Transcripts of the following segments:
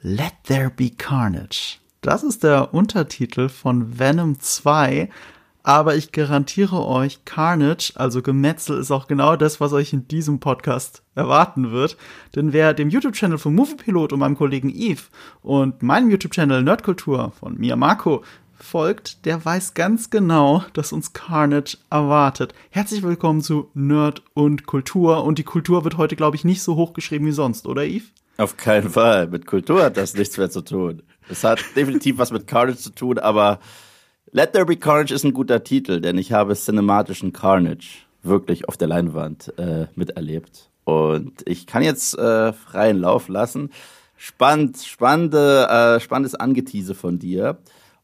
Let There Be Carnage. Das ist der Untertitel von Venom 2. Aber ich garantiere euch, Carnage, also Gemetzel, ist auch genau das, was euch in diesem Podcast erwarten wird. Denn wer dem YouTube-Channel von Moviepilot und meinem Kollegen Eve und meinem YouTube-Channel Nerdkultur von mir, Marco, folgt, der weiß ganz genau, dass uns Carnage erwartet. Herzlich willkommen zu Nerd und Kultur. Und die Kultur wird heute, glaube ich, nicht so hochgeschrieben wie sonst, oder Eve? Auf keinen Fall. Mit Kultur hat das nichts mehr zu tun. Es hat definitiv was mit Carnage zu tun, aber Let There Be Carnage ist ein guter Titel, denn ich habe cinematischen Carnage wirklich auf der Leinwand äh, miterlebt. Und ich kann jetzt äh, freien Lauf lassen. Spannend, spannende, äh, spannendes Angetease von dir.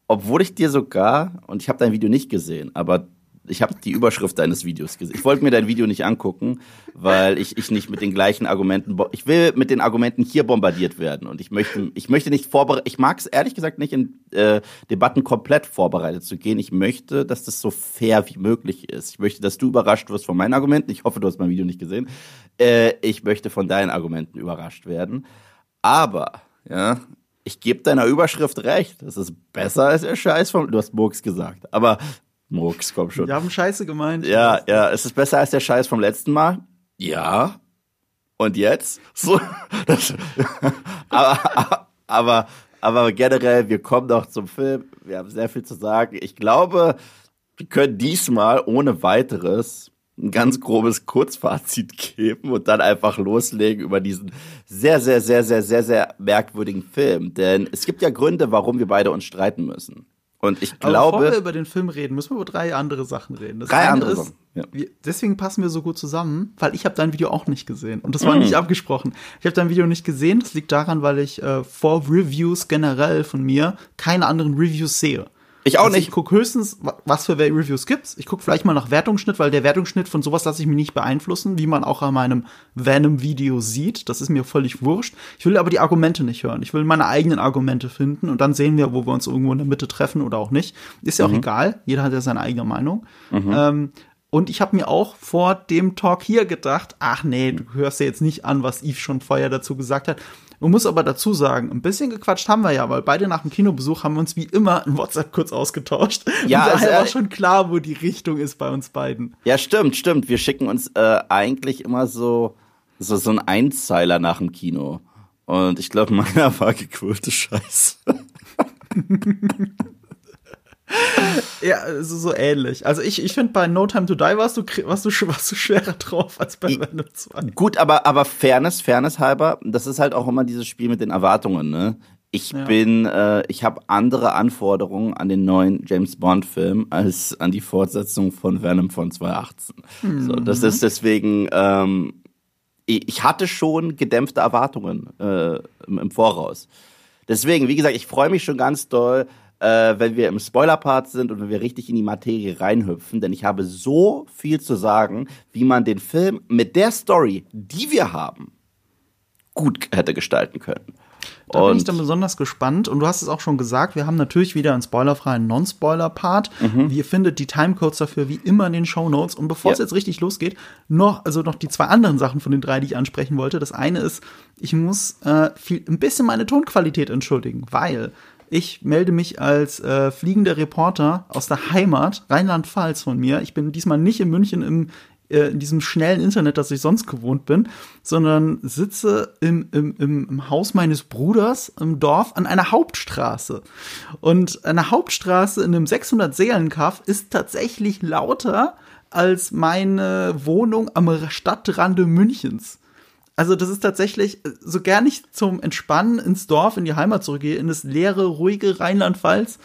Obwohl ich dir sogar, und ich habe dein Video nicht gesehen, aber ich habe die Überschrift deines Videos gesehen. Ich wollte mir dein Video nicht angucken, weil ich, ich nicht mit den gleichen Argumenten, ich will mit den Argumenten hier bombardiert werden und ich möchte, ich möchte nicht vorbereitet, ich mag es ehrlich gesagt nicht in äh, Debatten komplett vorbereitet zu gehen. Ich möchte, dass das so fair wie möglich ist. Ich möchte, dass du überrascht wirst von meinen Argumenten. Ich hoffe, du hast mein Video nicht gesehen. Äh, ich möchte von deinen Argumenten überrascht werden. Aber, ja, ich gebe deiner Überschrift recht. Das ist besser als der Scheiß vom, du hast Murks gesagt. Aber Murks, komm schon. Wir haben Scheiße gemeint. Ja, ja, es ist besser als der Scheiß vom letzten Mal. Ja. Und jetzt? So. Das, aber, aber, aber generell, wir kommen doch zum Film. Wir haben sehr viel zu sagen. Ich glaube, wir können diesmal ohne weiteres ein ganz grobes Kurzfazit geben und dann einfach loslegen über diesen sehr, sehr, sehr, sehr, sehr, sehr merkwürdigen Film. Denn es gibt ja Gründe, warum wir beide uns streiten müssen. Und ich glaube. Aber bevor wir über den Film reden, müssen wir über drei andere Sachen reden. Das drei andere ist, Sachen. Ja. Wir, deswegen passen wir so gut zusammen, weil ich habe dein Video auch nicht gesehen. Und das war mm. nicht abgesprochen. Ich habe dein Video nicht gesehen. Das liegt daran, weil ich äh, vor Reviews generell von mir keine anderen Reviews sehe. Ich auch also nicht. Ich gucke höchstens, was für Reviews gibt's. Ich gucke vielleicht mal nach Wertungsschnitt, weil der Wertungsschnitt von sowas lasse ich mich nicht beeinflussen, wie man auch an meinem Venom-Video sieht. Das ist mir völlig wurscht. Ich will aber die Argumente nicht hören. Ich will meine eigenen Argumente finden und dann sehen wir, wo wir uns irgendwo in der Mitte treffen oder auch nicht. Ist ja mhm. auch egal. Jeder hat ja seine eigene Meinung. Mhm. Ähm, und ich habe mir auch vor dem Talk hier gedacht, ach nee, du hörst ja jetzt nicht an, was Yves schon vorher dazu gesagt hat. Man muss aber dazu sagen, ein bisschen gequatscht haben wir ja, weil beide nach dem Kinobesuch haben wir uns wie immer in WhatsApp kurz ausgetauscht. Ja, und daher war schon klar, wo die Richtung ist bei uns beiden. Ja, stimmt, stimmt. Wir schicken uns äh, eigentlich immer so, so, so ein Einzeiler nach dem Kino. Und ich glaube, meiner war gequirlte Scheiße. ja, also so ähnlich. Also ich, ich finde, bei No Time to Die warst du, warst du, warst du schwerer drauf als bei Venom 2. Gut, aber, aber Fairness, Fairness halber, das ist halt auch immer dieses Spiel mit den Erwartungen, ne? Ich ja. bin, äh, ich habe andere Anforderungen an den neuen James Bond Film als an die Fortsetzung von Venom von 2018. Mhm. So, das ist deswegen, ähm, ich hatte schon gedämpfte Erwartungen äh, im Voraus. Deswegen, wie gesagt, ich freue mich schon ganz doll äh, wenn wir im Spoiler-Part sind und wenn wir richtig in die Materie reinhüpfen, denn ich habe so viel zu sagen, wie man den Film mit der Story, die wir haben, gut hätte gestalten können. Da und bin ich dann besonders gespannt. Und du hast es auch schon gesagt, wir haben natürlich wieder einen spoilerfreien Non-Spoiler-Part. Mhm. Ihr findet die Timecodes dafür wie immer in den Show Notes. Und bevor ja. es jetzt richtig losgeht, noch, also noch die zwei anderen Sachen von den drei, die ich ansprechen wollte. Das eine ist, ich muss äh, viel, ein bisschen meine Tonqualität entschuldigen, weil ich melde mich als äh, fliegender Reporter aus der Heimat, Rheinland-Pfalz von mir. Ich bin diesmal nicht in München im, äh, in diesem schnellen Internet, das ich sonst gewohnt bin, sondern sitze im, im, im Haus meines Bruders im Dorf an einer Hauptstraße. Und eine Hauptstraße in einem 600-Seelen-Kaff ist tatsächlich lauter als meine Wohnung am Stadtrande Münchens. Also das ist tatsächlich, äh, so gern ich zum Entspannen ins Dorf, in die Heimat zurückgehe, in das leere, ruhige Rheinland-Pfalz,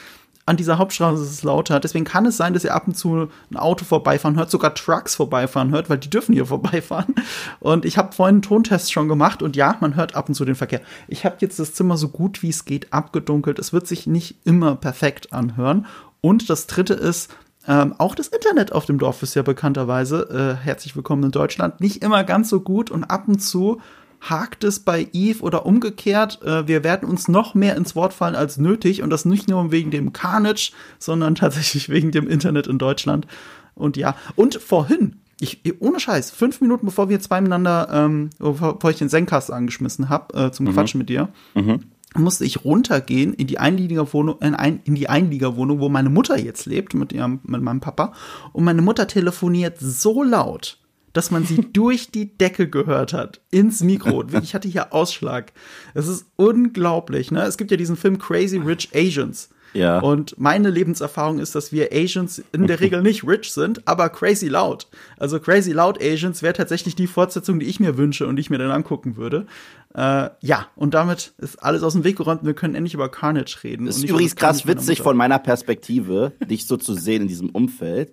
an dieser Hauptstraße ist es lauter. Deswegen kann es sein, dass ihr ab und zu ein Auto vorbeifahren hört, sogar Trucks vorbeifahren hört, weil die dürfen hier vorbeifahren. Und ich habe vorhin einen Tontest schon gemacht und ja, man hört ab und zu den Verkehr. Ich habe jetzt das Zimmer so gut wie es geht abgedunkelt. Es wird sich nicht immer perfekt anhören. Und das dritte ist, ähm, auch das Internet auf dem Dorf ist ja bekannterweise, äh, herzlich willkommen in Deutschland, nicht immer ganz so gut und ab und zu hakt es bei Eve oder umgekehrt. Äh, wir werden uns noch mehr ins Wort fallen als nötig und das nicht nur wegen dem Carnage, sondern tatsächlich wegen dem Internet in Deutschland. Und ja, und vorhin, ich, ohne Scheiß, fünf Minuten bevor wir zwei miteinander, ähm, bevor ich den Zencast angeschmissen habe, äh, zum mhm. Quatschen mit dir, mhm musste ich runtergehen in die Einliegerwohnung, in, ein, in die Einliegerwohnung, wo meine Mutter jetzt lebt, mit, ihrem, mit meinem Papa. Und meine Mutter telefoniert so laut, dass man sie durch die Decke gehört hat. Ins Mikro. Ich hatte hier Ausschlag. Es ist unglaublich, ne? Es gibt ja diesen Film Crazy Rich Asians. Ja. Und meine Lebenserfahrung ist, dass wir Asians in der Regel nicht rich sind, aber crazy loud. Also crazy loud Asians wäre tatsächlich die Fortsetzung, die ich mir wünsche und die ich mir dann angucken würde. Äh, ja, und damit ist alles aus dem Weg geräumt. Wir können endlich über Carnage reden. Das ist übrigens krass witzig von meiner Perspektive, dich so zu sehen in diesem Umfeld,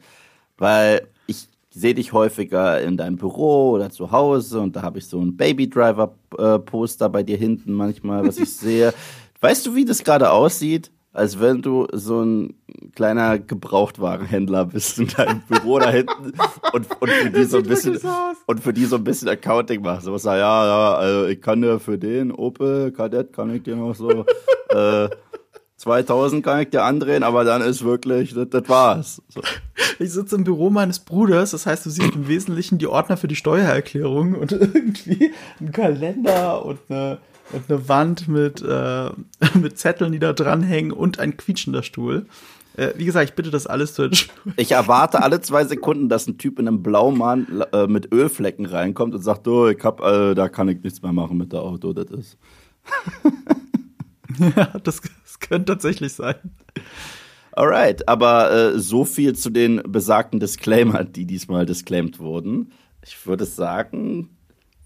weil ich sehe dich häufiger in deinem Büro oder zu Hause und da habe ich so ein Baby Driver Poster bei dir hinten manchmal, was ich sehe. Weißt du, wie das gerade aussieht? Als wenn du so ein kleiner Gebrauchtwarenhändler bist in deinem Büro da hinten und, und für die so ein bisschen und für die so ein bisschen Accounting machst. So was ja, ja, also ich kann dir für den Opel Kadett kann ich dir noch so äh, 2000 kann ich dir andrehen, aber dann ist wirklich, das, das war's. So. Ich sitze im Büro meines Bruders, das heißt, du siehst im Wesentlichen die Ordner für die Steuererklärung und irgendwie einen Kalender und eine und eine Wand mit, äh, mit Zetteln, die da dranhängen und ein quietschender Stuhl. Äh, wie gesagt, ich bitte das alles zu entschuldigen. Ich erwarte alle zwei Sekunden, dass ein Typ in einem Blaumann äh, mit Ölflecken reinkommt und sagt, oh, ich hab, äh, da kann ich nichts mehr machen mit der Auto, das ist. ja, das, das könnte tatsächlich sein. Alright, aber äh, so viel zu den besagten Disclaimer, die diesmal disclaimed wurden. Ich würde sagen,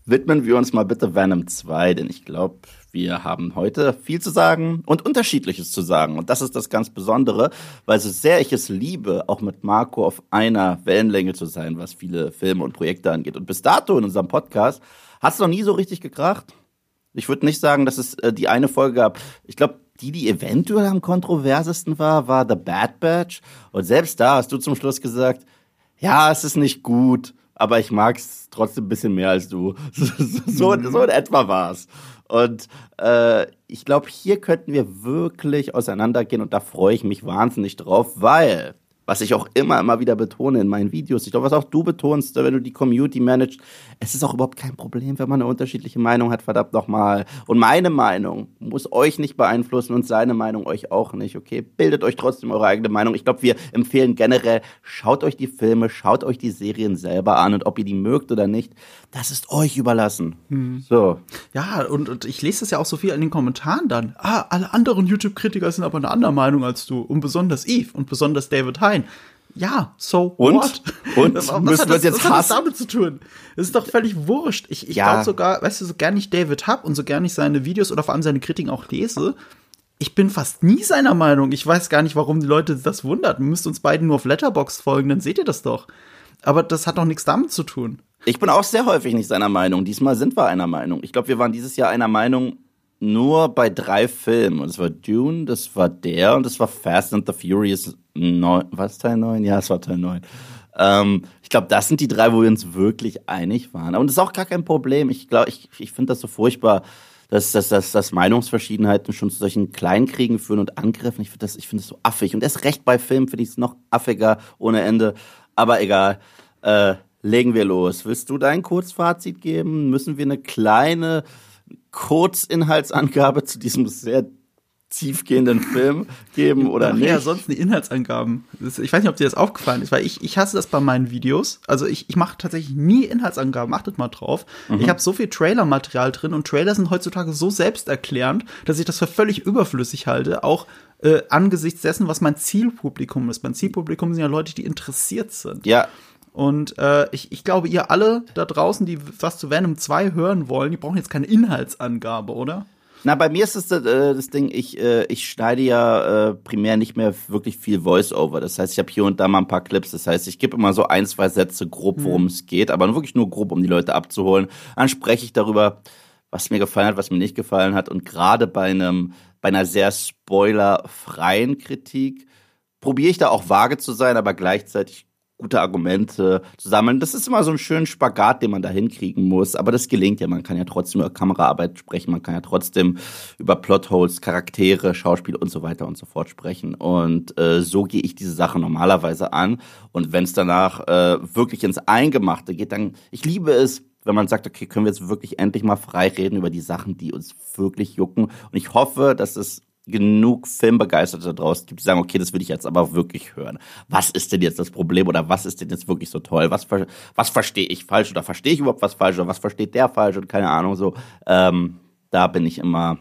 widmen wir uns mal bitte Venom 2, denn ich glaube, wir haben heute viel zu sagen und unterschiedliches zu sagen. Und das ist das ganz Besondere, weil so sehr ich es liebe, auch mit Marco auf einer Wellenlänge zu sein, was viele Filme und Projekte angeht. Und bis dato in unserem Podcast hat es noch nie so richtig gekracht. Ich würde nicht sagen, dass es äh, die eine Folge gab. Ich glaube, die, die eventuell am kontroversesten war, war The Bad Batch. Und selbst da hast du zum Schluss gesagt, ja, es ist nicht gut aber ich mag es trotzdem ein bisschen mehr als du. so, so in etwa war's. Und äh, ich glaube, hier könnten wir wirklich auseinandergehen und da freue ich mich wahnsinnig drauf, weil was ich auch immer, immer wieder betone in meinen Videos, ich glaube, was auch du betonst, wenn du die Community managst, es ist auch überhaupt kein Problem, wenn man eine unterschiedliche Meinung hat, verdammt nochmal. Und meine Meinung muss euch nicht beeinflussen und seine Meinung euch auch nicht, okay? Bildet euch trotzdem eure eigene Meinung. Ich glaube, wir empfehlen generell, schaut euch die Filme, schaut euch die Serien selber an und ob ihr die mögt oder nicht, das ist euch überlassen. Hm. So. Ja, und, und ich lese das ja auch so viel in den Kommentaren dann. Ah, alle anderen YouTube-Kritiker sind aber eine andere Meinung als du. Und besonders Eve und besonders David Hein. Ja, so und? what? Und was müssen wir jetzt was hat das damit zu tun? Das ist doch völlig wurscht. Ich, ich Ja. glaube sogar, weißt du, so gern ich David hab und so gern ich seine Videos oder vor allem seine Kritiken auch lese, ich bin fast nie seiner Meinung. Ich weiß gar nicht, warum die Leute das wundert. Ihr müsst uns beiden nur auf Letterbox folgen, dann seht ihr das doch. Aber das hat doch nichts damit zu tun. Ich bin auch sehr häufig nicht seiner Meinung. Diesmal sind wir einer Meinung. Ich glaube, wir waren dieses Jahr einer Meinung nur bei drei Filmen. Und es war Dune, das war der und das war Fast and the Furious 9. Was, Teil 9? Ja, es war Teil 9. Ähm, ich glaube, das sind die drei, wo wir uns wirklich einig waren. Und das ist auch gar kein Problem. Ich glaube, ich, ich finde das so furchtbar, dass, dass, dass, dass Meinungsverschiedenheiten schon zu solchen Kleinkriegen führen und Angriffen. Ich finde das, ich finde das so affig. Und erst recht bei Filmen finde ich es noch affiger ohne Ende. Aber egal. Äh, legen wir los. Willst du dein Kurzfazit geben? Müssen wir eine kleine Kurzinhaltsangabe zu diesem sehr tiefgehenden Film geben oder Ach nicht? Ja, sonst die Inhaltsangaben. Ich weiß nicht, ob dir das aufgefallen ist, weil ich, ich hasse das bei meinen Videos. Also ich, ich mache tatsächlich nie Inhaltsangaben, achtet mal drauf. Ich habe so viel Trailer-Material drin und Trailer sind heutzutage so selbsterklärend, dass ich das für völlig überflüssig halte, auch äh, angesichts dessen, was mein Zielpublikum ist. Mein Zielpublikum sind ja Leute, die interessiert sind. ja, Und äh, ich, ich glaube, ihr alle da draußen, die was zu Venom 2 hören wollen, die brauchen jetzt keine Inhaltsangabe, oder? Na, bei mir ist es das, äh, das Ding, ich, äh, ich schneide ja äh, primär nicht mehr wirklich viel Voice-Over. Das heißt, ich habe hier und da mal ein paar Clips. Das heißt, ich gebe immer so ein, zwei Sätze grob, worum es geht, aber wirklich nur grob, um die Leute abzuholen. Dann spreche ich darüber, was mir gefallen hat, was mir nicht gefallen hat. Und gerade bei einem, bei einer sehr spoilerfreien Kritik probiere ich da auch vage zu sein, aber gleichzeitig gute Argumente zu sammeln. Das ist immer so ein schöner Spagat, den man da hinkriegen muss. Aber das gelingt ja. Man kann ja trotzdem über Kameraarbeit sprechen. Man kann ja trotzdem über Plotholes, Charaktere, Schauspiel und so weiter und so fort sprechen. Und äh, so gehe ich diese Sache normalerweise an. Und wenn es danach äh, wirklich ins Eingemachte geht, dann, ich liebe es, wenn man sagt, okay, können wir jetzt wirklich endlich mal frei reden über die Sachen, die uns wirklich jucken. Und ich hoffe, dass es genug Filmbegeisterte da draußen gibt, die sagen, okay, das will ich jetzt aber wirklich hören. Was ist denn jetzt das Problem oder was ist denn jetzt wirklich so toll? Was, was verstehe ich falsch oder verstehe ich überhaupt was falsch oder was versteht der falsch und keine Ahnung so. Ähm, da bin ich immer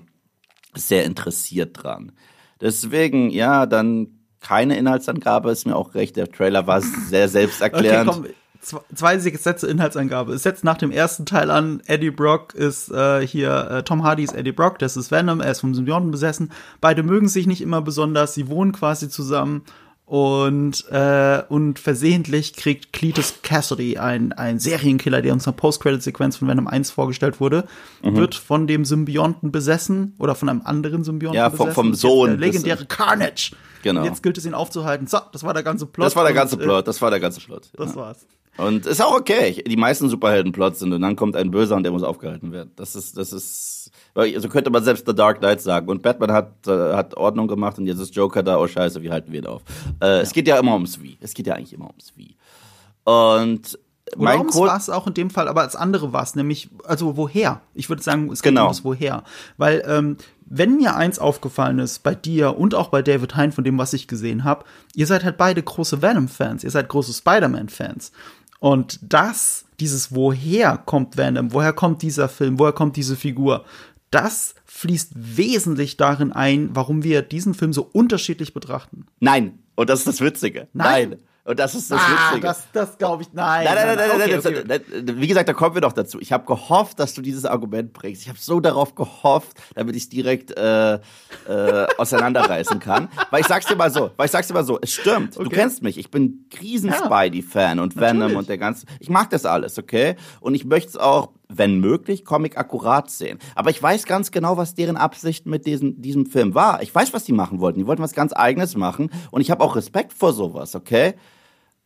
sehr interessiert dran. Deswegen, ja, dann keine Inhaltsangabe ist mir auch recht. Der Trailer war sehr selbsterklärend. Okay, komm, zwei Sätze Inhaltsangabe. Es setzt nach dem ersten Teil an, Eddie Brock ist äh, hier, äh, Tom Hardy ist Eddie Brock, das ist Venom, er ist vom Symbionten besessen. Beide mögen sich nicht immer besonders, sie wohnen quasi zusammen und, äh, und versehentlich kriegt Cletus Cassidy, ein, ein Serienkiller, der uns in der Post-Credit-Sequenz von Venom 1 vorgestellt wurde, mhm. wird von dem Symbionten besessen oder von einem anderen Symbionten ja, vom, vom Sohn. Der legendäre Carnage. Genau. Und jetzt gilt es ihn aufzuhalten. So, das war der ganze Plot. Das war der ganze äh, Plot, das war der ganze Plot. Das ja. war's. Und ist auch okay. Die meisten Superhelden-Plots sind und dann kommt ein Böser und der muss aufgehalten werden. Das ist, das ist, so also könnte man selbst The Dark Knight sagen. Und Batman hat, äh, hat Ordnung gemacht und jetzt ist Joker da, oh scheiße, wie halten wir ihn auf? Äh, ja. Es geht ja immer ums Wie. Es geht ja eigentlich immer ums Wie. Und oder mein war es auch in dem Fall, aber als andere war es, nämlich, also woher? Ich würde sagen, es geht genau. um das Woher. Weil, ähm, wenn mir eins aufgefallen ist, bei dir und auch bei David Hein, von dem, was ich gesehen habe, ihr seid halt beide große Venom-Fans, ihr seid große Spider-Man-Fans. Und das, dieses Woher kommt Venom, woher kommt dieser Film, woher kommt diese Figur, das fließt wesentlich darin ein, warum wir diesen Film so unterschiedlich betrachten. Nein, und das ist das Witzige. Nein. Nein. Und das ist das ah, Witzige. Das, das glaube ich, nein. Nein, nein, nein, nein, okay, nein, okay. nein, Wie gesagt, da kommen wir doch dazu. Ich habe gehofft, dass du dieses Argument bringst. Ich habe so darauf gehofft, damit ich es direkt äh, äh, auseinanderreißen kann. Weil ich sag's dir mal so, weil ich sag's dir mal so, es stimmt. Okay. Du kennst mich. Ich bin riesen Spidey-Fan und Venom Natürlich. und der ganze. Ich mag das alles, okay? Und ich möchte es auch wenn möglich, Comic akkurat sehen. Aber ich weiß ganz genau, was deren Absicht mit diesem, diesem Film war. Ich weiß, was die machen wollten. Die wollten was ganz Eigenes machen. Und ich habe auch Respekt vor sowas, okay?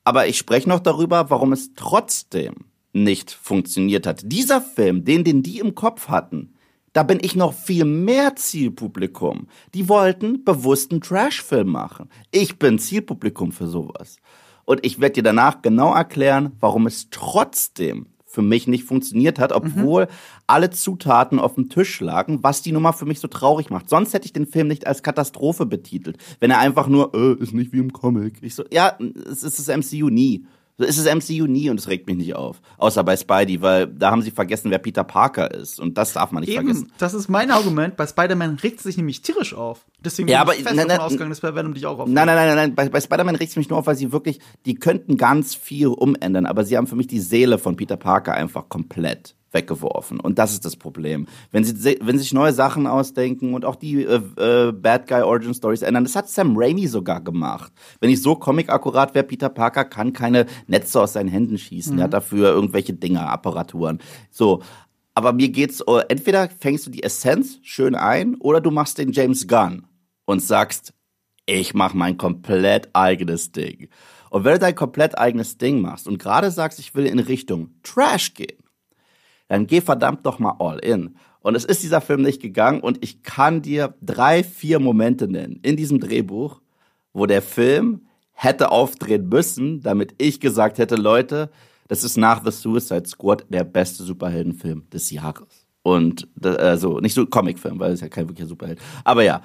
Aber ich spreche noch darüber, warum es trotzdem nicht funktioniert hat. Dieser Film, den, den die im Kopf hatten, da bin ich noch viel mehr Zielpublikum. Die wollten bewussten Trashfilm machen. Ich bin Zielpublikum für sowas. Und ich werde dir danach genau erklären, warum es trotzdem für mich nicht funktioniert hat, obwohl mhm. alle Zutaten auf dem Tisch lagen, was die Nummer für mich so traurig macht. Sonst hätte ich den Film nicht als Katastrophe betitelt, wenn er einfach nur, äh, ist nicht wie im Comic. Ich so, ja, es ist das MCU nie. So ist es MCU nie und es regt mich nicht auf. Außer bei Spidey, weil da haben sie vergessen, wer Peter Parker ist. Und das darf man nicht Eben, vergessen. Das ist mein Argument. Bei Spider-Man regt es sich nämlich tierisch auf. Deswegen ja, bin aber, ich fest nein, davon ausgegangen, dass bei Venom dich auch auf. Nein, nein, nein, nein, nein. Bei, bei Spider-Man regt es mich nur auf, weil sie wirklich, die könnten ganz viel umändern, aber sie haben für mich die Seele von Peter Parker einfach komplett weggeworfen. Und das ist das Problem. Wenn sie, wenn sich neue Sachen ausdenken und auch die äh, äh, Bad Guy Origin Stories ändern, das hat Sam Raimi sogar gemacht. Wenn ich so comic-akkurat wäre, Peter Parker kann keine Netze aus seinen Händen schießen. Mhm. Er hat dafür irgendwelche Dinger, Apparaturen. So. Aber mir geht's, äh, entweder fängst du die Essenz schön ein oder du machst den James Gunn und sagst, ich mach mein komplett eigenes Ding. Und wenn du dein komplett eigenes Ding machst und gerade sagst, ich will in Richtung Trash gehen, dann geh verdammt doch mal all in. Und es ist dieser Film nicht gegangen und ich kann dir drei, vier Momente nennen in diesem Drehbuch, wo der Film hätte aufdrehen müssen, damit ich gesagt hätte, Leute, das ist nach The Suicide Squad der beste Superheldenfilm des Jahres. Und also nicht so Comicfilm, weil es ja kein wirklicher Superheld. Aber ja.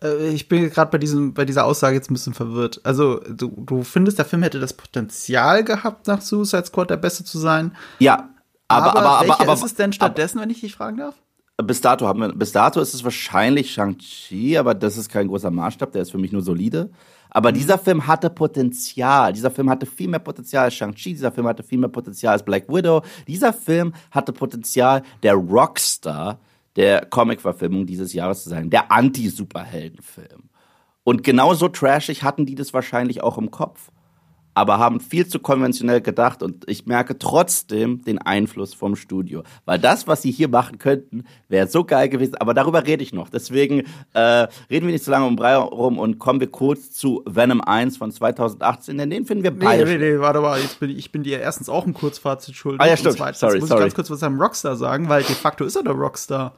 Äh, ich bin gerade bei diesem bei dieser Aussage jetzt ein bisschen verwirrt. Also du, du findest, der Film hätte das Potenzial gehabt, nach Suicide Squad der Beste zu sein? Ja, aber, aber, aber, aber, ist es denn stattdessen, wenn ich dich fragen darf? Bis dato haben wir, bis dato ist es wahrscheinlich Shang-Chi, aber das ist kein großer Maßstab, der ist für mich nur solide. Aber mhm. dieser Film hatte Potenzial. Dieser Film hatte viel mehr Potenzial als Shang-Chi. Dieser Film hatte viel mehr Potenzial als Black Widow. Dieser Film hatte Potenzial, der Rockstar der Comic-Verfilmung dieses Jahres zu sein. Der Anti-Superheldenfilm. Und genauso trashig hatten die das wahrscheinlich auch im Kopf aber haben viel zu konventionell gedacht und ich merke trotzdem den Einfluss vom Studio. Weil das, was sie hier machen könnten, wäre so geil gewesen, aber darüber rede ich noch. Deswegen äh, reden wir nicht so lange um Brei rum und kommen wir kurz zu Venom 1 von 2018, denn den finden wir beide. Nee, nee, nee, warte mal, jetzt bin ich, ich bin dir erstens auch ein Kurzfazit schuldig. Ah ja, stimmt. Sorry, muss sorry. ich ganz kurz was am Rockstar sagen, weil de facto ist er der Rockstar.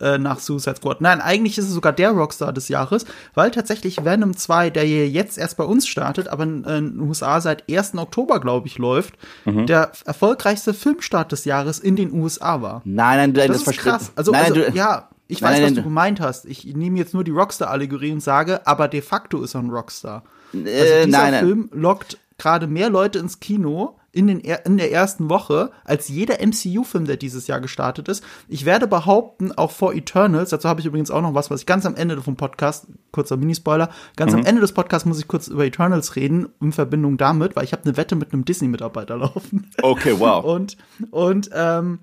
Äh, nach Suicide Squad. Nein, eigentlich ist es sogar der Rockstar des Jahres, weil tatsächlich Venom 2, der hier jetzt erst bei uns startet, aber in, in den USA seit 1. Oktober, glaube ich, läuft, mhm. der erfolgreichste Filmstart des Jahres in den USA war. Nein, nein, das, das ist krass. Also, nein, also du, ja, ich weiß, nein, was du gemeint hast. Ich nehme jetzt nur die Rockstar-Allegorie und sage, aber de facto ist er ein Rockstar. Also äh, dieser nein, Film lockt gerade mehr Leute ins Kino in, den, in der ersten Woche als jeder MCU-Film, der dieses Jahr gestartet ist. Ich werde behaupten, auch vor Eternals, dazu habe ich übrigens auch noch was, was ich ganz am Ende vom Podcast, kurzer Minispoiler, ganz mhm. am Ende des Podcasts muss ich kurz über Eternals reden, in Verbindung damit, weil ich habe eine Wette mit einem Disney-Mitarbeiter laufen. Okay, wow. und, und, ähm,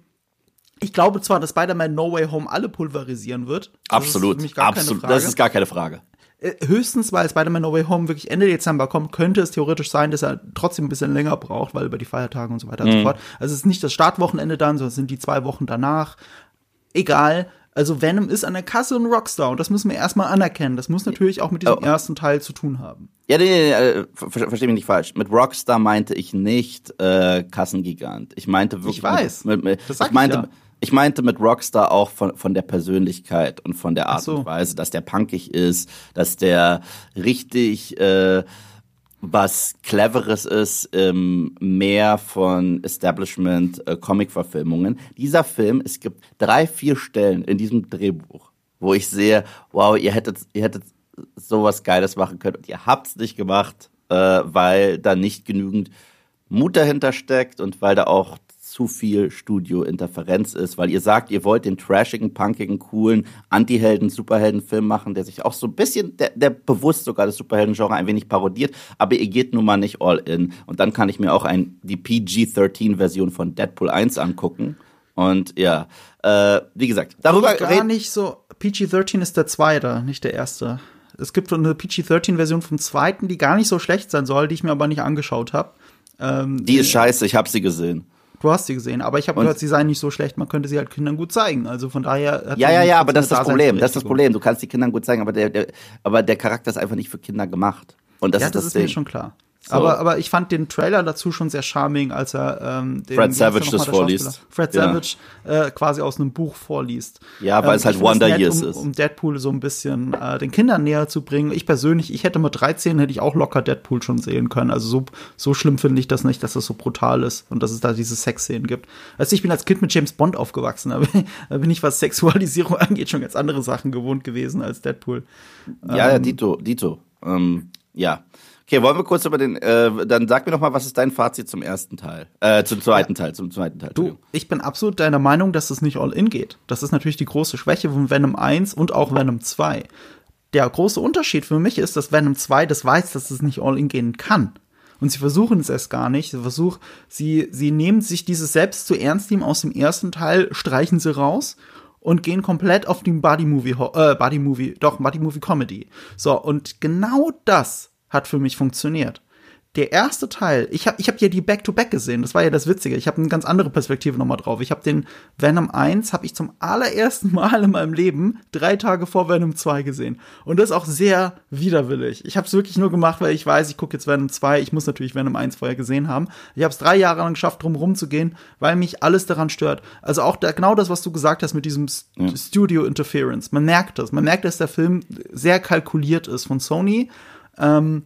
ich glaube zwar, dass Spider-Man No Way Home alle pulverisieren wird. Absolut, absolut. Das ist gar keine Frage. Äh, höchstens, weil Spider-Man No Way Home wirklich Ende Dezember kommt, könnte es theoretisch sein, dass er trotzdem ein bisschen länger braucht, weil über die Feiertage und so weiter mhm. und so mhm. fort. Also es ist nicht das Startwochenende dann, sondern es sind die zwei Wochen danach. Egal. Also Venom ist an der Kasse ein Rockstar und das müssen wir erstmal anerkennen. Das muss natürlich auch mit diesem oh. ersten Teil zu tun haben. Ja, nee, nee, nee äh, ver versteh mich nicht falsch. Mit Rockstar meinte ich nicht äh, Kassengigant. Ich meinte wirklich. Ich weiß. Mit, mit, das sag ich meinte, ich ja. Ich meinte mit Rockstar auch von, von der Persönlichkeit und von der Art so. und Weise, dass der punkig ist, dass der richtig äh, was Cleveres ist, ähm, mehr von Establishment äh. Dieser Film, es gibt drei, vier Stellen in diesem Drehbuch, wo ich sehe, wow, ihr hättet, ihr hättet sowas Geiles machen können und ihr habt's nicht gemacht, äh, weil da nicht genügend Mut dahinter steckt und weil da auch zu viel Studio-Interferenz ist, weil ihr sagt, ihr wollt den trashigen, punkigen, coolen Anti-Helden, Superhelden-Film machen, der sich auch so ein bisschen, der, der bewusst sogar das Superhelden-Genre ein wenig parodiert, aber ihr geht nun mal nicht all in. Und dann kann ich mir auch ein, die PG-13-Version von Deadpool 1 angucken. Und ja, äh, wie gesagt, darüber gar nicht so. PG-13 ist der zweite, nicht der erste. Es gibt eine PG-13-Version vom zweiten, die gar nicht so schlecht sein soll, die ich mir aber nicht angeschaut habe. Ähm, die ist scheiße, ich habe sie gesehen. Du hast sie gesehen, aber ich habe gehört, sie seien nicht so schlecht, man könnte sie halt Kindern gut zeigen. Also von daher. Ja, ja, ja, aber das ist das Problem. Das ist das Problem. Du kannst die Kindern gut zeigen, aber der, der, aber der Charakter ist einfach nicht für Kinder gemacht. Und das ja, ist das, das ist mir schon klar. So. Aber, aber ich fand den Trailer dazu schon sehr charming, als er ähm, den, Fred Savage das vorliest. Fred ja. Savage äh, quasi aus einem Buch vorliest. Ja, weil ähm, es halt Wonder Years um, ist. Um Deadpool so ein bisschen äh, den Kindern näher zu bringen. Ich persönlich, ich hätte mit 13 hätte ich auch locker Deadpool schon sehen können. Also so, so schlimm finde ich das nicht, dass das so brutal ist und dass es da diese Sexszenen gibt. Also ich bin als Kind mit James Bond aufgewachsen. Da bin, da bin ich, was Sexualisierung angeht, schon ganz andere Sachen gewohnt gewesen als Deadpool. Ja, ähm, ja, Dito, Dito. Ähm, ja. Okay, wollen wir kurz über den, äh, dann sag mir doch mal, was ist dein Fazit zum ersten Teil, äh, zum zweiten Teil, zum zweiten Teil. Du, ich bin absolut deiner Meinung, dass es nicht all in geht. Das ist natürlich die große Schwäche von Venom 1 und auch Venom 2. Der große Unterschied für mich ist, dass Venom 2 das weiß, dass es nicht all in gehen kann. Und sie versuchen es erst gar nicht. Sie versuchen, sie, sie nehmen sich dieses selbst zu ernst nehmen aus dem ersten Teil, streichen sie raus und gehen komplett auf den Body Movie, äh, Body Movie, doch, Body Movie Comedy. So, und genau das hat für mich funktioniert. Der erste Teil, ich habe ich hab ja die Back-to-Back -Back gesehen, das war ja das Witzige. Ich habe eine ganz andere Perspektive nochmal drauf. Ich habe den Venom 1, habe ich zum allerersten Mal in meinem Leben drei Tage vor Venom 2 gesehen. Und das ist auch sehr widerwillig. Ich habe es wirklich nur gemacht, weil ich weiß, ich gucke jetzt Venom 2, ich muss natürlich Venom 1 vorher gesehen haben. Ich habe es drei Jahre lang geschafft, drum rumzugehen, weil mich alles daran stört. Also auch da, genau das, was du gesagt hast mit diesem ja. Studio Interference. Man merkt das. Man merkt, dass der Film sehr kalkuliert ist von Sony ähm,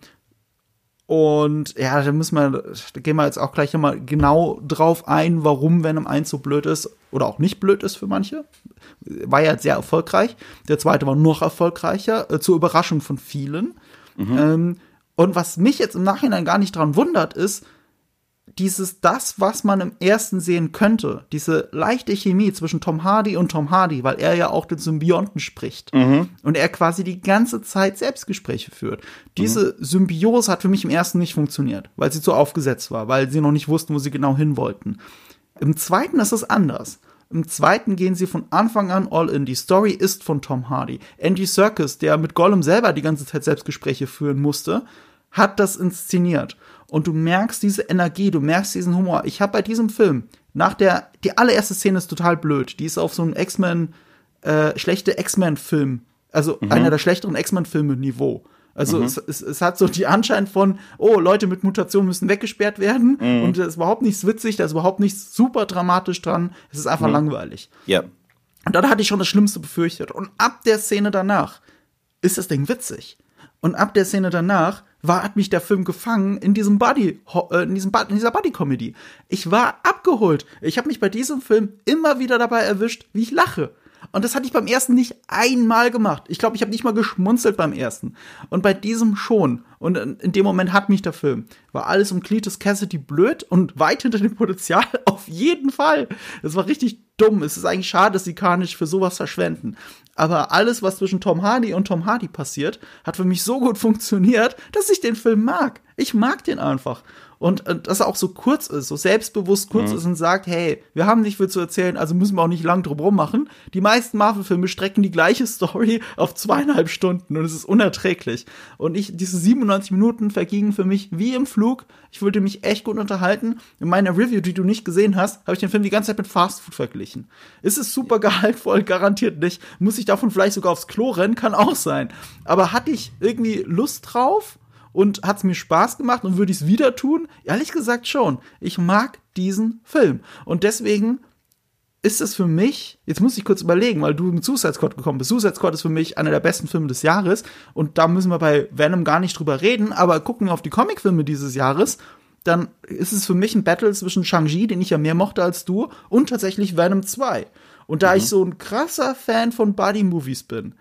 und ja, da müssen wir, da gehen wir jetzt auch gleich nochmal genau drauf ein, warum Venom 1 so blöd ist oder auch nicht blöd ist für manche. War ja sehr erfolgreich. Der zweite war noch erfolgreicher, äh, zur Überraschung von vielen. Mhm. Ähm, und was mich jetzt im Nachhinein gar nicht dran wundert, ist, dieses, das, was man im ersten sehen könnte, diese leichte Chemie zwischen Tom Hardy und Tom Hardy, weil er ja auch den Symbionten spricht mhm. und er quasi die ganze Zeit Selbstgespräche führt. Diese mhm. Symbiose hat für mich im ersten nicht funktioniert, weil sie zu aufgesetzt war, weil sie noch nicht wussten, wo sie genau hin wollten. Im zweiten ist es anders. Im zweiten gehen sie von Anfang an all in. Die Story ist von Tom Hardy. Andy Serkis, der mit Gollum selber die ganze Zeit Selbstgespräche führen musste, hat das inszeniert und du merkst diese Energie, du merkst diesen Humor. Ich habe bei diesem Film nach der die allererste Szene ist total blöd. Die ist auf so einem X-Men äh, schlechte X-Men-Film, also mhm. einer der schlechteren X-Men-Filme Niveau. Also mhm. es, es, es, hat so die Anschein von, oh, Leute mit Mutation müssen weggesperrt werden mhm. und das ist überhaupt nichts witzig, da ist überhaupt nichts super dramatisch dran. Es ist einfach mhm. langweilig. Ja. Und dann hatte ich schon das Schlimmste befürchtet. Und ab der Szene danach ist das Ding witzig. Und ab der Szene danach war, hat mich der Film gefangen in diesem Buddy, äh, in, diesem, in dieser Buddy-Comedy. Ich war abgeholt. Ich habe mich bei diesem Film immer wieder dabei erwischt, wie ich lache. Und das hatte ich beim ersten nicht einmal gemacht. Ich glaube, ich habe nicht mal geschmunzelt beim ersten. Und bei diesem schon. Und in dem Moment hat mich der Film. War alles um Cletus Cassidy blöd und weit hinter dem Potenzial. Auf jeden Fall. Das war richtig dumm. Es ist eigentlich schade, dass sie Carnage für sowas verschwenden. Aber alles, was zwischen Tom Hardy und Tom Hardy passiert, hat für mich so gut funktioniert, dass ich den Film mag. Ich mag den einfach und, und dass er auch so kurz ist, so selbstbewusst kurz mhm. ist und sagt, hey, wir haben nicht viel zu erzählen, also müssen wir auch nicht lang drum rummachen. Die meisten Marvel-Filme strecken die gleiche Story auf zweieinhalb Stunden und es ist unerträglich. Und ich, diese 97 Minuten vergingen für mich wie im Flug. Ich wollte mich echt gut unterhalten. In meiner Review, die du nicht gesehen hast, habe ich den Film die ganze Zeit mit Fast Food verglichen. Ist es super gehaltvoll? Garantiert nicht. Muss ich davon vielleicht sogar aufs Klo rennen? Kann auch sein. Aber hatte ich irgendwie Lust drauf? Und hat es mir Spaß gemacht und würde ich es wieder tun? Ehrlich gesagt schon. Ich mag diesen Film. Und deswegen ist es für mich, jetzt muss ich kurz überlegen, weil du mit Suicide Squad gekommen bist. Suicide Squad ist für mich einer der besten Filme des Jahres und da müssen wir bei Venom gar nicht drüber reden, aber gucken wir auf die Comicfilme dieses Jahres, dann ist es für mich ein Battle zwischen Shang-Chi, den ich ja mehr mochte als du, und tatsächlich Venom 2. Und da mhm. ich so ein krasser Fan von Buddy-Movies bin,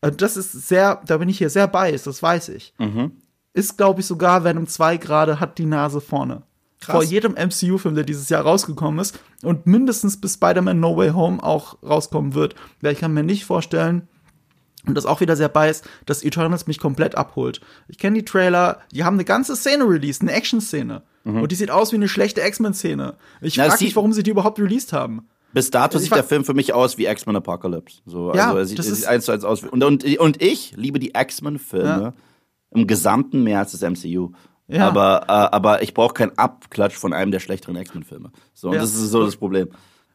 äh, das ist sehr, da bin ich hier sehr biased, das weiß ich. Mhm ist, glaube ich, sogar Venom 2 gerade hat die Nase vorne. Krass. Vor jedem MCU-Film, der dieses Jahr rausgekommen ist und mindestens bis Spider-Man No Way Home auch rauskommen wird. Weil ich kann mir nicht vorstellen, und das auch wieder sehr beißt, dass Eternals mich komplett abholt. Ich kenne die Trailer, die haben eine ganze Szene released, eine Action-Szene. Mhm. Und die sieht aus wie eine schlechte X-Men-Szene. Ich frage mich, warum sie die überhaupt released haben. Bis dato sieht der Film für mich aus wie X-Men Apocalypse. So, ja, also er sieht, er sieht eins zu eins aus. Und, und, und ich liebe die X-Men-Filme. Ja im Gesamten mehr als das MCU. Ja. Aber, äh, aber ich brauche keinen Abklatsch von einem der schlechteren X-Men-Filme. So, und ja. das ist so das Problem.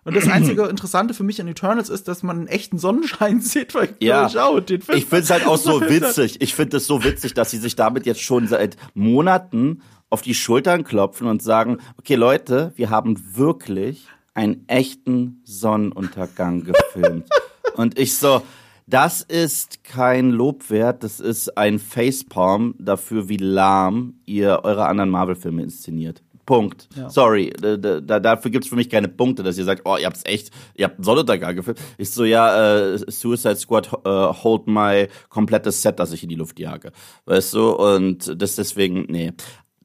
Und das einzige Interessante für mich an Eternals ist, dass man einen echten Sonnenschein sieht, weil ja. schaut, den Film. Ich finde es halt auch so witzig. Ich finde es so witzig, dass sie sich damit jetzt schon seit Monaten auf die Schultern klopfen und sagen, okay Leute, wir haben wirklich einen echten Sonnenuntergang gefilmt. und ich so, das ist kein Lob wert, das ist ein Facepalm dafür, wie lahm ihr eure anderen Marvel-Filme inszeniert. Punkt. Ja. Sorry, da, da, dafür gibt es für mich keine Punkte, dass ihr sagt, oh, ihr habt's echt, ihr habt einen Sonnenuntergang gefilmt. Ich so, ja, äh, Suicide Squad äh, hold my komplettes Set, das ich in die Luft jage. Weißt du, und das deswegen, nee.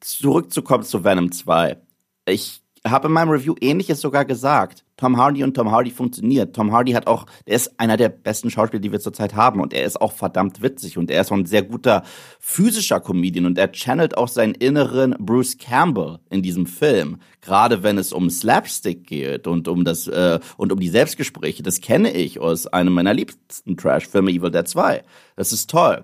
Zurückzukommen zu Venom 2. Ich habe in meinem Review ähnliches sogar gesagt. Tom Hardy und Tom Hardy funktioniert. Tom Hardy hat auch, der ist einer der besten Schauspieler, die wir zurzeit haben und er ist auch verdammt witzig und er ist auch ein sehr guter physischer Comedian und er channelt auch seinen inneren Bruce Campbell in diesem Film. Gerade wenn es um Slapstick geht und um das äh, und um die Selbstgespräche. Das kenne ich aus einem meiner liebsten Trash-Filme Evil Dead 2. Das ist toll.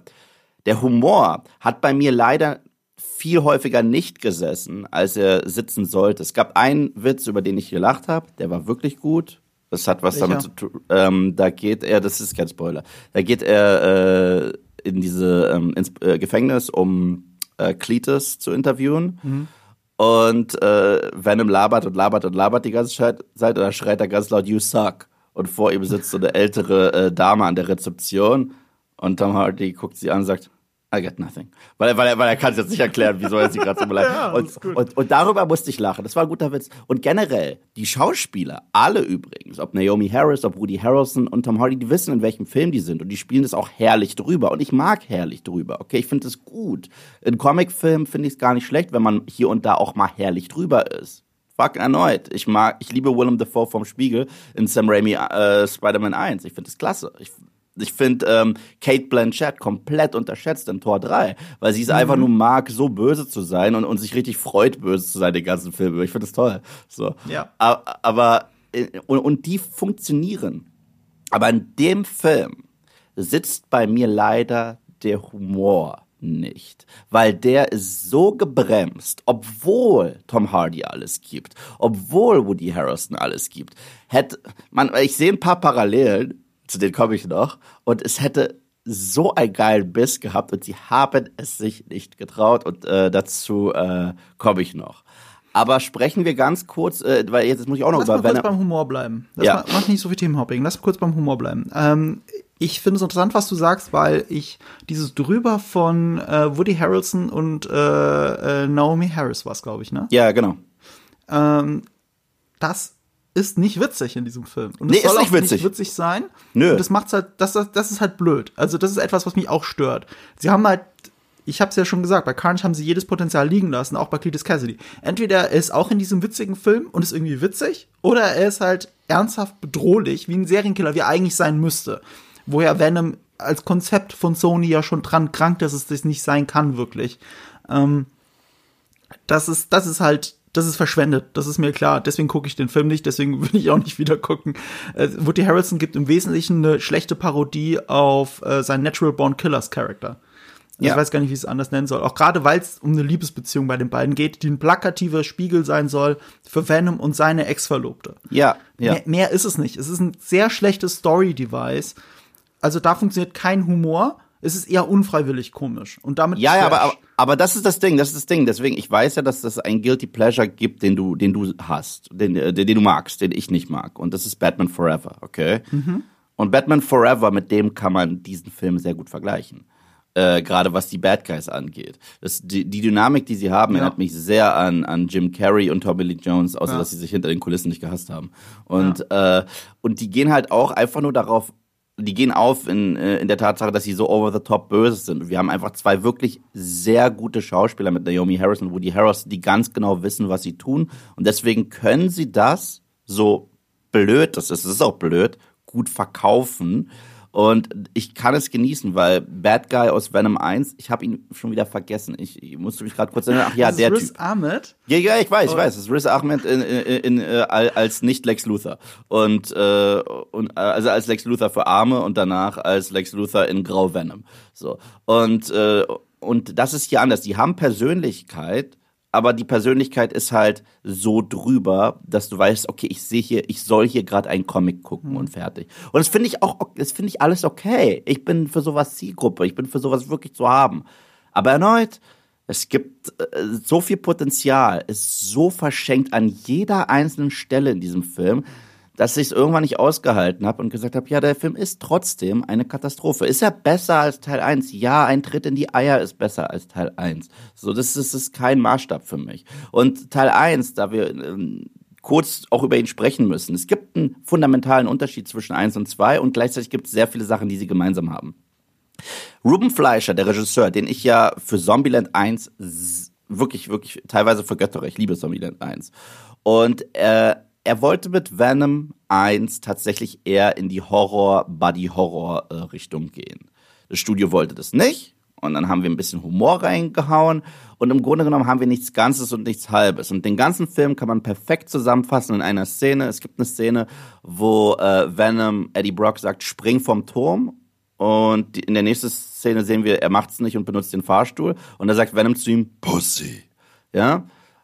Der Humor hat bei mir leider viel häufiger nicht gesessen, als er sitzen sollte. Es gab einen Witz, über den ich gelacht habe, der war wirklich gut. Das hat was Welcher? damit zu tun. Ähm, da geht er, das ist kein Spoiler, da geht er äh, in diese ähm, ins äh, Gefängnis, um äh, Cletus zu interviewen. Mhm. Und äh, Venom labert und labert und labert die ganze Zeit, und da schreit er ganz laut, You suck. Und vor ihm sitzt so eine ältere äh, Dame an der Rezeption. Und Tom Hardy guckt sie an und sagt, I get nothing. Weil, weil, weil er kann es jetzt nicht erklären, wieso er sich gerade so beleidigt. ja, und, und, und darüber musste ich lachen. Das war ein guter Witz. Und generell, die Schauspieler, alle übrigens, ob Naomi Harris, ob Woody Harrelson und Tom Hardy, die wissen, in welchem Film die sind. Und die spielen das auch herrlich drüber. Und ich mag herrlich drüber. Okay, ich finde das gut. In Comicfilmen finde ich es gar nicht schlecht, wenn man hier und da auch mal herrlich drüber ist. Fuck erneut. Ich mag, ich liebe Willem Dafoe vom Spiegel in Sam Raimi äh, Spider-Man 1. Ich finde das klasse. Ich, ich finde ähm, Kate Blanchett komplett unterschätzt in Tor 3, weil sie es mhm. einfach nur mag, so böse zu sein und, und sich richtig freut, böse zu sein, den ganzen Film. Ich finde das toll. So. Ja. Aber, äh, und, und die funktionieren. Aber in dem Film sitzt bei mir leider der Humor nicht, weil der ist so gebremst, obwohl Tom Hardy alles gibt, obwohl Woody Harrison alles gibt. Hätte man, ich sehe ein paar Parallelen zu denen komme ich noch. Und es hätte so einen geilen Biss gehabt und sie haben es sich nicht getraut und äh, dazu äh, komme ich noch. Aber sprechen wir ganz kurz, äh, weil jetzt muss ich auch noch Lass über mal kurz beim Humor bleiben. Lass Ja. mal, mach nicht so viel Themenhopping. Lass kurz beim Humor bleiben. Ähm, ich finde es interessant, was du sagst, weil ich dieses drüber von äh, Woody Harrelson und äh, äh, Naomi Harris war glaube ich, ne? Ja, genau. Ähm, das ist nicht witzig in diesem Film. Und Nee, es soll ist nicht auch witzig. nicht witzig sein. Nö. Und das macht's halt, das, das, das ist halt blöd. Also das ist etwas, was mich auch stört. Sie haben halt, ich habe es ja schon gesagt, bei Carnage haben sie jedes Potenzial liegen lassen, auch bei Cletus Cassidy. Entweder er ist auch in diesem witzigen Film und ist irgendwie witzig, oder er ist halt ernsthaft bedrohlich, wie ein Serienkiller, wie er eigentlich sein müsste. Woher Venom als Konzept von Sony ja schon dran krankt, dass es das nicht sein kann, wirklich. Ähm, das ist, das ist halt, das ist verschwendet, das ist mir klar. Deswegen gucke ich den Film nicht, deswegen will ich auch nicht wieder gucken. Äh, Woody Harrelson gibt im Wesentlichen eine schlechte Parodie auf äh, seinen Natural Born Killers Charakter. Also Ja. Ich weiß gar nicht, wie ich es anders nennen soll. Auch gerade, weil es um eine Liebesbeziehung bei den beiden geht, die ein plakativer Spiegel sein soll für Venom und seine Ex-Verlobte. Ja, ja. Mehr, mehr ist es nicht. Es ist ein sehr schlechtes Story-Device. Also da funktioniert kein Humor. Es ist eher unfreiwillig komisch. Und damit Ja, ja, aber, aber, aber das ist das Ding, das ist das Ding. Deswegen, ich weiß ja, dass das ein Guilty Pleasure gibt, den du, den du hast, den, äh, den, den du magst, den ich nicht mag. Und das ist Batman Forever, okay? Und Batman Forever, mit dem kann man diesen Film sehr gut vergleichen. Äh, Gerade was die Bad Guys angeht. Das, die, die Dynamik, die sie haben, Ja. erinnert mich sehr an, an Jim Carrey und Tommy Lee Jones, außer Ja. dass sie sich hinter den Kulissen nicht gehasst haben. Und, äh, und die gehen halt auch einfach nur darauf die gehen auf in, äh, in der Tatsache, dass sie so over the top böse sind. Wir haben einfach zwei wirklich sehr gute Schauspieler mit Naomi Harris und Woody Harris, die ganz genau wissen, was sie tun. Und deswegen können sie das, so blöd das ist, es ist auch blöd, gut verkaufen. Und ich kann es genießen, weil Bad Guy aus Venom 1, ich habe ihn schon wieder vergessen. Ich, ich musste mich gerade kurz erinnern. Ach ja, Das ist der Riz Typ. Ahmed. Ja, ja, ich weiß, ich weiß. Das ist Riz Ahmed in, in, in, äh, als nicht Lex Luthor. Und, äh, und äh, also als Lex Luthor für Arme und danach als Lex Luthor in Grau Venom. So. Und, äh, und das ist hier anders. Die haben Persönlichkeit, aber die Persönlichkeit ist halt so drüber, dass du weißt, okay, ich sehe hier, ich soll hier gerade einen Comic gucken und fertig. Und das finde ich auch, das finde ich alles okay. Ich bin für sowas Zielgruppe, ich bin für sowas wirklich zu haben. Aber erneut, es gibt äh, so viel Potenzial, ist so verschenkt an jeder einzelnen Stelle in diesem Film, dass ich es irgendwann nicht ausgehalten habe und gesagt habe, ja, der Film ist trotzdem eine Katastrophe. Ist er besser als Teil 1? Ja, ein Tritt in die Eier ist besser als Teil 1. So, das ist, das ist kein Maßstab für mich. Und Teil 1, da wir ähm, kurz auch über ihn sprechen müssen, es gibt einen fundamentalen Unterschied zwischen 1 und 2 und gleichzeitig gibt es sehr viele Sachen, die sie gemeinsam haben. Ruben Fleischer, der Regisseur, den ich ja für Zombieland 1 s- wirklich, wirklich teilweise vergöttere. Ich liebe Zombieland 1. Und äh, er wollte mit Venom 1 tatsächlich eher in die Horror-Buddy-Horror-Richtung gehen. Das Studio wollte das nicht. Und dann haben wir ein bisschen Humor reingehauen. Und im Grunde genommen haben wir nichts Ganzes und nichts Halbes. Und den ganzen Film kann man perfekt zusammenfassen in einer Szene. Es gibt eine Szene, wo äh, Venom Eddie Brock sagt, spring vom Turm. Und in der nächsten Szene sehen wir, er macht's nicht und benutzt den Fahrstuhl. Und da sagt Venom zu ihm, Pussy. Ja?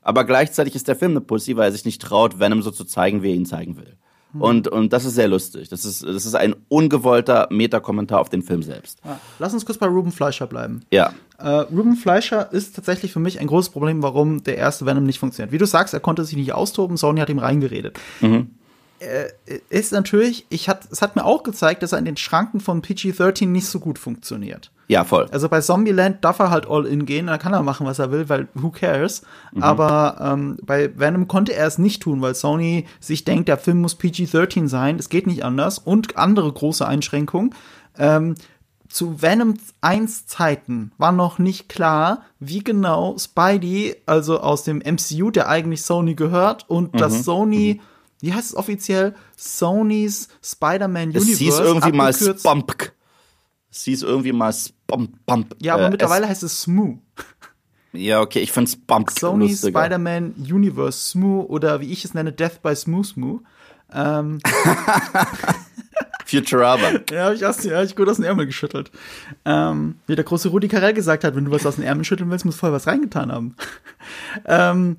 Aber gleichzeitig ist der Film eine Pussy, weil er sich nicht traut, Venom so zu zeigen, wie er ihn zeigen will. Und, und das ist sehr lustig. Das ist, das ist ein ungewollter Metakommentar auf den Film selbst. Ja. Lass uns kurz bei Ruben Fleischer bleiben. Ja. Äh, Ruben Fleischer ist tatsächlich für mich ein großes Problem, warum der erste Venom nicht funktioniert. Wie du sagst, er konnte sich nicht austoben, Sony hat ihm reingeredet. Äh, ist natürlich, ich hat, es hat mir auch gezeigt, dass er in den Schranken von PG-13 nicht so gut funktioniert. Ja, voll. Also bei Zombieland darf er halt all in gehen, da kann er machen, was er will, weil who cares. Aber ähm, bei Venom konnte er es nicht tun, weil Sony sich denkt, der Film muss PG-13 sein, es geht nicht anders und andere große Einschränkungen. Ähm, zu Venom 1 Zeiten war noch nicht klar, wie genau Spidey, also aus dem MCU, der eigentlich Sony gehört, und das Sony, wie heißt es offiziell? Sonys Spider-Man Es Universe. hieß irgendwie mal Spump. Es hieß irgendwie mal Spump. Bump. Ja, aber Äh, mittlerweile heißt es Smoo. Ja, okay, ich finde Spump Sony lustiger. Spider-Man Universe Smoo oder wie ich es nenne, Death by Smoo Smoo. Ähm, Futurama. ja, habe ich, aus- ja, hab ich gut aus den Ärmel geschüttelt. Ähm, wie der große Rudi Carell gesagt hat, wenn du was aus den Ärmeln schütteln willst, musst du vorher was reingetan haben. ähm,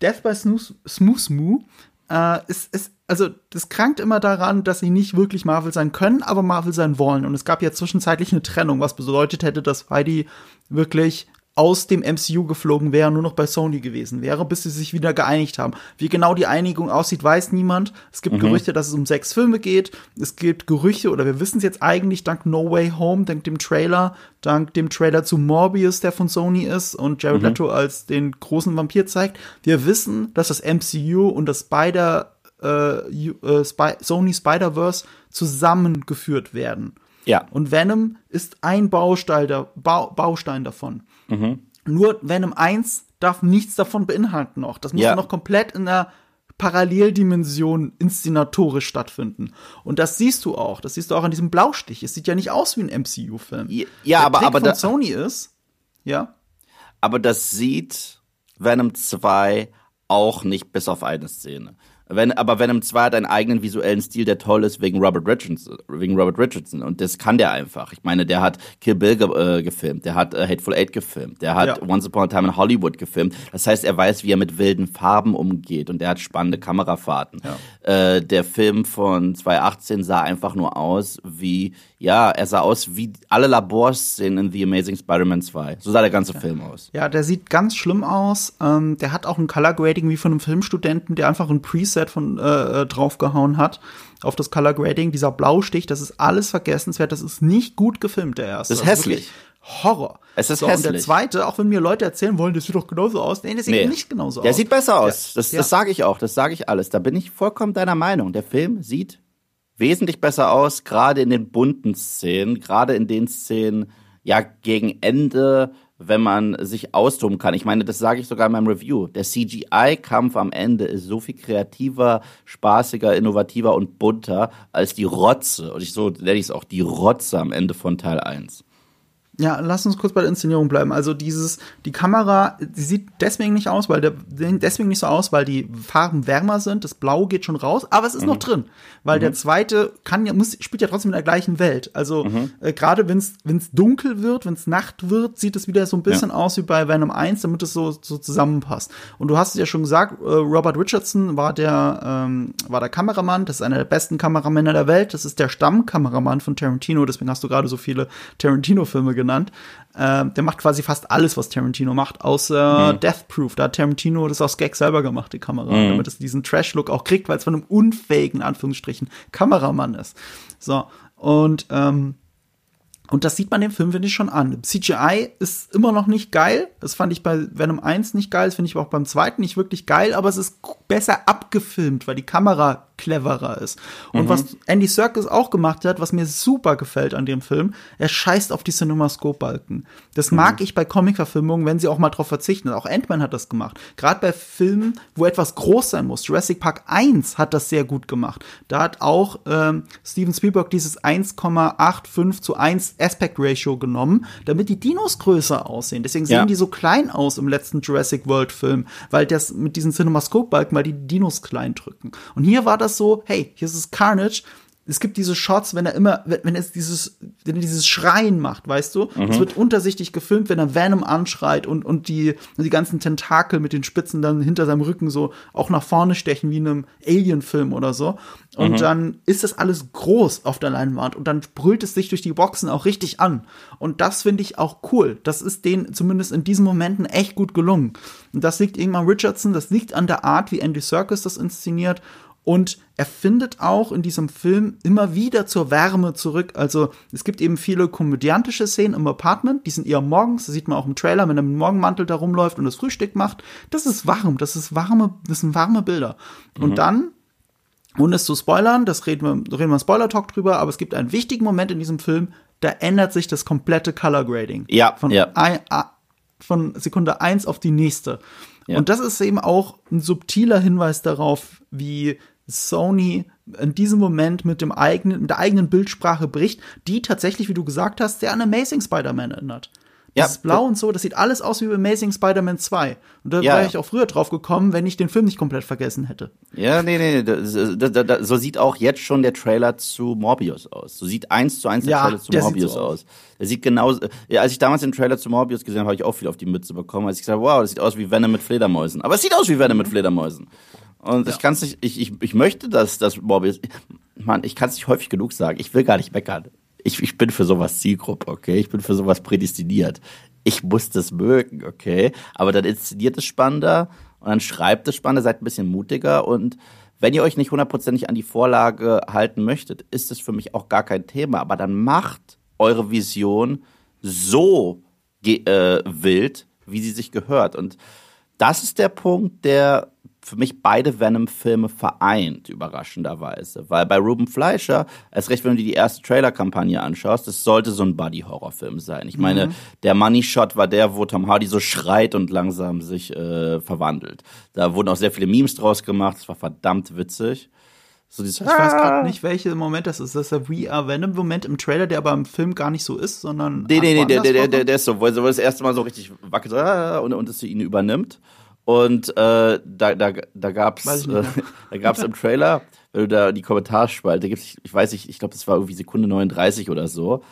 Death by Smoo Smoo Smoo äh, ist, ist, also das krankt immer daran, dass sie nicht wirklich Marvel sein können, aber Marvel sein wollen. Und es gab ja zwischenzeitlich eine Trennung, was bedeutet hätte, dass Heidi wirklich aus dem MCU geflogen wäre, nur noch bei Sony gewesen wäre, bis sie sich wieder geeinigt haben. Wie genau die Einigung aussieht, weiß niemand. Es gibt mhm. Gerüchte, dass es um sechs Filme geht. Es gibt Gerüchte, oder wir wissen es jetzt eigentlich dank No Way Home, dank dem Trailer, dank dem Trailer zu Morbius, der von Sony ist und Jared mhm. Leto als den großen Vampir zeigt. Wir wissen, dass das MCU und das Spider, äh, äh, Spy Sony Spider-Verse zusammengeführt werden. Ja. Und Venom ist ein Baustein, der, ba Baustein davon. Mhm. Nur Venom 1 darf nichts davon beinhalten noch. Das muss ja. noch komplett in der Paralleldimension inszenatorisch stattfinden. Und das siehst du auch. Das siehst du auch an diesem Blaustich. Es sieht ja nicht aus wie ein MCU-Film. Ja, ja aber, Trick aber von Sony ist, ja. Aber das sieht Venom 2 auch nicht bis auf eine Szene. Wenn, aber Venom 2 hat einen eigenen visuellen Stil, der toll ist wegen Robert Richardson, wegen Robert Richardson. Und das kann der einfach. Ich meine, der hat Kill Bill ge äh, gefilmt, der hat äh, Hateful Eight gefilmt, der hat ja. Once Upon a Time in Hollywood gefilmt. Das heißt, er weiß, wie er mit wilden Farben umgeht und er hat spannende Kamerafahrten. Ja. Äh, der Film von 2018 sah einfach nur aus wie, ja, er sah aus wie alle Laborszenen in The Amazing Spider-Man 2. So sah der ganze ja. Film aus. Ja, der sieht ganz schlimm aus. Ähm, der hat auch ein Color Grading wie von einem Filmstudenten, der einfach ein Preset Preset von äh, äh, draufgehauen hat auf das Color Grading, dieser Blaustich, das ist alles vergessenswert, das ist nicht gut gefilmt, der erste. Das ist hässlich. Horror. Es ist so, hässlich. Und der zweite, auch wenn mir Leute erzählen wollen, das sieht doch genauso aus. Nee, das sieht nee. nicht genauso der aus. Der sieht besser aus. Das, ja. das sage ich auch. Das sage ich alles. Da bin ich vollkommen deiner Meinung. Der Film sieht wesentlich besser aus, gerade in den bunten Szenen, gerade in den Szenen, ja, gegen Ende, wenn man sich austoben kann. Ich meine, das sage ich sogar in meinem Review. Der CGI-Kampf am Ende ist so viel kreativer, spaßiger, innovativer und bunter als die Rotze. Und ich so nenne ich es auch die Rotze am Ende von Teil 1. Ja, lass uns kurz bei der Inszenierung bleiben. Also dieses, die Kamera, die sieht deswegen nicht aus, weil der, deswegen nicht so aus, weil die Farben wärmer sind. Das Blau geht schon raus, aber es ist mhm. noch drin, weil mhm. der zweite kann ja, muss, spielt ja trotzdem in der gleichen Welt. Also mhm. äh, gerade wenn es dunkel wird, wenn es Nacht wird, sieht es wieder so ein bisschen ja. aus wie bei Venom 1, damit es so, so zusammenpasst. Und du hast es ja schon gesagt, äh, Robert Richardson war der, ähm, war der Kameramann. Das ist einer der besten Kameramänner der Welt. Das ist der Stammkameramann von Tarantino. Deswegen hast du gerade so viele Tarantino-Filme genannt. Äh, der macht quasi fast alles, was Tarantino macht, außer mhm. Death Proof. Da hat Tarantino das aus Gag selber gemacht, die Kamera, mhm. damit es diesen Trash-Look auch kriegt, weil es von einem unfähigen, Anführungsstrichen, Kameramann ist. So, und ähm, und das sieht man dem Film, finde ich, schon an. CGI ist immer noch nicht geil. Das fand ich bei Venom 1 nicht geil. Das finde ich auch beim zweiten nicht wirklich geil. Aber es ist besser abgefilmt, weil die Kamera cleverer ist. Und mhm. was Andy Serkis auch gemacht hat, was mir super gefällt an dem Film, er scheißt auf die Cinemascope-Balken. Das mhm. mag ich bei Comic-Verfilmungen, wenn sie auch mal drauf verzichten. Auch Ant-Man hat das gemacht. Gerade bei Filmen, wo etwas groß sein muss. Jurassic Park 1 hat das sehr gut gemacht. Da hat auch ähm, Steven Spielberg dieses 1,85 zu 1 Aspect Ratio genommen, damit die Dinos größer aussehen. Deswegen sehen ja. die so klein aus im letzten Jurassic World Film, weil das mit diesen Cinemascope-Balken, weil die Dinos klein drücken. Und hier war das so, hey, hier ist es Carnage. Es gibt diese Shots, wenn er immer, wenn er dieses, wenn er dieses Schreien macht, weißt du? Mhm. Es wird untersichtig gefilmt, wenn er Venom anschreit und, und die, die ganzen Tentakel mit den Spitzen dann hinter seinem Rücken so auch nach vorne stechen, wie in einem Alien-Film oder so. Und mhm. dann ist das alles groß auf der Leinwand und dann brüllt es sich durch die Boxen auch richtig an. Und das finde ich auch cool. Das ist denen zumindest in diesen Momenten echt gut gelungen. Und das liegt irgendwann Richardson, das liegt an der Art, wie Andy Serkis das inszeniert und er findet auch in diesem Film immer wieder zur Wärme zurück. Also es gibt eben viele komödiantische Szenen im Apartment, die sind eher morgens, das sieht man auch im Trailer, wenn er mit dem Morgenmantel da rumläuft und das Frühstück macht. Das ist warm, das ist warme, das sind warme Bilder. Mhm. Und dann, ohne es zu spoilern, das reden wir, reden wir im Spoiler-Talk drüber, aber es gibt einen wichtigen Moment in diesem Film, da ändert sich das komplette Color Grading. Ja, von, ja. Ein, von Sekunde eins auf die nächste. Ja. Und das ist eben auch ein subtiler Hinweis darauf, wie Sony in diesem Moment mit dem eigenen, mit der eigenen Bildsprache bricht, die tatsächlich, wie du gesagt hast, sehr an Amazing Spider-Man erinnert. Ja, das Blau und so, das sieht alles aus wie Amazing Spider-Man 2. Und da ja, wäre ich auch früher drauf gekommen, wenn ich den Film nicht komplett vergessen hätte. Ja, nee, nee, das, das, das, so sieht auch jetzt schon der Trailer zu Morbius aus. So sieht eins zu eins der ja, Trailer zu Morbius so aus. Der sieht genau, ja, als ich damals den Trailer zu Morbius gesehen habe, habe ich auch viel auf die Mütze bekommen, als ich gesagt habe, wow, das sieht aus wie Venom mit Fledermäusen. Aber es sieht aus wie Venom mit Fledermäusen. Und ja. ich kann es nicht, ich, ich, ich möchte, dass das Morbius, Mann, ich kann es nicht häufig genug sagen. Ich will gar nicht meckern. Ich, ich bin für sowas Zielgruppe, okay? Ich bin für sowas prädestiniert. ich muss das mögen, okay. Aber dann inszeniert es spannender und dann schreibt es spannender, seid ein bisschen mutiger und wenn ihr euch nicht hundertprozentig an die Vorlage halten möchtet, ist es für mich auch gar kein Thema. Aber dann macht eure Vision so äh, wild, wie sie sich gehört. Und das ist der Punkt, der für mich beide Venom-Filme vereint, überraschenderweise. Weil bei Ruben Fleischer, erst recht, wenn du dir die erste Trailer-Kampagne anschaust, das sollte so ein Buddy-Horror-Film sein. Ich meine, mhm. der Money-Shot war der, wo Tom Hardy so schreit und langsam sich äh, verwandelt. Da wurden auch sehr viele Memes draus gemacht, das war verdammt witzig. So dieses, ich weiß gerade nicht, welcher Moment das ist. Das ist der We Are Venom-Moment im Trailer, der aber im Film gar nicht so ist, sondern. Nee, nee, nee, der, der, der, der ist so, wo er das erste Mal so richtig wackelt und, und es ihn übernimmt. Und äh, da, da, da gab's, äh, da gab's im Trailer, wenn du da die Kommentarspalte gibst, ich weiß nicht, ich glaube, das war irgendwie Sekunde 39 oder so.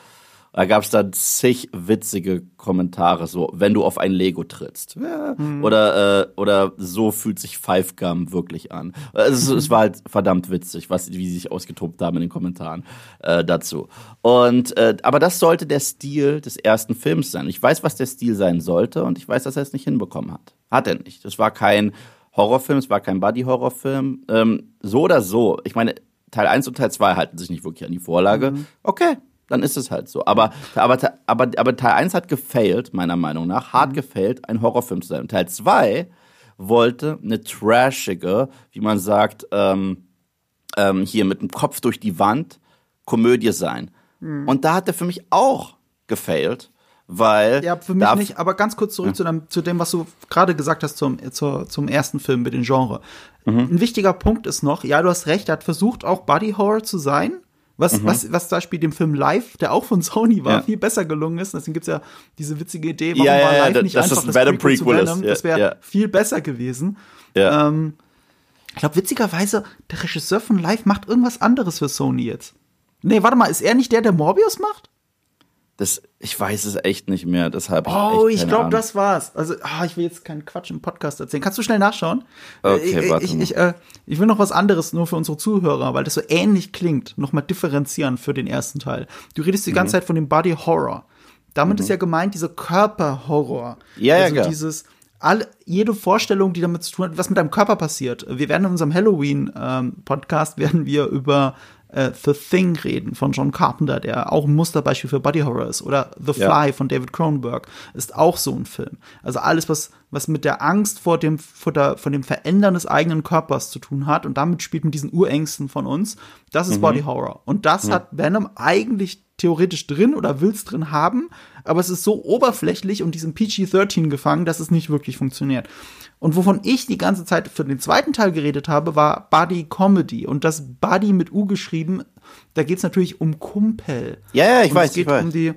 Da gab es dann zig witzige Kommentare, so wenn du auf ein Lego trittst. Ja. Mhm. Oder, äh, oder so fühlt sich Five Gum wirklich an. Also, es, war halt verdammt witzig, was, wie sie sich ausgetobt haben in den Kommentaren äh, dazu. Und äh, aber das sollte der Stil des ersten Films sein. Ich weiß, was der Stil sein sollte, und ich weiß, dass er es nicht hinbekommen hat. Hat er nicht. Das war kein Horrorfilm, es war kein Buddy-Horrorfilm. Ähm, so oder so. Ich meine, Teil 1 und Teil 2 halten sich nicht wirklich an die Vorlage. Mhm. Okay, dann ist es halt so. Aber, aber, aber, aber Teil 1 hat gefailt, meiner Meinung nach, hart mhm. gefailt, ein Horrorfilm zu sein. Teil 2 wollte eine trashige, wie man sagt, ähm, ähm, hier mit dem Kopf durch die Wand Komödie sein. Mhm. Und da hat er für mich auch gefailt, weil. Ja, für mich nicht, aber ganz kurz zurück ja. zu, dem, zu dem, was du gerade gesagt hast zum, zur, zum ersten Film mit dem Genre. Mhm. Ein wichtiger Punkt ist noch, ja, du hast recht, er hat versucht, auch Body Horror zu sein was, mhm. was, was zum Beispiel dem Film Live, der auch von Sony war, ja. viel besser gelungen ist. Deswegen gibt's ja diese witzige Idee, warum ja, ja, war Live ja, nicht das einfach das Venom Prequel, Prequel ist. das wäre viel besser gewesen. Ähm, ich glaube, witzigerweise, der Regisseur von Live macht irgendwas anderes für Sony jetzt. Nee, warte mal, ist er nicht der, der Morbius macht? Das, ich weiß es echt nicht mehr, deshalb. Oh, ich, ich glaube, das war's. Also, oh, ich will jetzt keinen Quatsch im Podcast erzählen. Kannst du schnell nachschauen? Okay, ich, warte ich, ich, äh, ich will noch was anderes nur für unsere Zuhörer, weil das so ähnlich klingt. Nochmal differenzieren für den ersten Teil. Du redest die ganze mhm. Zeit von dem Body Horror. Damit mhm. ist ja gemeint, dieser Körperhorror. Ja, also ja, dieses, all, jede Vorstellung, die damit zu tun hat, was mit deinem Körper passiert. Wir werden in unserem Halloween-Podcast ähm, werden wir über äh, The Thing reden von John Carpenter, der auch ein Musterbeispiel für Body Horror ist. Oder The Fly ja. von David Cronenberg ist auch so ein Film. Also alles, was, was mit der Angst vor dem, vor, der, vor dem Verändern des eigenen Körpers zu tun hat und damit spielt mit diesen Urängsten von uns, das ist mhm. Body Horror. Und das mhm. hat Venom eigentlich theoretisch drin oder will's drin haben, aber es ist so oberflächlich und diesem PG-13 gefangen, dass es nicht wirklich funktioniert. Und wovon ich die ganze Zeit für den zweiten Teil geredet habe, war Buddy Comedy. Und das Buddy mit U geschrieben, da geht's natürlich um Kumpel. Ja, ja, ich und weiß. Es geht ich weiß. um die.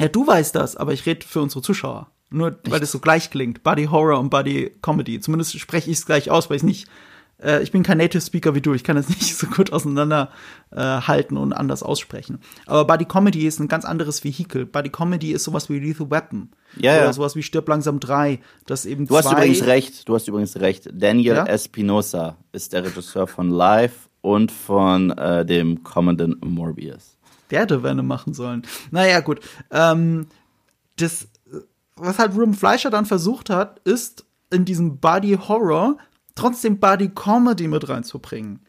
Ja, du weißt das, aber ich rede für unsere Zuschauer. Nur weil das so gleich klingt. Buddy Horror und Buddy Comedy. Zumindest spreche ich es gleich aus, weil ich nicht äh, ich bin kein Native Speaker wie du, ich kann das nicht so gut auseinander äh, und anders aussprechen. Aber Buddy Comedy ist ein ganz anderes Vehikel. Buddy Comedy ist sowas wie Lethal Weapon. Ja, Oder ja. sowas wie Stirb langsam 3, das eben Du hast übrigens recht, du hast übrigens recht. Daniel ja? Espinosa ist der Regisseur von Live und von äh, dem kommenden Morbius. Der hätte Venom machen sollen. Naja, gut. Ähm, das, was halt Ruben Fleischer dann versucht hat, ist in diesem Body Horror trotzdem Body Comedy mit reinzubringen.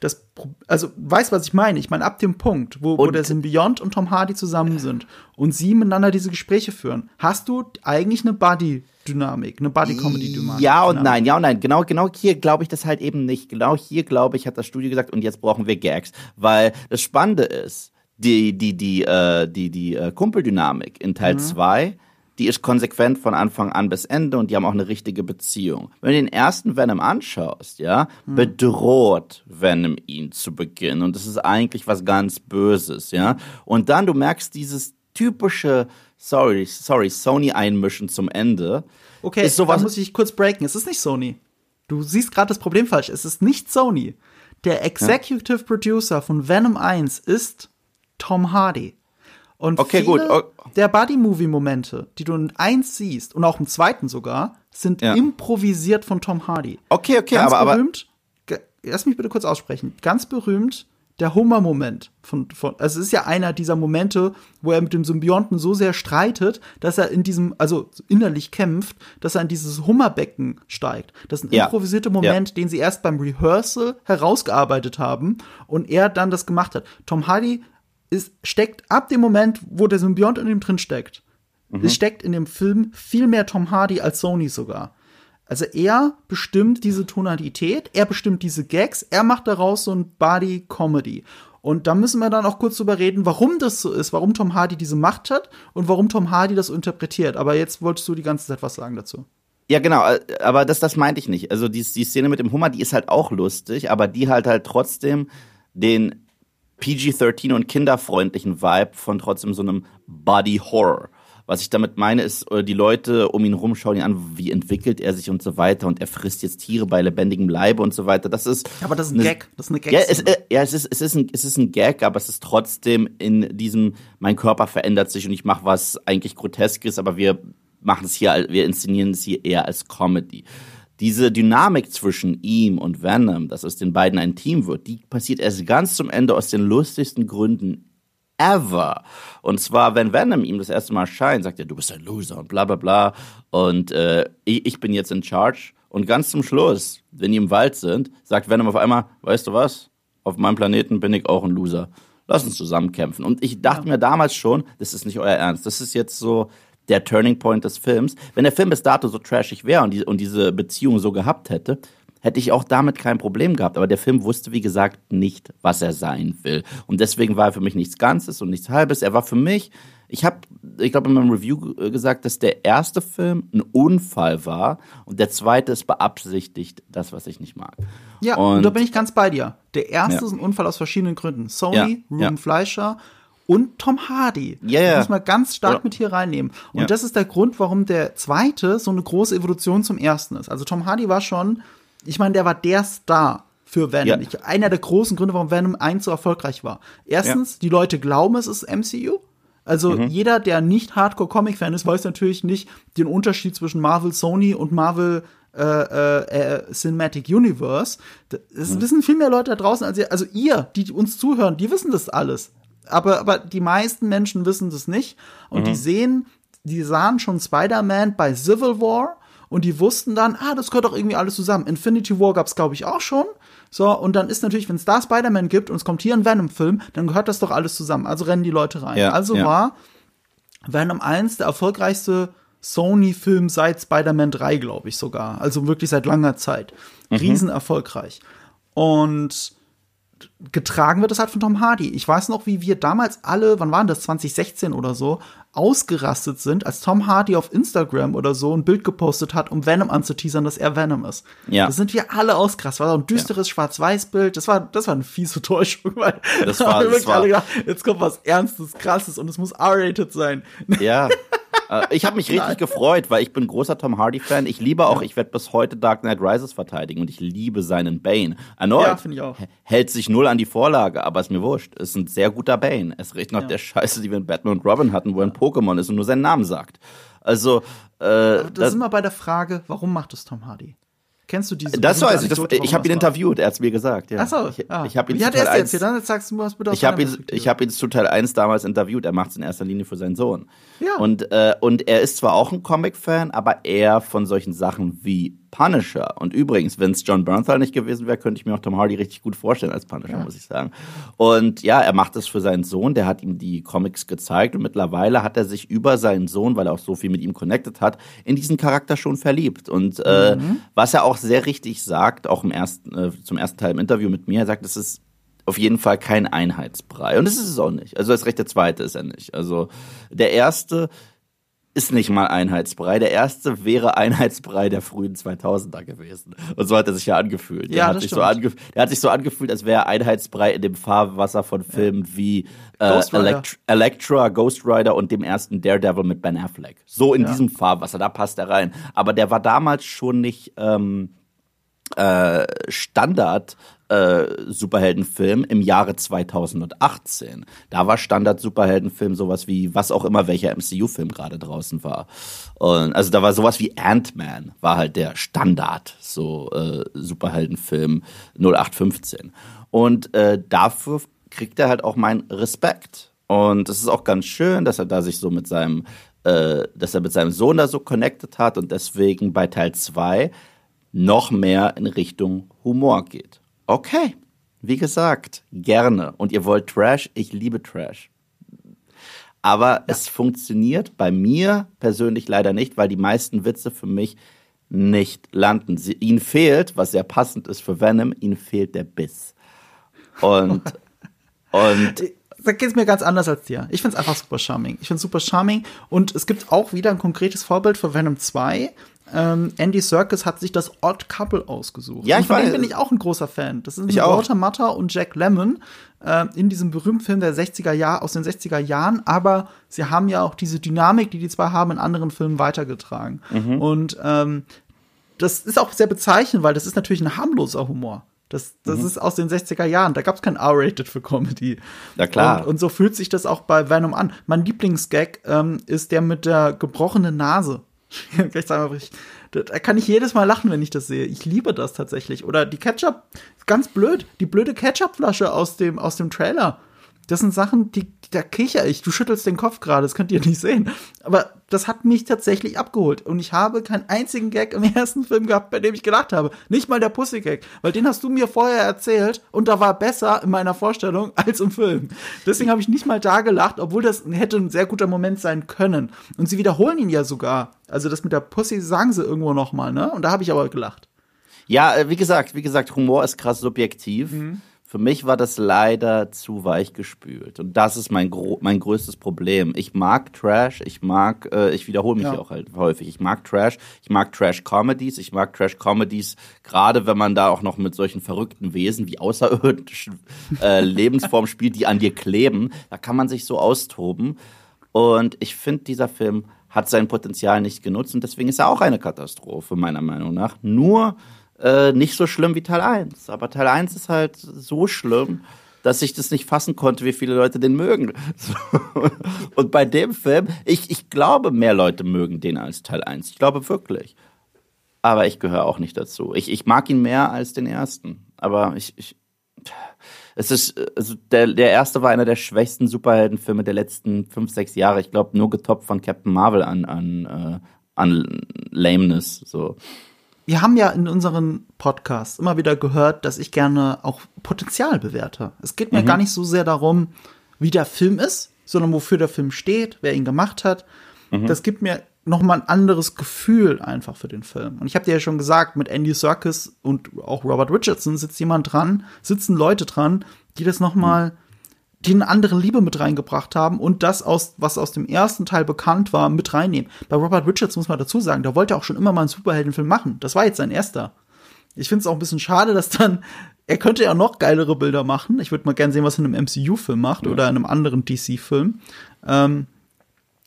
Das, also, weißt was ich meine? Ich meine, ab dem Punkt, wo, wo der Symbiont und Tom Hardy zusammen sind und sie miteinander diese Gespräche führen, hast du eigentlich eine Body-Dynamik, eine Body-Comedy-Dynamik. Ja und nein, ja und nein. Genau, genau hier glaube ich das halt eben nicht. Genau hier glaube ich, hat das Studio gesagt, und jetzt brauchen wir Gags. Weil das Spannende ist, die, die, die, äh, die, die äh, Kumpeldynamik in Teil 2 mhm die ist konsequent von Anfang an bis Ende und die haben auch eine richtige Beziehung. Wenn du den ersten Venom anschaust, ja, hm. bedroht Venom ihn zu Beginn und das ist eigentlich was ganz Böses, ja. Und dann du merkst dieses typische, sorry, sorry, Sony einmischen zum Ende. Okay, ist sowas, da muss ich kurz breaken. Es ist nicht Sony. Du siehst gerade das Problem falsch. Es ist nicht Sony. Der Executive ja? Producer von Venom 1 ist Tom Hardy. Und okay, viele gut. der Buddy-Movie-Momente, die du in eins siehst und auch im zweiten sogar, sind ja. improvisiert von Tom Hardy. Okay, okay, Ganz aber, berühmt, aber lass mich bitte kurz aussprechen. Ganz berühmt der Hummer-Moment von, von, also es ist ja einer dieser Momente, wo er mit dem Symbionten so sehr streitet, dass er in diesem, also innerlich kämpft, dass er in dieses Hummerbecken steigt. Das ist ein Ja. improvisierter Moment, Ja. den sie erst beim Rehearsal herausgearbeitet haben und er dann das gemacht hat. Tom Hardy ist, steckt ab dem Moment, wo der Symbiont in ihm drin steckt, es steckt in dem Film viel mehr Tom Hardy als Sony sogar. Also er bestimmt diese Tonalität, er bestimmt diese Gags, er macht daraus so ein Body-Comedy. Und da müssen wir dann auch kurz drüber reden, warum das so ist, warum Tom Hardy diese Macht hat und warum Tom Hardy das so interpretiert. Aber jetzt wolltest du die ganze Zeit was sagen dazu. Ja, genau, äh, aber das, das meinte ich nicht. Also die, die Szene mit dem Hummer, die ist halt auch lustig, aber die halt halt trotzdem den PG-13 und kinderfreundlichen Vibe von trotzdem so einem Body Horror. Was ich damit meine, ist, äh, die Leute um ihn rum schauen ihn an, wie entwickelt er sich und so weiter und er frisst jetzt Tiere bei lebendigem Leibe und so weiter. Das ist. Aber das ist ein eine- Gag. Das ist eine Gag. Ja, es, äh, ja es, ist, es, ist ein, es ist ein Gag, aber es ist trotzdem in diesem, mein Körper verändert sich und ich mache was eigentlich Groteskes, aber wir machen es hier, wir inszenieren es hier eher als Comedy. Diese Dynamik zwischen ihm und Venom, dass aus den beiden ein Team wird, die passiert erst ganz zum Ende aus den lustigsten Gründen ever. Und zwar, wenn Venom ihm das erste Mal erscheint, sagt er, du bist ein Loser und bla bla bla. Und äh, ich, ich bin jetzt in charge. Und ganz zum Schluss, wenn die im Wald sind, sagt Venom auf einmal, weißt du was? Auf meinem Planeten bin ich auch ein Loser. Lass uns zusammen kämpfen. Und ich dachte mir damals schon, das ist nicht euer Ernst. Das ist jetzt so der Turning Point des Films. Wenn der Film bis dato so trashig wäre und, die, und diese Beziehung so gehabt hätte, hätte ich auch damit kein Problem gehabt. Aber der Film wusste, wie gesagt, nicht, was er sein will. Und deswegen war er für mich nichts Ganzes und nichts Halbes. Er war für mich, ich habe, ich glaube, in meinem Review äh, gesagt, dass der erste Film ein Unfall war und der zweite ist beabsichtigt, das, was ich nicht mag. Ja, und, und, da bin ich ganz bei dir. Der erste Ja. ist ein Unfall aus verschiedenen Gründen. Sony, Ja, Ruben ja. Fleischer und Tom Hardy. Ja, ja. Das muss man ganz stark Oder- mit hier reinnehmen. Und Ja. das ist der Grund, warum der zweite so eine große Evolution zum ersten ist. Also Tom Hardy war schon, ich meine, der war der Star für Venom. Ja. Ich, einer der großen Gründe, warum Venom 1 so erfolgreich war. Erstens, die Leute glauben, es ist MCU. Also Mhm. jeder, der nicht Hardcore-Comic-Fan ist, weiß natürlich nicht den Unterschied zwischen Marvel, Sony und Marvel äh, äh, äh, Cinematic Universe. Das Mhm. wissen viel mehr Leute da draußen als ihr. Also ihr, die uns zuhören, die wissen das alles. Aber, aber die meisten Menschen wissen das nicht. Und Mhm. die sehen, die sahen schon Spider-Man bei Civil War und die wussten dann, ah, das gehört doch irgendwie alles zusammen. Infinity War gab's glaube ich, auch schon. So, und dann ist natürlich, wenn es da Spider-Man gibt und es kommt hier ein Venom-Film, dann gehört das doch alles zusammen. Also rennen die Leute rein. Ja, also ja. war Venom 1 der erfolgreichste Sony-Film seit Spider-Man 3, glaube ich sogar. Also wirklich seit langer Zeit. Mhm. Riesen erfolgreich. Und getragen wird das halt von Tom Hardy. Ich weiß noch, wie wir damals alle, wann waren das, 2016 oder so, ausgerastet sind, als Tom Hardy auf Instagram oder so ein Bild gepostet hat, um Venom anzuteasern, dass er Venom ist. Ja. Da sind wir alle ausgerastet. War so ein düsteres Schwarz-Weiß-Bild. Das war, das war eine fiese Täuschung, weil Das da war- das wirklich war- alle gedacht, jetzt kommt was Ernstes, Krasses und es muss R-rated sein. Ja. Äh, Ich habe mich richtig gefreut, weil ich bin großer Tom Hardy-Fan. Ich liebe auch, ich werde bis heute Dark Knight Rises verteidigen und ich liebe seinen Bane. Erneut Ja, finde ich auch. hält sich null an die Vorlage, aber ist mir wurscht. Ist ein sehr guter Bane. Es riecht nach Ja. der Scheiße, die wir in Batman und Robin hatten, wo er ein Pokémon ist und nur seinen Namen sagt. Also, äh, Da das, sind wir bei der Frage, warum macht es Tom Hardy? Kennst du diese das weiß ich. Das, ich habe ihn interviewt, er hat's mir gesagt. Ja. Ach so, ich, ah. ich habe ihn Wie hat er es 1 erzählt? Dann jetzt sagst du was Ich habe ihn, ich ihn zu Teil 1 damals interviewt. Er macht es in erster Linie für seinen Sohn. Ja. Und, äh, und er ist zwar auch ein Comic-Fan, aber eher von solchen Sachen wie Punisher. Und übrigens, wenn es John Bernthal nicht gewesen wäre, könnte ich mir auch Tom Hardy richtig gut vorstellen als Punisher, muss ich sagen. Und ja, er macht es für seinen Sohn. Der hat ihm die Comics gezeigt und mittlerweile hat er sich über seinen Sohn, weil er auch so viel mit ihm connected hat, in diesen Charakter schon verliebt. Und äh, was er auch sehr richtig sagt, auch im ersten, äh, zum ersten Teil im Interview mit mir, er sagt, es ist auf jeden Fall kein Einheitsbrei. Und das ist es auch nicht. Also das recht der zweite ist er nicht. Also der erste ist nicht mal Einheitsbrei. Der erste wäre Einheitsbrei der frühen 2000er gewesen. Und so hat er sich ja angefühlt. Ja, der, hat sich so angef der hat sich so angefühlt, als wäre er Einheitsbrei in dem Fahrwasser von Filmen wie äh, Ghost Rider. Elect Electra, Ghost Rider und dem ersten Daredevil mit Ben Affleck. So in Ja. diesem Fahrwasser, da passt er rein. Aber der war damals schon nicht ähm, äh, Standard äh, Superheldenfilm im Jahre 2018. Da war Standard Superheldenfilm sowas wie was auch immer welcher MCU-Film gerade draußen war. Und also da war sowas wie Ant-Man war halt der Standard so äh, Superheldenfilm 0815. Und äh, dafür kriegt er halt auch meinen Respekt. Und es ist auch ganz schön, dass er da sich so mit seinem, äh, dass er mit seinem Sohn da so connected hat und deswegen bei Teil 2 noch mehr in Richtung Humor geht. Okay, wie gesagt, gerne. Und ihr wollt Trash, ich liebe Trash. Aber ja. es funktioniert bei mir persönlich leider nicht, weil die meisten Witze für mich nicht landen. Sie, ihnen fehlt, was sehr passend ist für Venom, ihnen fehlt der Biss. Und, und da geht es mir ganz anders als dir. Ich finde es einfach super charming. Ich finde es super charming. Und es gibt auch wieder ein konkretes Vorbild für Venom 2. Ähm, Andy Serkis hat sich das Odd Couple ausgesucht. Ja, ich und von dem bin ich auch ein großer Fan. Das sind Walter Matter und Jack Lemmon äh, in diesem berühmten Film der 60er Jahre aus den 60er Jahren. Aber sie haben ja auch diese Dynamik, die die zwei haben, in anderen Filmen weitergetragen. Mhm. Und ähm, das ist auch sehr bezeichnend, weil das ist natürlich ein harmloser Humor. Das, das mhm. ist aus den 60er Jahren. Da gab es kein R-Rated für Comedy. Ja, klar. Und, und, so fühlt sich das auch bei Venom an. Mein Lieblingsgag ähm, ist der mit der gebrochenen Nase. Ich sag mal, ich, da kann ich jedes Mal lachen, wenn ich das sehe. Ich liebe das tatsächlich. Oder die Ketchup, ganz blöd, die blöde Ketchupflasche aus dem, aus dem Trailer. Das sind Sachen, die, da kicher ich. Du schüttelst den Kopf gerade, das könnt ihr nicht sehen. Aber das hat mich tatsächlich abgeholt. Und ich habe keinen einzigen Gag im ersten Film gehabt, bei dem ich gelacht habe. Nicht mal der Pussy-Gag. Weil den hast du mir vorher erzählt und da war besser in meiner Vorstellung als im Film. Deswegen habe ich nicht mal da gelacht, obwohl das hätte ein sehr guter Moment sein können. Und sie wiederholen ihn ja sogar. Also das mit der Pussy sagen sie irgendwo noch mal, ne? Und da habe ich aber gelacht. Ja, äh, wie gesagt, wie gesagt, Humor ist krass subjektiv. Mhm. Für mich war das leider zu weich gespült. Und das ist mein, mein größtes Problem. Ich mag Trash, ich mag, äh, ich wiederhole mich ja. auch halt häufig. Ich mag Trash, ich mag Trash-Comedies, ich mag Trash-Comedies, gerade wenn man da auch noch mit solchen verrückten Wesen wie außerirdischen äh, Lebensformen spielt, die an dir kleben. Da kann man sich so austoben. Und ich finde, dieser Film hat sein Potenzial nicht genutzt und deswegen ist er auch eine Katastrophe, meiner Meinung nach. Nur äh, nicht so schlimm wie Teil 1. Aber Teil 1 ist halt so schlimm, dass ich das nicht fassen konnte, wie viele Leute den mögen. Und bei dem Film, ich, ich glaube, mehr Leute mögen den als Teil 1. Ich glaube wirklich. Aber ich gehöre auch nicht dazu. Ich, ich mag ihn mehr als den ersten. Aber ich, ich es ist, also der, der erste war einer der schwächsten Superheldenfilme der letzten fünf, sechs Jahre. Ich glaube, nur getoppt von Captain Marvel an, an, äh, an Lameness, so wir haben ja in unseren Podcasts immer wieder gehört, dass ich gerne auch Potenzial bewerte. Es geht mir mhm. gar nicht so sehr darum, wie der Film ist, sondern wofür der Film steht, wer ihn gemacht hat. Mhm. Das gibt mir noch mal ein anderes Gefühl einfach für den Film. Und ich habe dir ja schon gesagt, mit Andy Serkis und auch Robert Richardson sitzt jemand dran, sitzen Leute dran, die das noch mal mhm die eine andere Liebe mit reingebracht haben und das aus, was aus dem ersten Teil bekannt war, mit reinnehmen. Bei Robert Richards muss man dazu sagen, der wollte auch schon immer mal einen Superheldenfilm machen. Das war jetzt sein erster. Ich finde es auch ein bisschen schade, dass dann, er könnte ja noch geilere Bilder machen. Ich würde mal gern sehen, was er in einem MCU-Film macht ja. oder in einem anderen DC-Film. Ähm,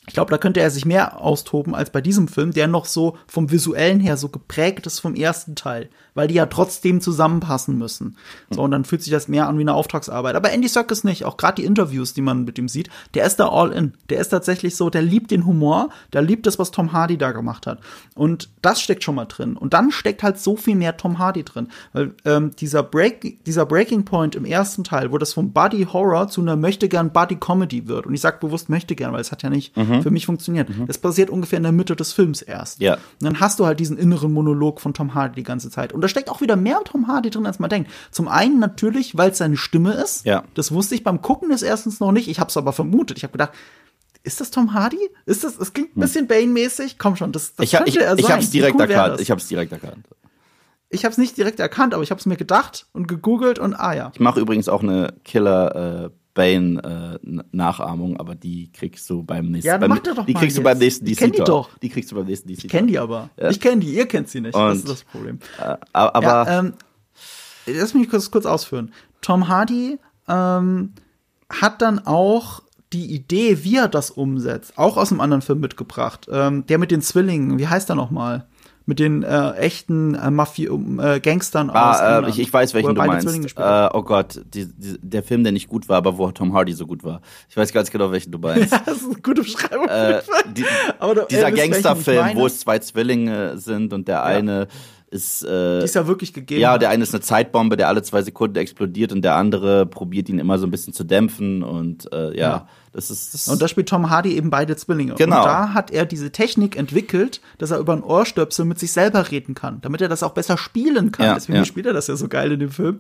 ich glaube, da könnte er sich mehr austoben als bei diesem Film, der noch so vom visuellen her so geprägt ist vom ersten Teil, weil die ja trotzdem zusammenpassen müssen. So, und dann fühlt sich das mehr an wie eine Auftragsarbeit. Aber Andy Serkis nicht, auch gerade die Interviews, die man mit ihm sieht, der ist da all in. Der ist tatsächlich so, der liebt den Humor, der liebt das, was Tom Hardy da gemacht hat. Und das steckt schon mal drin. Und dann steckt halt so viel mehr Tom Hardy drin. Weil ähm, dieser, Break, dieser Breaking Point im ersten Teil, wo das vom Buddy Horror zu einer möchte gern Buddy Comedy wird. Und ich sag bewusst möchte gern, weil es hat ja nicht mhm mhm. für mich funktioniert. Mhm. Das passiert ungefähr in der Mitte des Films erst. Ja. Und dann hast du halt diesen inneren Monolog von Tom Hardy die ganze Zeit. Und steckt auch wieder mehr Tom Hardy drin, als man denkt. Zum einen natürlich, weil es seine Stimme ist. Ja. Das wusste ich beim Gucken des erstens noch nicht. Ich habe es aber vermutet. Ich habe gedacht, ist das Tom Hardy? Ist das, es klingt ein hm. bisschen Bane-mäßig? Komm schon, das, das ich, könnte ich, er sein. Ich hab's direkt cool erkannt. Ich hab's direkt erkannt. Ich hab's nicht direkt erkannt, aber ich hab's mir gedacht und gegoogelt und ah ja. Ich mache übrigens auch eine Killer äh, Bane-Nachahmung, äh, aber die kriegst du beim nächsten. Ja, dann mach doch Die kriegst du beim nächsten DC. Ich kenn die doch. Die kriegst du beim nächsten DC. Ich kenn die aber. Ja. Ich kenn die, ihr kennt sie nicht. Und, das ist das Problem. Äh, aber. Ja, ähm, lass mich kurz, kurz ausführen. Tom Hardy ähm, hat dann auch die Idee, wie er das umsetzt, auch aus einem anderen Film mitgebracht. Ähm, der mit den Zwillingen, wie heißt er nochmal? Mit den äh, echten äh, Mafia äh, Gangstern ah, aus äh, England, ich, ich weiß, welchen du meinst. Äh, oh Gott, die, die, der Film, der nicht gut war, aber wo Tom Hardy so gut war. Ich weiß ganz genau, welchen du meinst. das ist eine gute Beschreibung. äh, die, dieser Gangsterfilm, wo es zwei Zwillinge sind und der eine ist äh, Die ist ja wirklich gegeben. Ja, der eine ist eine Zeitbombe, der alle zwei Sekunden explodiert und der andere probiert ihn immer so ein bisschen zu dämpfen und äh, ja, Ja. das ist das Und da spielt Tom Hardy eben beide Zwillinge. Genau. Und da hat er diese Technik entwickelt, dass er über ein Ohrstöpsel mit sich selber reden kann, damit er das auch besser spielen kann. Ja, Deswegen ja. spielt er das ja so geil in dem Film.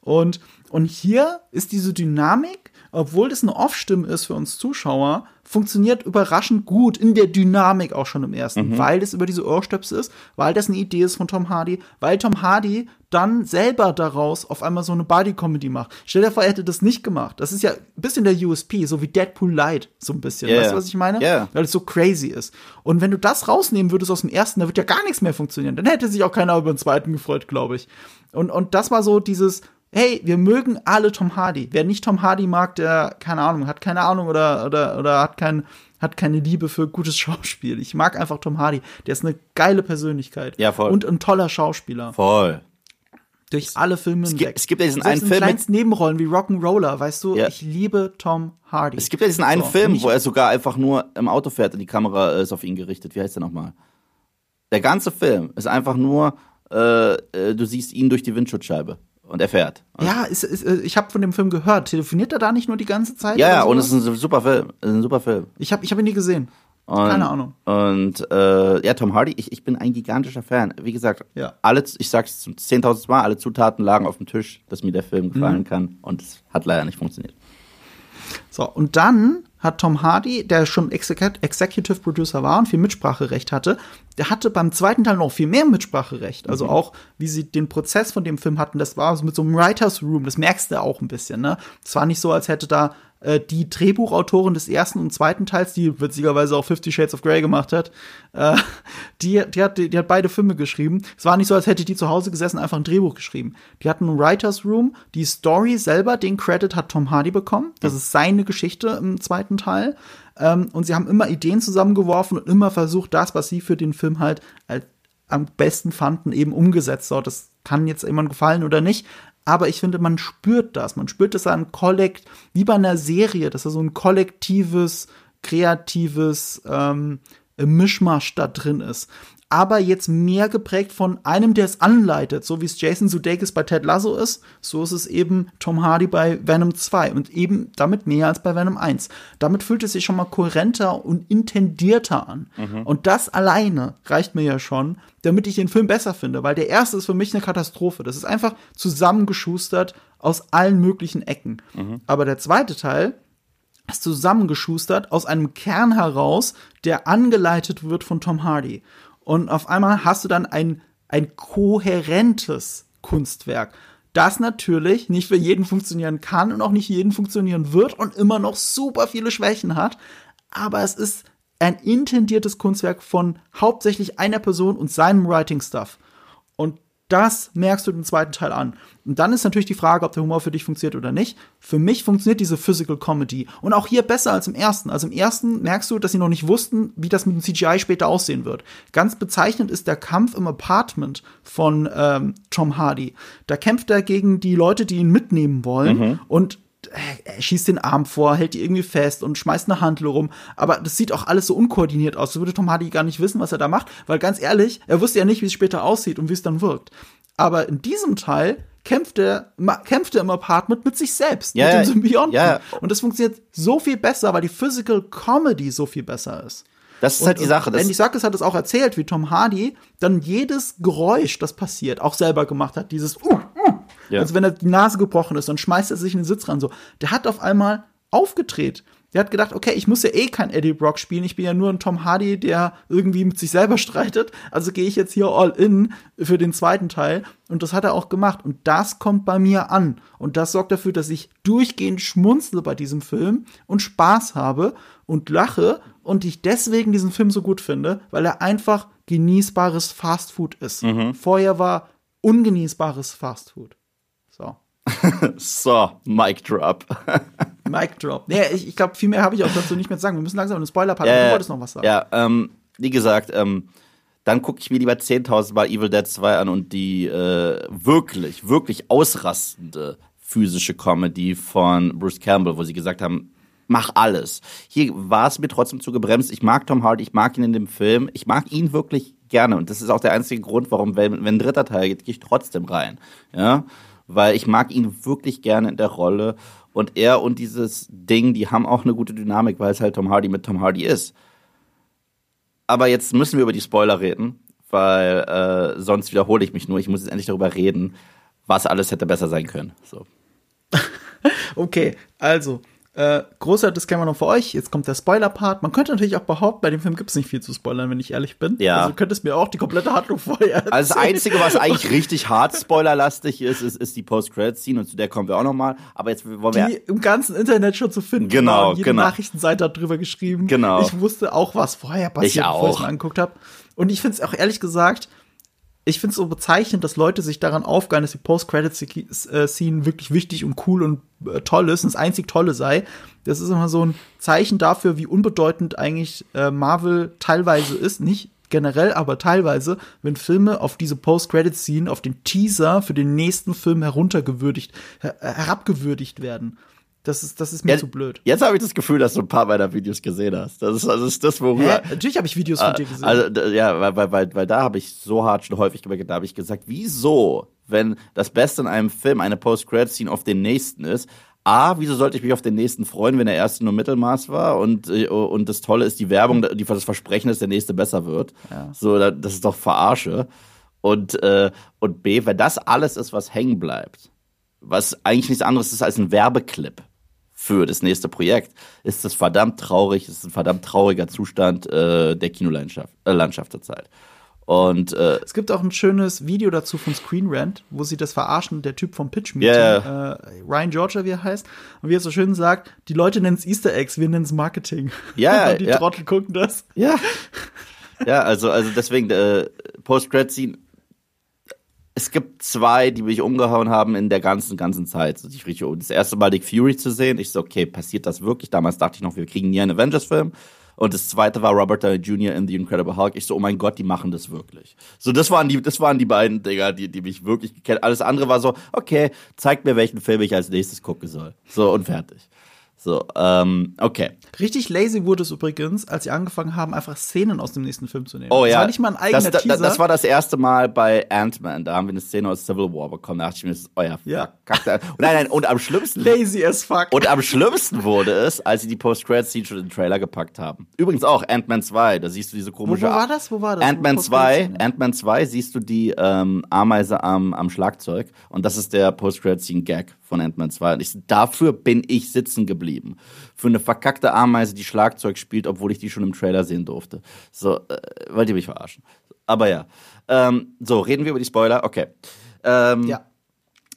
Und, und hier ist diese Dynamik, obwohl das eine Off-Stimme ist für uns Zuschauer, funktioniert überraschend gut in der Dynamik auch schon im ersten, Mhm. weil das über diese Ohrstöpsel ist, weil das eine Idee ist von Tom Hardy, weil Tom Hardy dann selber daraus auf einmal so eine Body-Comedy macht. Stell dir vor, er hätte das nicht gemacht. Das ist ja ein bisschen der USP, so wie Deadpool Light, so ein bisschen. Ja, weißt du, was ich meine? Ja. Weil es so crazy ist. Und wenn du das rausnehmen würdest aus dem ersten, da wird ja gar nichts mehr funktionieren. Dann hätte sich auch keiner über den zweiten gefreut, glaube ich. Und, und das war so dieses, hey, wir mögen alle Tom Hardy. Wer nicht Tom Hardy mag, der, keine Ahnung, hat keine Ahnung oder, oder, oder hat kein, hat keine Liebe für gutes Schauspiel. Ich mag einfach Tom Hardy. Der ist eine geile Persönlichkeit. Ja, voll. Und ein toller Schauspieler. voll. Durch alle Filme Es hinweg. gibt, es gibt ja diesen einen in Film, mit, Nebenrollen wie Rock'n'Roller, weißt du, Ja. ich liebe Tom Hardy. es gibt ja diesen einen So, Film, und ich- wo er sogar einfach nur im Auto fährt und die Kamera ist auf ihn gerichtet. Wie heißt der nochmal? Der ganze Film ist einfach nur, äh, äh, du siehst ihn durch die Windschutzscheibe und er fährt. Und Ja, ist, ist, äh, ich habe von dem Film gehört. Telefoniert er da nicht nur die ganze Zeit? ja, ja, und es ist ein super Film. Es ist ein super Film. ich habe ich hab ihn nie gesehen. Und, Keine Ahnung. Und äh, ja, Tom Hardy, ich, ich bin ein gigantischer Fan. Wie gesagt, Ja. alle, ich sag's zum 10.000 Mal, alle Zutaten lagen auf dem Tisch, dass mir der Film Mhm. gefallen kann. Und es hat leider nicht funktioniert. So, und dann hat Tom Hardy, der schon Execu- Executive Producer war und viel Mitspracherecht hatte, der hatte beim zweiten Teil noch viel mehr Mitspracherecht. Also auch, wie sie den Prozess von dem Film hatten, das war so mit so einem Writers Room, das merkst du auch ein bisschen, ne? Es war nicht so, als hätte da äh, die Drehbuchautorin des ersten und zweiten Teils, die witzigerweise auch Fifty Shades of Grey gemacht hat, äh, die, die, hat, die hat beide Filme geschrieben. Es war nicht so, als hätte die zu Hause gesessen, einfach ein Drehbuch geschrieben. Die hatten einen Writers Room. Die Story selber, den Credit hat Tom Hardy bekommen. Das ist seine Geschichte im zweiten Teil. Ähm, und sie haben immer Ideen zusammengeworfen und immer versucht, das, was sie für den Film halt als am besten fanden, eben umgesetzt. So, das kann jetzt jemand gefallen oder nicht. Aber ich finde, man spürt das. Man spürt, dass er ein Kollekt, wie bei einer Serie, dass er so ein kollektives, kreatives ähm, Mischmasch da drin ist. Aber jetzt mehr geprägt von einem, der es anleitet, so wie es Jason Sudeikis bei Ted Lasso ist, so ist es eben Tom Hardy bei Venom 2 und eben damit mehr als bei Venom 1. Damit fühlt es sich schon mal kohärenter und intendierter an. Und das alleine reicht mir ja schon, damit ich den Film besser finde, weil der erste ist für mich eine Katastrophe. Das ist einfach zusammengeschustert aus allen möglichen Ecken. Aber der zweite Teil, ist zusammengeschustert aus einem Kern heraus, der angeleitet wird von Tom Hardy. Und auf einmal hast du dann ein, ein kohärentes Kunstwerk, das natürlich nicht für jeden funktionieren kann und auch nicht jeden funktionieren wird und immer noch super viele Schwächen hat. Aber es ist ein intendiertes Kunstwerk von hauptsächlich einer Person und seinem Writing-Stuff. Und das merkst du im zweiten Teil an. Und dann ist natürlich die Frage, ob der Humor für dich funktioniert oder nicht. Für mich funktioniert diese Physical Comedy. Und auch hier besser als im ersten. Also im ersten merkst du, dass sie noch nicht wussten, wie das mit dem CGI später aussehen wird. Ganz bezeichnend ist der Kampf im Apartment von ähm, Tom Hardy. Da kämpft er gegen die Leute, die ihn mitnehmen wollen. Und er schießt den Arm vor, hält die irgendwie fest und schmeißt eine Handel rum. Aber das sieht auch alles so unkoordiniert aus. So würde Tom Hardy gar nicht wissen, was er da macht, weil ganz ehrlich, er wusste ja nicht, wie es später aussieht und wie es dann wirkt. Aber in diesem Teil kämpft er, kämpft er im Apartment mit sich selbst, Ja, mit dem Symbionten. ja. Und das funktioniert so viel besser, weil die Physical Comedy so viel besser ist. Das ist halt die Sache. Andy Serkis hat es auch erzählt, wie Tom Hardy dann jedes Geräusch, das passiert, auch selber gemacht hat. Dieses, uh. Ja. also wenn er die Nase gebrochen ist, dann schmeißt er sich in den Sitz ran. So, der hat auf einmal aufgedreht. Der hat gedacht, okay, ich muss ja eh kein Eddie Brock spielen. Ich bin ja nur ein Tom Hardy, der irgendwie mit sich selber streitet. Also gehe ich jetzt hier all in für den zweiten Teil. Und das hat er auch gemacht. Und das kommt bei mir an. Und das sorgt dafür, dass ich durchgehend schmunzle bei diesem Film und Spaß habe und lache und ich deswegen diesen Film so gut finde, weil er einfach genießbares Fastfood ist. Vorher war ungenießbares Fastfood. So. Mic Drop. Mic Drop. Nee, ich, ich glaube, viel mehr habe ich auch dazu nicht mehr zu sagen. Wir müssen langsam in den Spoiler-Part. Ja, du wolltest noch was sagen. Ja, ähm, wie gesagt, ähm, dann gucke ich mir lieber 10.000 Mal Evil Dead 2 an und die äh, wirklich, wirklich ausrastende physische Comedy von Bruce Campbell, wo sie gesagt haben, mach alles. Hier war es mir trotzdem zu gebremst. Ich mag Tom Hardy, ich mag ihn in dem Film, ich mag ihn wirklich gerne und das ist auch der einzige Grund, warum, wenn, wenn ein dritter Teil geht, gehe ich trotzdem rein. Ja, weil ich mag ihn wirklich gerne in der Rolle und er und dieses Ding, die haben auch eine gute Dynamik, weil es halt Tom Hardy mit Tom Hardy ist. Aber jetzt müssen wir über die Spoiler reden, weil äh, sonst wiederhole ich mich nur. Ich muss jetzt endlich darüber reden, was alles hätte besser sein können. So. okay, also äh, großer Disclaimer noch für euch. Jetzt kommt der Spoiler-Part. Man könnte natürlich auch behaupten, bei dem Film gibt es nicht viel zu spoilern, wenn ich ehrlich bin. Ja. Also könntest mir auch die komplette Handlung vorher erzählen. Also das Einzige, was eigentlich richtig hart spoilerlastig ist, ist, ist die Post-Credit-Scene und zu der kommen wir auch noch mal. Aber jetzt wollen wir... Die im ganzen Internet schon zu finden Genau. Jede genau. Nachrichtenseite hat drüber geschrieben. Genau. Ich wusste auch, was vorher passiert, Ich bevor ich auch. mir angeguckt habe. Und ich finde es auch ehrlich gesagt, ich finde es so bezeichnend, dass Leute sich daran aufgehen, dass die Post-Credit-Scene wirklich wichtig und cool und äh, toll ist und das einzig Tolle sei. Das ist immer so ein Zeichen dafür, wie unbedeutend eigentlich äh, Marvel teilweise ist. Nicht generell, aber teilweise, wenn Filme auf diese Post-Credit-Scene, auf den Teaser für den nächsten Film heruntergewürdigt, her herabgewürdigt werden. Das ist, das ist mir Ja, zu blöd. Jetzt habe ich das Gefühl, dass du ein paar meiner Videos gesehen hast. Das ist, das, ist das worüber... Hä? Natürlich habe ich Videos von dir gesehen. Also, ja, weil, weil, weil, weil da habe ich so hart schon häufig gemerkt, da habe ich gesagt, wieso, wenn das Beste in einem Film eine Post-Credit-Scene auf den nächsten ist, A, wieso sollte ich mich auf den nächsten freuen, wenn der erste nur Mittelmaß war? Und, äh, und das Tolle ist die Werbung, die das Versprechen, dass der nächste besser wird. So, da- das ist doch Verarsche. Und, äh, und B, wenn das alles ist, was hängen bleibt, was eigentlich nichts anderes ist als ein Werbeclip für das nächste Projekt, ist das verdammt traurig, ist ein verdammt trauriger Zustand äh, der Kinolandschaft äh, Landschaft zur Zeit. Und äh, Es gibt auch ein schönes Video dazu von Screen Rant, wo sie das verarschen, der Typ vom Pitch Meeting, Ja, äh, Ryan Georgia, wie er heißt, und wie er so schön sagt, die Leute nennen es Easter Eggs, wir nennen es Marketing. Ja, und die ja. Trottel gucken das. ja, ja, also also deswegen äh, Post Credit Scene. Es gibt zwei, die mich umgehauen haben in der ganzen ganzen Zeit. Also ich richtig, das erste Mal Dick Fury zu sehen, ich so okay, passiert das wirklich? Damals dachte ich noch, wir kriegen nie einen Avengers Film. Und das zweite war Robert Downey Jr. in The Incredible Hulk. Ich so, oh mein Gott, die machen das wirklich. So, das waren die, das waren die beiden Dinger, die, die mich wirklich gekennt. Alles andere war so, okay, zeigt mir, welchen Film ich als nächstes gucken soll. So, und fertig. So, ähm, okay. Richtig lazy wurde es übrigens, als sie angefangen haben, einfach Szenen aus dem nächsten Film zu nehmen. Oh ja. Das war nicht mal ein eigener das, Teaser. Das, das war das erste Mal bei Ant-Man. Da haben wir eine Szene aus Civil War bekommen. Da dachte ich mir, das ist euer Ja. verkackter- Nein, nein, und am schlimmsten. lazy as fuck. Und am schlimmsten wurde es, als sie die Post-Credit-Scene schon in den Trailer gepackt haben. Übrigens auch Ant-Man 2, da siehst du diese wo, wo komische. war das? Wo war das? Ant-Man Wo- 2, Ant-Man 2 siehst du die ähm, Ameise am, am Schlagzeug und das ist der Post-Credit-Scene-Gag von Ant-Man 2. Und ich, dafür bin ich sitzen geblieben. Für eine verkackte Ameise, die Schlagzeug spielt, obwohl ich die schon im Trailer sehen durfte. So, äh, wollt ihr mich verarschen? Aber ja. Ähm, so, reden wir über die Spoiler? Okay. Ähm, Ja.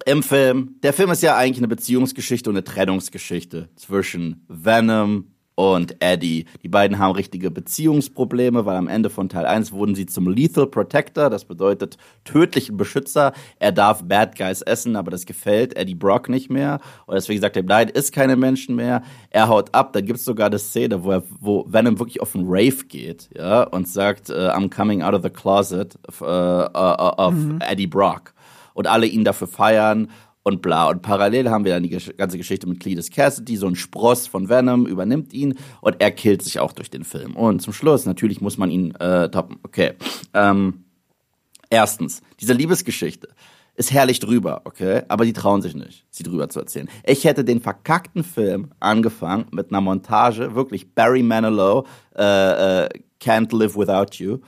im Film. Der Film ist ja eigentlich eine Beziehungsgeschichte und eine Trennungsgeschichte zwischen Venom und Eddie. Die beiden haben richtige Beziehungsprobleme, weil am Ende von Teil 1 wurden sie zum Lethal Protector, das bedeutet tödlichen Beschützer. Er darf Bad Guys essen, aber das gefällt Eddie Brock nicht mehr. Und deswegen sagt er, nein, ist keine Menschen mehr. Er haut ab. Dann gibt's sogar eine Szene, wo, er, wo Venom wirklich auf einen Rave geht, ja, und sagt, äh, I'm coming out of the closet of, äh, uh, of Eddie Brock und alle ihn dafür feiern und bla. Und parallel haben wir dann die ganze Geschichte mit Cletus Cassidy, so ein Spross von Venom übernimmt ihn und er killt sich auch durch den Film. Und zum Schluss, natürlich muss man ihn äh, toppen. Okay. Ähm, erstens, diese Liebesgeschichte ist herrlich drüber, okay? Aber die trauen sich nicht, sie drüber zu erzählen. Ich hätte den verkackten Film angefangen mit einer Montage, wirklich Barry Manilow, äh, äh, Can't Live Without You,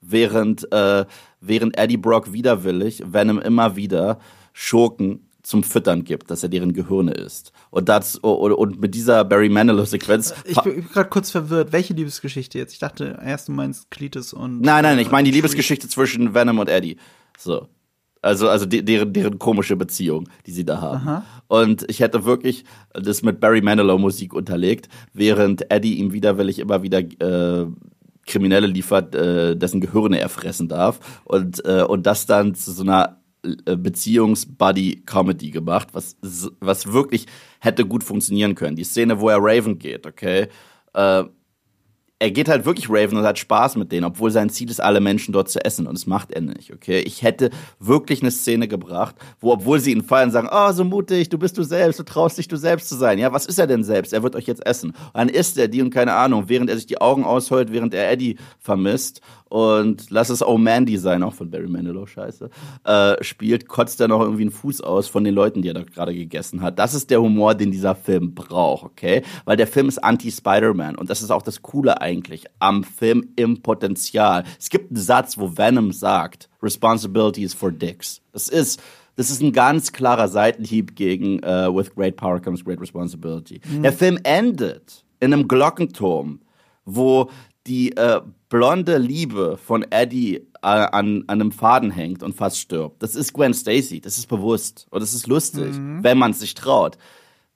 während, äh, während Eddie Brock widerwillig Venom immer wieder Schurken zum Füttern gibt, dass er deren Gehirne isst. Und, das, und, mit dieser Barry Manilow-Sequenz ich bin gerade kurz verwirrt. Welche Liebesgeschichte jetzt? Ich dachte erst, du meinst Cletus und. Nein, nein, ich meine die äh, Liebesgeschichte zwischen Venom und Eddie. So. Also, also de deren, deren komische Beziehung, die sie da haben. Und ich hätte wirklich das mit Barry Manilow Musik unterlegt, während Eddie ihm widerwillig immer wieder äh, Kriminelle liefert, äh, dessen Gehirne er fressen darf. Und, äh, und das dann zu so einer äh, Beziehungs-Buddy-Comedy gemacht, was, was wirklich hätte gut funktionieren können. Die Szene, wo er Raven geht, okay? Äh, er geht halt wirklich Raven und hat Spaß mit denen, obwohl sein Ziel ist, alle Menschen dort zu essen. Und das macht er nicht, okay? Ich hätte wirklich eine Szene gebracht, wo, obwohl sie ihn feiern, sagen, oh, so mutig, du bist du selbst, du traust dich, du selbst zu sein. Ja, was ist er denn selbst? Er wird euch jetzt essen. Und dann isst er die und keine Ahnung, während er sich die Augen ausheult, während er Eddie vermisst und lass es Oh Mandy sein, auch von Barry Manilow, scheiße, äh, spielt, kotzt er noch irgendwie einen Fuß aus von den Leuten, die er da gerade gegessen hat. Das ist der Humor, den dieser Film braucht, okay? Weil der Film ist anti-Spider-Man und das ist auch das Coole eigentlich am Film im Potenzial. Es gibt einen Satz, wo Venom sagt, Responsibility is for dicks. Das ist das ist ein ganz klarer Seitenhieb gegen uh, With great power comes great responsibility. Mhm. Der Film endet in einem Glockenturm, wo die äh, blonde Liebe von Eddie äh, an, an einem Faden hängt und fast stirbt. Das ist Gwen Stacy, das ist bewusst und das ist lustig, mhm. wenn man es sich traut.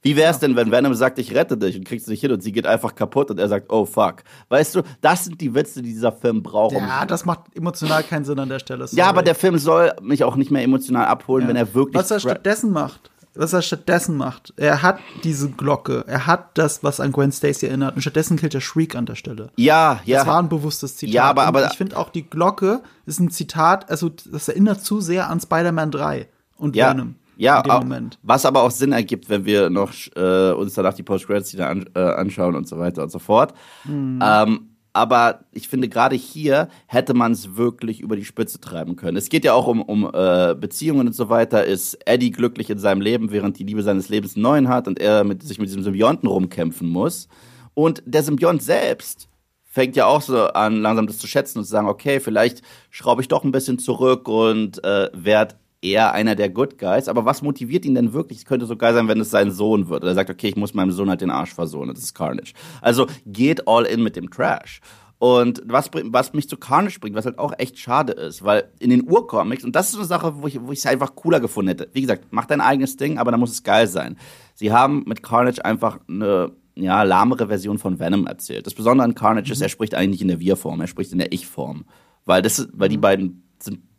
Wie wär's denn, wenn Venom sagt, ich rette dich und kriegst du dich hin und sie geht einfach kaputt und er sagt, oh fuck. Weißt du, das sind die Witze, die dieser Film braucht. Ja, das macht emotional keinen Sinn an der Stelle. Sorry. Ja, aber der Film soll mich auch nicht mehr emotional abholen, ja. wenn er wirklich. Was er stattdessen macht, was er stattdessen macht. Er hat diese Glocke, er hat das, was an Gwen Stacy erinnert, und stattdessen killt er Shriek an der Stelle. Ja, ja. Das war ein bewusstes Zitat. Ja, aber, aber ich finde auch die Glocke ist ein Zitat, also das erinnert zu sehr an Spider-Man 3 und ja. Venom. Ja, auch, was aber auch Sinn ergibt, wenn wir noch äh, uns danach die Post-Credits an, äh, anschauen und so weiter und so fort. Mhm. Ähm, aber ich finde, gerade hier hätte man es wirklich über die Spitze treiben können. Es geht ja auch um, um äh, Beziehungen und so weiter. Ist Eddie glücklich in seinem Leben, während die Liebe seines Lebens einen neuen hat und er mit, sich mit diesem Symbionten rumkämpfen muss. Und der Symbiont selbst fängt ja auch so an, langsam das zu schätzen und zu sagen, okay, vielleicht schraube ich doch ein bisschen zurück und äh, werde eher einer der Good Guys. Aber was motiviert ihn denn wirklich? Es könnte so geil sein, wenn es sein Sohn wird. Oder er sagt, okay, ich muss meinem Sohn halt den Arsch versohlen. Das ist Carnage. Also geht all in mit dem Trash. Und was, was mich zu Carnage bringt, was halt auch echt schade ist, weil in den Urcomics, und das ist eine Sache, wo ich es einfach cooler gefunden hätte. Wie gesagt, mach dein eigenes Ding, aber da muss es geil sein. Sie haben mit Carnage einfach eine ja, lahmere Version von Venom erzählt. Das Besondere an Carnage mhm. ist, er spricht eigentlich in der Wir-Form, er spricht in der Ich-Form. Weil, das, weil die mhm. beiden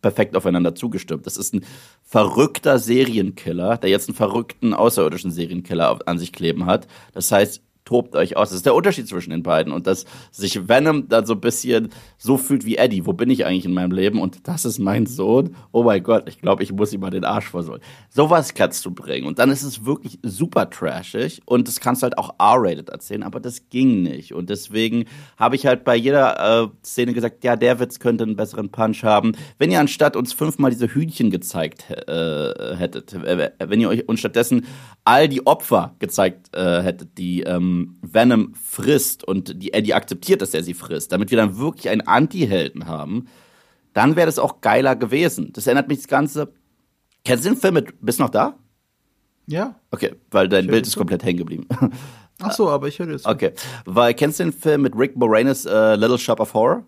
perfekt aufeinander zugestimmt. Das ist ein verrückter Serienkiller, der jetzt einen verrückten außerirdischen Serienkiller an sich kleben hat. Das heißt, tobt euch aus. Das ist der Unterschied zwischen den beiden. Und dass sich Venom dann so ein bisschen so fühlt wie Eddie. Wo bin ich eigentlich in meinem Leben? Und das ist mein Sohn. Oh mein Gott, ich glaube, ich muss ihm mal den Arsch versohlen. Sowas kannst du bringen. Und dann ist es wirklich super trashig. Und das kannst du halt auch R-rated erzählen. Aber das ging nicht. Und deswegen habe ich halt bei jeder äh, Szene gesagt, ja, der Witz könnte einen besseren Punch haben. Wenn ihr anstatt uns fünfmal diese Hühnchen gezeigt äh, hättet, äh, wenn ihr euch uns stattdessen all die Opfer gezeigt äh, hättet, die ähm, Venom frisst und die Eddie akzeptiert, dass er sie frisst, damit wir dann wirklich einen Anti-Helden haben, dann wäre das auch geiler gewesen. Das erinnert mich das Ganze. Kennst du den Film mit Bist noch da? Ja. Okay, weil dein Bild ist so. komplett hängen geblieben. Ach so, aber ich höre jetzt. Okay, weil kennst du den Film mit Rick Moranis uh, Little Shop of Horror?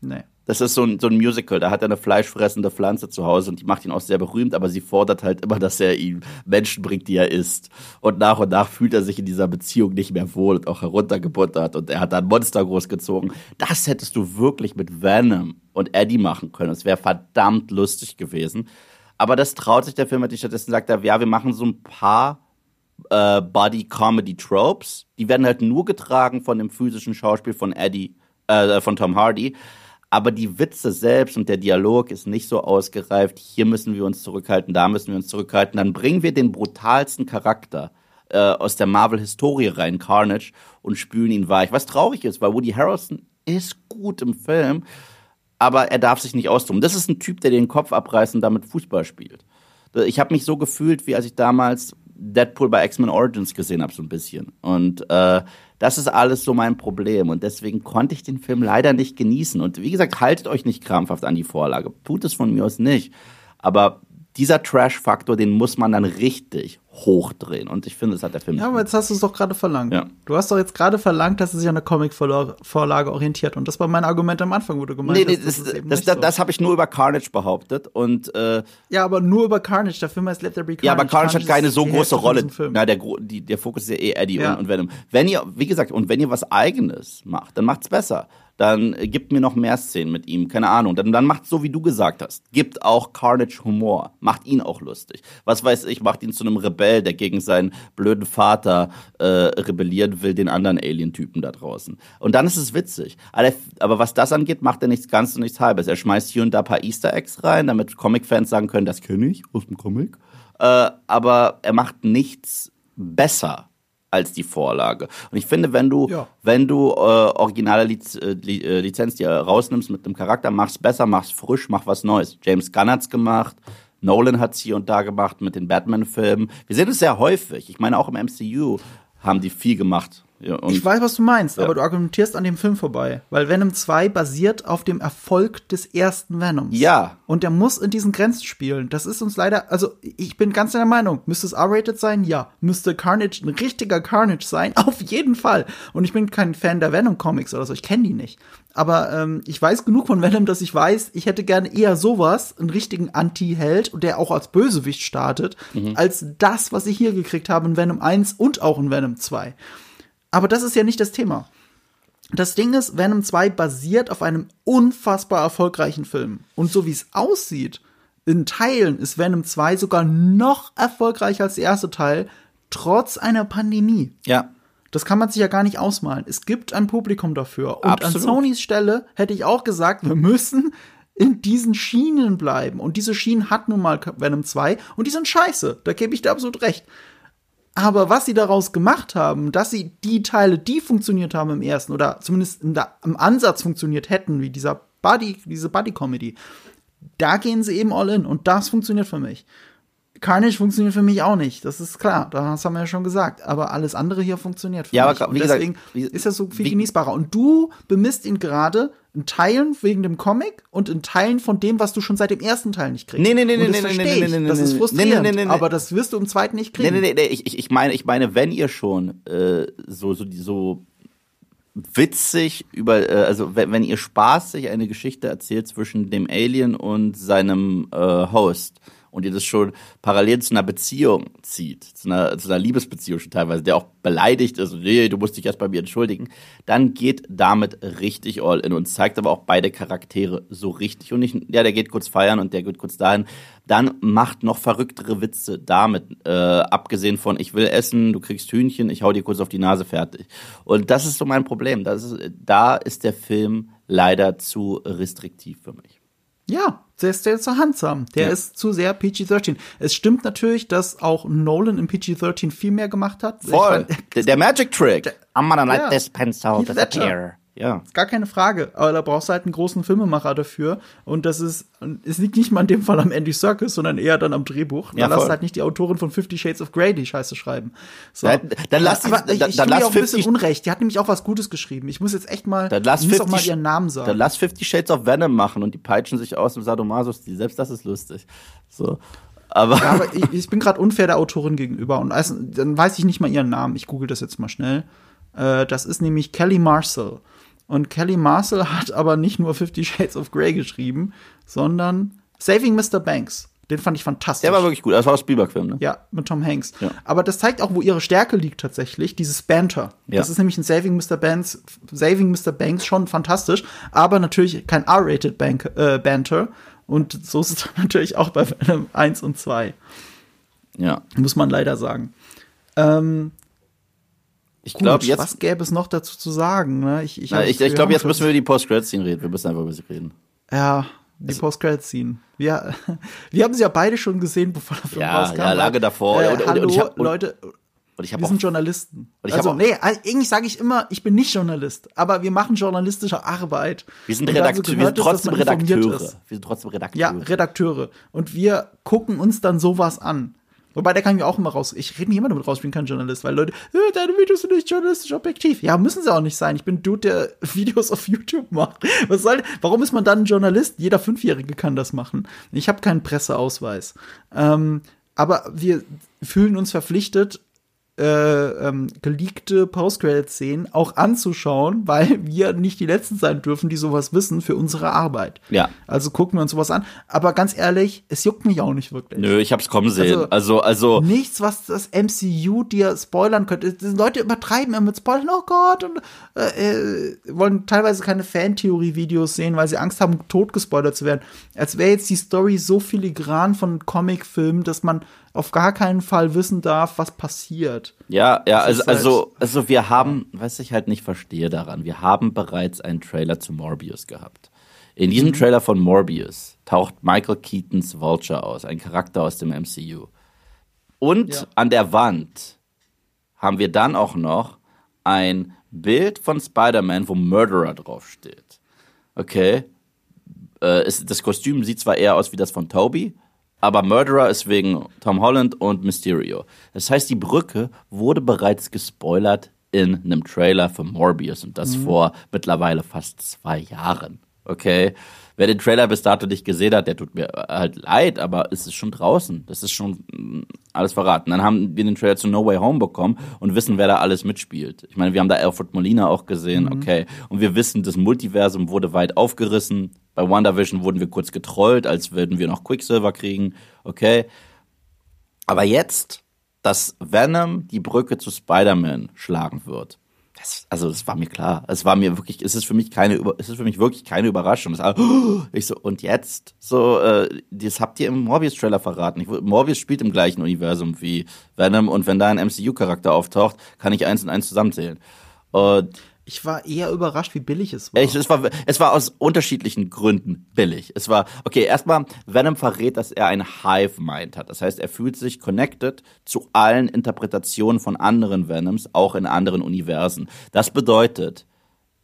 Nee. Das ist so ein, so ein Musical, da hat er eine fleischfressende Pflanze zu Hause und die macht ihn auch sehr berühmt, aber sie fordert halt immer, dass er ihm Menschen bringt, die er isst. Und nach und nach fühlt er sich in dieser Beziehung nicht mehr wohl und auch heruntergebuttert und er hat dann Monster großgezogen. Das hättest du wirklich mit Venom und Eddie machen können. Es wäre verdammt lustig gewesen. Aber das traut sich der Film nicht. Stattdessen sagt er, ja, wir machen so ein paar äh, Body-Comedy-Tropes. Die werden halt nur getragen von dem physischen Schauspiel von Eddie, äh, von Tom Hardy aber die Witze selbst und der Dialog ist nicht so ausgereift. Hier müssen wir uns zurückhalten, da müssen wir uns zurückhalten. Dann bringen wir den brutalsten Charakter äh, aus der Marvel-Historie rein, Carnage, und spülen ihn weich. Was traurig ist, weil Woody Harrelson ist gut im Film, aber er darf sich nicht austoben. Das ist ein Typ, der den Kopf abreißt und damit Fußball spielt. Ich habe mich so gefühlt, wie als ich damals Deadpool bei X-Men Origins gesehen habe, so ein bisschen. Und äh, das ist alles so mein Problem. Und deswegen konnte ich den Film leider nicht genießen. Und wie gesagt, haltet euch nicht krampfhaft an die Vorlage. Tut es von mir aus nicht. Aber dieser Trash-Faktor, den muss man dann richtig hochdrehen. Und ich finde, das hat der Film. Ja, aber jetzt hast du es doch gerade verlangt. Ja. Du hast doch jetzt gerade verlangt, dass es sich an eine Comic-Vorlage orientiert. Und das war mein Argument am Anfang, wo du gemeint nee, nee, hast, das, das, das, das, das habe ich nur über Carnage behauptet. Und, äh, ja, aber nur über Carnage. Der Film heißt Let There Be Carnage. Ja, aber Carnage, Carnage hat keine so große Rolle. Na, der, die, der Fokus ist ja eh Eddie ja. und, und Venom. Wenn ihr, wie gesagt, und wenn ihr was Eigenes macht, dann macht's besser. Dann äh, gibt mir noch mehr Szenen mit ihm, keine Ahnung. Dann, dann macht so, wie du gesagt hast. Gibt auch Carnage Humor, macht ihn auch lustig. Was weiß ich, macht ihn zu einem Rebell, der gegen seinen blöden Vater äh, rebellieren will, den anderen Alien-Typen da draußen. Und dann ist es witzig. Aber was das angeht, macht er nichts ganz und nichts halbes. Er schmeißt hier und da ein paar Easter Eggs rein, damit Comic-Fans sagen können, das kenne ich aus dem Comic. Äh, aber er macht nichts besser als die Vorlage. Und ich finde, wenn du, ja. wenn du äh, originale Liz, äh, äh, Lizenz dir rausnimmst mit einem Charakter, mach's besser, mach's frisch, mach was Neues. James Gunn hat's gemacht, Nolan hat's hier und da gemacht mit den Batman-Filmen. Wir sehen es sehr häufig. Ich meine, auch im MCU haben die viel gemacht. Ja, ich weiß, was du meinst, ja. aber du argumentierst an dem Film vorbei. Weil Venom 2 basiert auf dem Erfolg des ersten Venoms. Ja. Und der muss in diesen Grenzen spielen. Das ist uns leider, also ich bin ganz der Meinung, müsste es R-rated sein? Ja. Müsste Carnage ein richtiger Carnage sein? Auf jeden Fall. Und ich bin kein Fan der Venom-Comics oder so, ich kenne die nicht. Aber ähm, ich weiß genug von Venom, dass ich weiß, ich hätte gerne eher sowas, einen richtigen Anti-Held, der auch als Bösewicht startet, mhm. als das, was ich hier gekriegt habe in Venom 1 und auch in Venom 2. Aber das ist ja nicht das Thema. Das Ding ist, Venom 2 basiert auf einem unfassbar erfolgreichen Film. Und so wie es aussieht, in Teilen ist Venom 2 sogar noch erfolgreicher als der erste Teil, trotz einer Pandemie. Ja. Das kann man sich ja gar nicht ausmalen. Es gibt ein Publikum dafür. Und Absolut. an Sonys Stelle hätte ich auch gesagt, wir müssen in diesen Schienen bleiben. Und diese Schienen hat nun mal Venom 2 und die sind scheiße. Da gebe ich dir absolut recht. Aber was sie daraus gemacht haben, dass sie die Teile, die funktioniert haben im ersten oder zumindest der, im Ansatz funktioniert hätten, wie dieser Buddy, diese Buddy-Comedy, da gehen sie eben all in und das funktioniert für mich. Carnage funktioniert für mich auch nicht, das ist klar, das haben wir ja schon gesagt. Aber alles andere hier funktioniert für ja, mich. Aber, wie deswegen gesagt, wie, ist das so viel wie, genießbarer. Und du bemisst ihn gerade in Teilen wegen dem Comic und in Teilen von dem, was du schon seit dem ersten Teil nicht kriegst. Nee, nee, nee, nee, nee, nee, nee, nee, nee, Das ist frustrierend, nee, nee, nee, nee. aber das wirst du im zweiten nicht kriegen. Nee, nee, nee, ich, ich meine, ich meine, wenn ihr schon äh, so, so, so witzig über, äh, also wenn, wenn ihr spaßig eine Geschichte erzählt zwischen dem Alien und seinem äh, Host, und ihr das schon parallel zu einer Beziehung zieht, zu einer, zu einer Liebesbeziehung schon teilweise, der auch beleidigt ist, nee, du musst dich erst bei mir entschuldigen, dann geht damit richtig all in und zeigt aber auch beide Charaktere so richtig und nicht, ja, der geht kurz feiern und der geht kurz dahin, dann macht noch verrücktere Witze damit, äh, abgesehen von ich will essen, du kriegst Hühnchen, ich hau dir kurz auf die Nase fertig. Und das ist so mein Problem, das ist, da ist der Film leider zu restriktiv für mich. Ja, der ist, der ist zu handsam. Der ja. ist zu sehr PG-13. Es stimmt natürlich, dass auch Nolan in PG-13 viel mehr gemacht hat. Voll. Mein, der, der, Magic Trick. Der, I'm gonna let ja. this pencil disappear. Ja. Gar keine Frage. Aber da brauchst du halt einen großen Filmemacher dafür. Und das ist, es liegt nicht mal in dem Fall am Andy Serkis, sondern eher dann am Drehbuch. Ja, dann lass halt nicht die Autorin von Fifty Shades of Grey die Scheiße schreiben. So. Dann, dann lass Aber ich, dann, ich dann lass auch ein bisschen Unrecht. Die hat nämlich auch was Gutes geschrieben. Ich muss jetzt echt mal, dann lass ich muss 50, auch mal ihren Namen sagen. Dann lass Fifty Shades of Venom machen und die peitschen sich aus im Sadomaso-Stil. Selbst das ist lustig. So. Aber, ja, aber ich, ich bin gerade unfair der Autorin gegenüber und also, dann weiß ich nicht mal ihren Namen. Ich google das jetzt mal schnell. Äh, das ist nämlich Kelly Marcel. Und Kelly Marcel hat aber nicht nur Fifty Shades of Grey geschrieben, sondern Saving Mr. Banks. Den fand ich fantastisch. Der war wirklich gut. Das war ein Spielberg-Film, ne? Ja, mit Tom Hanks. Ja. Aber das zeigt auch, wo ihre Stärke liegt tatsächlich, dieses Banter. Ja. Das ist nämlich in Saving Mr. Banks, Saving Mr. Banks schon fantastisch, aber natürlich kein R-rated äh, Banter. Und so ist es natürlich auch bei Venom 1 und 2. Ja. Muss man leider sagen. Ähm, ich glaube, jetzt. Was gäbe es noch dazu zu sagen? Ne? Ich, ich, ich, ich glaube, jetzt müssen wir über die Post-Credit-Scene reden. Wir müssen einfach über sie reden. Ja, die also, Post-Credit-Scene. Wir, wir haben sie ja beide schon gesehen, bevor der Film ja, rauskam. Ja, lange davor. Äh, und, hallo, und hab, und, Leute. Und ich wir sind Journalisten. also, nee, eigentlich sage ich immer, ich bin nicht Journalist, aber wir machen journalistische Arbeit. Wir sind, Redakteure, wir sind trotzdem Redakteure. Wir sind trotzdem Redakteure. Ja, Redakteure. Und wir gucken uns dann sowas an. Wobei, da kann ich mir auch immer raus. Ich rede mich immer damit raus, ich bin kein Journalist, weil Leute, äh, deine Videos sind nicht journalistisch objektiv. Ja, müssen sie auch nicht sein. Ich bin Dude, der Videos auf YouTube macht. Was soll, warum ist man dann ein Journalist? Jeder Fünfjährige kann das machen. Ich habe keinen Presseausweis. Ähm, aber wir fühlen uns verpflichtet, äh, ähm, geleakte Post-Credit-Szenen auch anzuschauen, weil wir nicht die Letzten sein dürfen, die sowas wissen für unsere Arbeit. Ja. Also gucken wir uns sowas an. Aber ganz ehrlich, es juckt mich auch nicht wirklich. Nö, ich hab's kommen sehen. Also, also, also nichts, was das MCU dir spoilern könnte. Die Leute übertreiben immer mit Spoilern. Oh Gott und äh, äh, wollen teilweise keine Fantheorie-Videos sehen, weil sie Angst haben, tot gespoilert zu werden. Als wäre jetzt die Story so filigran von Comicfilmen, dass man auf gar keinen Fall wissen darf, was passiert. Ja, ja, also, also, also wir haben, was ich halt nicht verstehe daran, wir haben bereits einen Trailer zu Morbius gehabt. In diesem mhm. Trailer von Morbius taucht Michael Keatons Vulture aus, ein Charakter aus dem MCU. Und ja. an der Wand haben wir dann auch noch ein Bild von Spider-Man, wo Murderer draufsteht. Okay. Äh, ist, das Kostüm sieht zwar eher aus wie das von Toby, aber Murderer ist wegen Tom Holland und Mysterio. Das heißt, die Brücke wurde bereits gespoilert in einem Trailer für Morbius und das mhm. vor mittlerweile fast zwei Jahren. Okay. Wer den Trailer bis dato nicht gesehen hat, der tut mir halt leid, aber es ist schon draußen. Das ist schon mm, alles verraten. Dann haben wir den Trailer zu No Way Home bekommen und wissen, wer da alles mitspielt. Ich meine, wir haben da Alfred Molina auch gesehen, mhm. okay. Und wir wissen, das Multiversum wurde weit aufgerissen. Bei WandaVision wurden wir kurz getrollt, als würden wir noch Quicksilver kriegen, okay. Aber jetzt, dass Venom die Brücke zu Spider-Man schlagen wird, das, also das war mir klar. Es war mir wirklich, es ist für mich keine, es ist für mich wirklich keine Überraschung. War, ich so und jetzt so, äh, das habt ihr im Morbius-Trailer verraten. Ich, Morbius spielt im gleichen Universum wie Venom und wenn da ein MCU-Charakter auftaucht, kann ich eins und eins zusammenzählen. Und ich war eher überrascht, wie billig es war. Es war. Es war aus unterschiedlichen Gründen billig. Es war, okay, erstmal, Venom verrät, dass er ein Hive-Mind hat. Das heißt, er fühlt sich connected zu allen Interpretationen von anderen Venoms, auch in anderen Universen. Das bedeutet,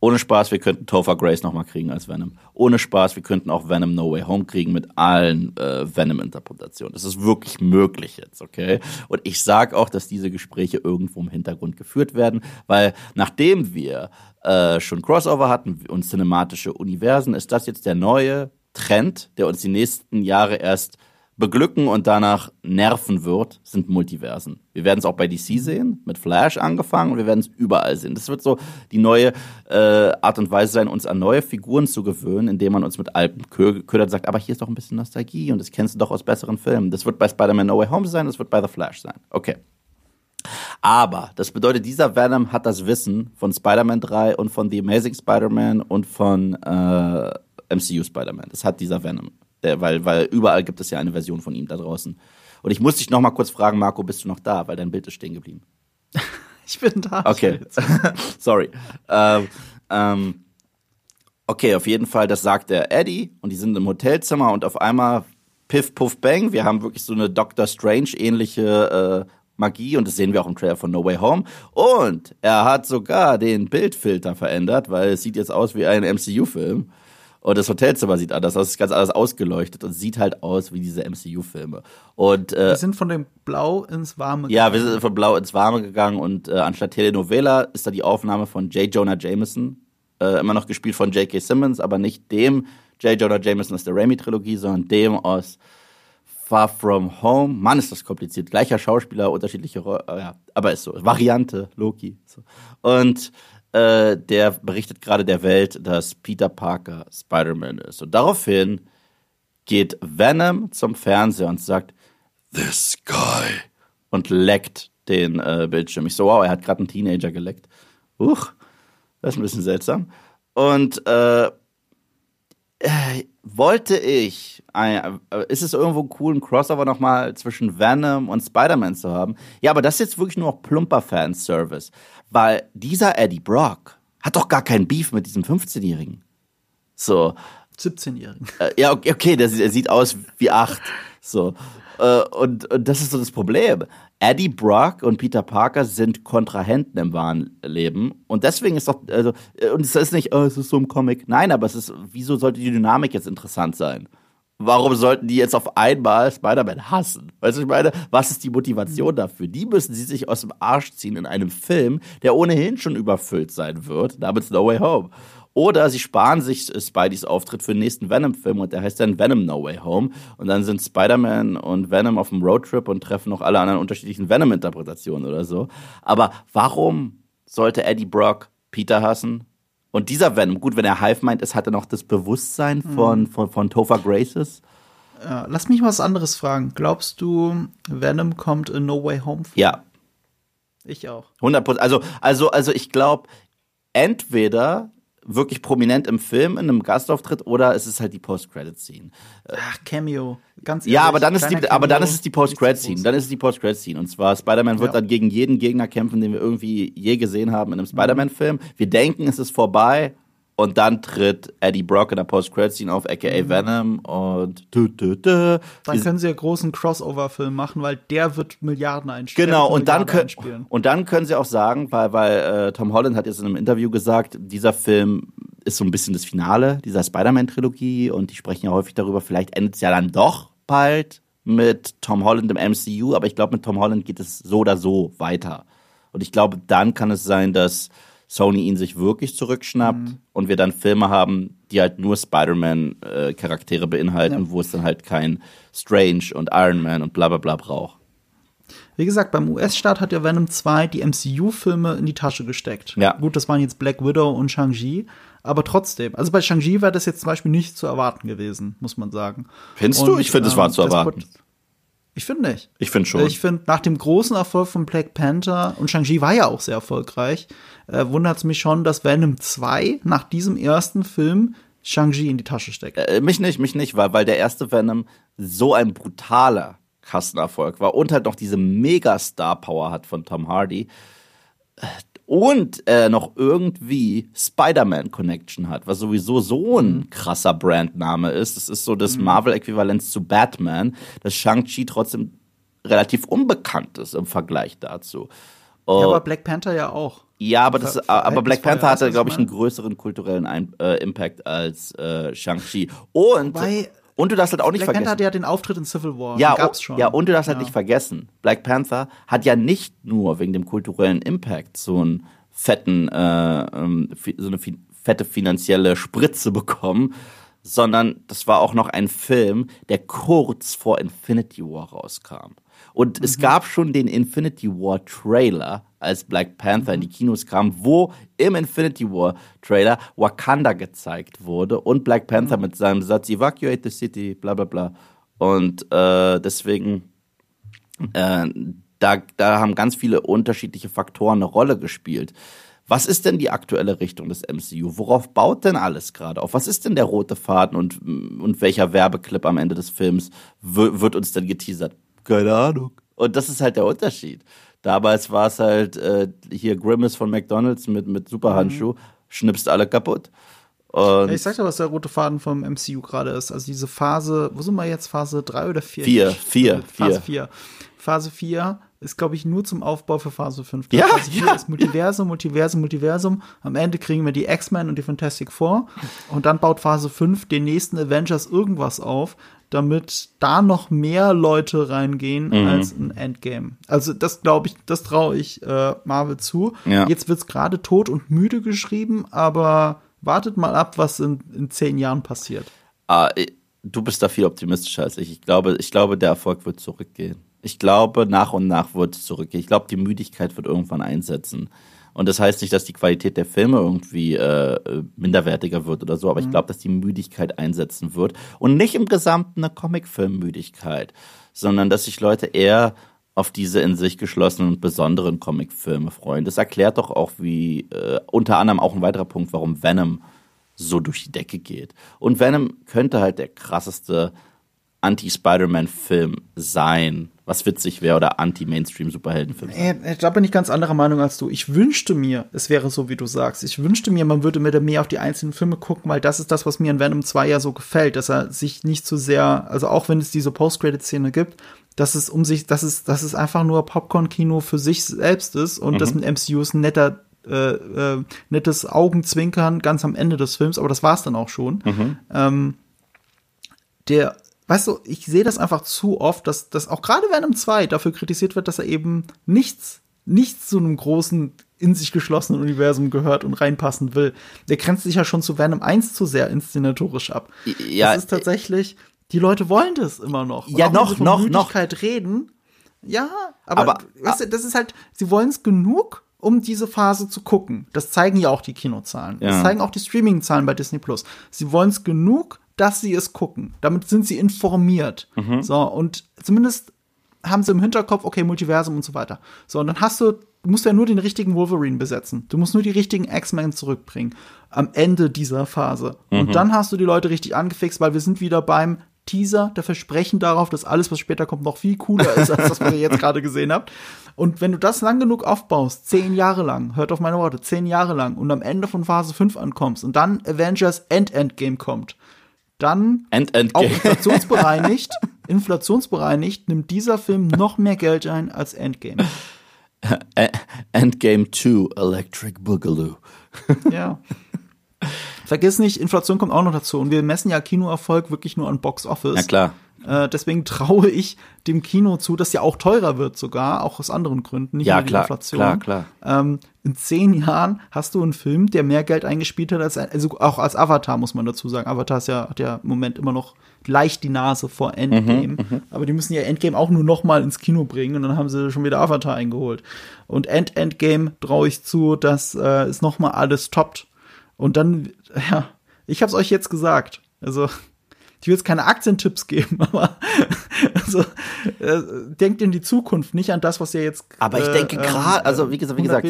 ohne Spaß, wir könnten Topher Grace nochmal kriegen als Venom. Ohne Spaß, wir könnten auch Venom No Way Home kriegen mit allen äh, Venom-Interpretationen. Das ist wirklich möglich jetzt, okay? Und ich sag auch, dass diese Gespräche irgendwo im Hintergrund geführt werden, weil nachdem wir äh, schon Crossover hatten und cinematische Universen, ist das jetzt der neue Trend, der uns die nächsten Jahre erst beglücken und danach nerven wird, sind Multiversen. Wir werden es auch bei DC sehen, mit Flash angefangen und wir werden es überall sehen. Das wird so die neue äh, Art und Weise sein, uns an neue Figuren zu gewöhnen, indem man uns mit alten ködert und sagt, aber hier ist doch ein bisschen Nostalgie und das kennst du doch aus besseren Filmen. Das wird bei Spider-Man No Way Home sein, das wird bei The Flash sein. Okay. Aber das bedeutet, dieser Venom hat das Wissen von Spider-Man 3 und von The Amazing Spider-Man und von äh, MCU Spider-Man. Das hat dieser Venom. Der, weil, weil überall gibt es ja eine Version von ihm da draußen. Und ich muss dich noch mal kurz fragen, Marco, bist du noch da? Weil dein Bild ist stehen geblieben. ich bin da. Okay, sorry. Ähm, ähm, okay, auf jeden Fall, das sagt der Eddie und die sind im Hotelzimmer und auf einmal Piff, Puff, Bang. Wir haben wirklich so eine Doctor Strange-ähnliche äh, Magie und das sehen wir auch im Trailer von No Way Home. Und er hat sogar den Bildfilter verändert, weil es sieht jetzt aus wie ein MCU-Film. Und das Hotelzimmer sieht anders aus, ist ganz anders ausgeleuchtet und sieht halt aus wie diese MCU-Filme. Und äh, wir sind von dem Blau ins Warme gegangen. Ja, wir sind von Blau ins Warme gegangen und äh, anstatt Telenovela ist da die Aufnahme von J. Jonah Jameson, äh, immer noch gespielt von J.K. Simmons, aber nicht dem J. Jonah Jameson aus der Raimi-Trilogie, sondern dem aus Far From Home. Mann, ist das kompliziert. Gleicher Schauspieler, unterschiedliche Rollen, ja, aber ist so. Variante, Loki. So. Und äh, der berichtet gerade der Welt, dass Peter Parker Spider-Man ist. Und daraufhin geht Venom zum Fernseher und sagt, This guy. Und leckt den äh, Bildschirm. Ich so, wow, er hat gerade einen Teenager geleckt. Uch, das ist ein bisschen seltsam. Und äh, äh wollte ich, äh, ist es irgendwo cool, einen Crossover nochmal zwischen Venom und Spider-Man zu haben? Ja, aber das ist jetzt wirklich nur noch plumper Fanservice. Weil dieser Eddie Brock hat doch gar keinen Beef mit diesem 15-Jährigen. So. 17-Jährigen. Äh, ja, okay, okay der, der, sieht aus wie acht. So. Äh, und, und das ist so das Problem. Eddie Brock und Peter Parker sind Kontrahenten im wahren Leben. Und deswegen ist doch, also, äh, und es ist nicht, oh, es ist so ein Comic. Nein, aber es ist, wieso sollte die Dynamik jetzt interessant sein? warum sollten die jetzt auf einmal Spider-Man hassen? Weißt du, ich meine, was ist die Motivation dafür? Die müssen sie sich aus dem Arsch ziehen in einem Film, der ohnehin schon überfüllt sein wird, namens No Way Home. Oder sie sparen sich Spideys Auftritt für den nächsten Venom-Film und der heißt dann Venom No Way Home. Und dann sind Spider-Man und Venom auf dem Roadtrip und treffen noch alle anderen unterschiedlichen Venom-Interpretationen oder so. Aber warum sollte Eddie Brock Peter hassen? Und dieser Venom, gut, wenn er Hive meint ist, hat er noch das Bewusstsein von, mhm. von, von Topher Graces. Ja, lass mich was anderes fragen. Glaubst du, Venom kommt in No Way Home vor? Ja. Ich auch. 100% Also, also, also ich glaube, entweder wirklich prominent im Film in einem Gastauftritt oder es ist halt die Post-Credit-Scene. Ach, Cameo. Ganz ehrlich, ja, aber dann ist die, aber dann ist es die Post-Credit-Scene. Dann ist es die Post-Credit-Scene. Und zwar Spider-Man wird ja. dann gegen jeden Gegner kämpfen, den wir irgendwie je gesehen haben in einem Spider-Man-Film. Wir denken, es ist vorbei und dann tritt Eddie Brock in der Post-Credit-Scene auf, aka mhm. Venom. Und dü, dü, dü. Dann können sie ja großen Crossover-Film machen, weil der wird Milliarden einspielen. Genau, und dann, können, und dann können sie auch sagen, weil, weil äh, Tom Holland hat jetzt in einem Interview gesagt, dieser Film ist so ein bisschen das Finale dieser Spider-Man-Trilogie und die sprechen ja häufig darüber, vielleicht endet es ja dann doch bald mit Tom Holland im MCU, aber ich glaube, mit Tom Holland geht es so oder so weiter. Und ich glaube, dann kann es sein, dass Sony ihn sich wirklich zurückschnappt mhm. und wir dann Filme haben, die halt nur Spider-Man-Charaktere beinhalten, ja. wo es dann halt kein Strange und Iron Man und bla bla bla braucht. Wie gesagt, beim US-Start hat ja Venom 2 die MCU-Filme in die Tasche gesteckt. Ja. Gut, das waren jetzt Black Widow und Shang-Chi, aber trotzdem. Also bei Shang-Chi war das jetzt zum Beispiel nicht zu erwarten gewesen, muss man sagen. Findest und, du? Ich finde, es ähm, war zu erwarten. Ich finde nicht. Ich finde schon. Ich finde, nach dem großen Erfolg von Black Panther und Shang-Chi war ja auch sehr erfolgreich, äh, wundert es mich schon, dass Venom 2 nach diesem ersten Film Shang-Chi in die Tasche steckt. Äh, mich nicht, mich nicht, weil, weil der erste Venom so ein brutaler Kassenerfolg war und halt noch diese Megastar-Power hat von Tom Hardy und äh, noch irgendwie Spider-Man-Connection hat, was sowieso so ein mhm. krasser Brandname ist. Das ist so das mhm. Marvel-Äquivalenz zu Batman, dass Shang-Chi trotzdem relativ unbekannt ist im Vergleich dazu. Ja, aber Black Panther ja auch. Ja, aber, das, aber Black Panther hatte, glaube ich, einen größeren kulturellen Ein äh, Impact als äh, Shang-Chi. Und Wobei, und du darfst halt auch nicht Black vergessen. Black Panther hat ja den Auftritt in Civil War. Ja, gab's schon. Ja, und du darfst halt ja. halt nicht vergessen. Black Panther hat ja nicht nur wegen dem kulturellen Impact so einen fetten, äh, ähm, so eine fette finanzielle Spritze bekommen, sondern das war auch noch ein Film, der kurz vor Infinity War rauskam. Und mhm. es gab schon den Infinity War Trailer, als Black Panther in die Kinos kam, wo im Infinity War Trailer Wakanda gezeigt wurde und Black Panther mhm. mit seinem Satz Evacuate the City, bla bla bla. Und äh, deswegen, äh, da, da haben ganz viele unterschiedliche Faktoren eine Rolle gespielt. Was ist denn die aktuelle Richtung des MCU? Worauf baut denn alles gerade auf? Was ist denn der rote Faden und, und welcher Werbeclip am Ende des Films wird uns denn geteasert? Keine Ahnung. Und das ist halt der Unterschied. Damals war es halt äh, hier Grimace von McDonalds mit, mit Superhandschuh, mhm. schnippst alle kaputt. Und ich sag dir, was der rote Faden vom MCU gerade ist. Also diese Phase, wo sind wir jetzt? Phase 3 oder 4? 4, 4. Phase 4. Phase 4 ist, glaube ich, nur zum Aufbau für Phase 5. Ja, Phase 4 ja. ist Multiversum, Multiversum, Multiversum. Am Ende kriegen wir die X-Men und die Fantastic Four. Und dann baut Phase 5 den nächsten Avengers irgendwas auf, damit da noch mehr Leute reingehen mhm. als ein Endgame. Also das glaube ich, das traue ich äh, Marvel zu. Ja. Jetzt wird's gerade tot und müde geschrieben, aber wartet mal ab, was in, in zehn Jahren passiert. Ah, du bist da viel optimistischer als ich. Ich glaube, ich glaube, der Erfolg wird zurückgehen. Ich glaube, nach und nach wird es zurückgehen. Ich glaube, die Müdigkeit wird irgendwann einsetzen. Und das heißt nicht, dass die Qualität der Filme irgendwie äh, minderwertiger wird oder so, aber mhm. ich glaube, dass die Müdigkeit einsetzen wird. Und nicht im Gesamten eine Comicfilm-Müdigkeit, sondern dass sich Leute eher auf diese in sich geschlossenen und besonderen Comicfilme freuen. Das erklärt doch auch, wie äh, unter anderem auch ein weiterer Punkt, warum Venom so durch die Decke geht. Und Venom könnte halt der krasseste Anti-Spider-Man-Film sein, was witzig wäre, oder Anti-Mainstream-Superheldenfilm sein. Ich glaube, bin ich ganz anderer Meinung als du. Ich wünschte mir, es wäre so, wie du sagst. Ich wünschte mir, man würde mehr auf die einzelnen Filme gucken, weil das ist das, was mir in Venom 2 ja so gefällt, dass er sich nicht zu sehr, also auch wenn es diese Post-Credit-Szene gibt, dass es um sich, dass es, dass es einfach nur Popcorn-Kino für sich selbst ist und mhm. das mit MCU ist ein netter äh, äh, nettes Augenzwinkern ganz am Ende des Films, aber das war es dann auch schon. Mhm. Ähm, der weißt du, ich sehe das einfach zu oft, dass, dass auch gerade Venom 2 dafür kritisiert wird, dass er eben nichts, nichts zu einem großen in sich geschlossenen Universum gehört und reinpassen will. Der grenzt sich ja schon zu Venom 1 zu sehr inszenatorisch ab. Ja, das ist tatsächlich, die Leute wollen das immer noch. Und ja, noch, noch, noch. reden. Ja, aber, aber weißt du, das ist halt, sie wollen es genug, um diese Phase zu gucken. Das zeigen ja auch die Kinozahlen. Ja. Das zeigen auch die Streaming-Zahlen bei Disney Plus. Sie wollen es genug, dass sie es gucken. Damit sind sie informiert. Mhm. So, und zumindest haben sie im Hinterkopf, okay, Multiversum und so weiter. So, und dann hast du, du musst ja nur den richtigen Wolverine besetzen. Du musst nur die richtigen X-Men zurückbringen am Ende dieser Phase. Mhm. Und dann hast du die Leute richtig angefixt, weil wir sind wieder beim Teaser, der Versprechen darauf, dass alles, was später kommt, noch viel cooler ist, als das, was ihr jetzt gerade gesehen habt. Und wenn du das lang genug aufbaust, zehn Jahre lang, hört auf meine Worte, zehn Jahre lang und am Ende von Phase 5 ankommst und dann Avengers End Endgame kommt, dann End -End auch inflationsbereinigt, inflationsbereinigt nimmt dieser Film noch mehr Geld ein als Endgame. Endgame 2 Electric Boogaloo. Ja. Vergiss nicht, Inflation kommt auch noch dazu. Und wir messen ja Kinoerfolg wirklich nur an Box Office. Ja, klar. Äh, deswegen traue ich dem Kino zu, dass ja auch teurer wird sogar, auch aus anderen Gründen, nicht ja, nur die klar, Inflation. Klar, klar. Ähm, in zehn Jahren hast du einen Film, der mehr Geld eingespielt hat als also auch als Avatar muss man dazu sagen. Avatar ist ja, hat ja im Moment immer noch leicht die Nase vor Endgame, mhm, mhm. aber die müssen ja Endgame auch nur noch mal ins Kino bringen und dann haben sie schon wieder Avatar eingeholt. Und End Endgame traue ich zu, dass äh, es noch mal alles toppt. Und dann, ja, ich hab's euch jetzt gesagt. Also ich will jetzt keine Aktientipps geben, aber also, äh, denkt in die Zukunft, nicht an das, was ihr jetzt. Aber ich denke äh, gerade, also wie gesagt, wie gesagt,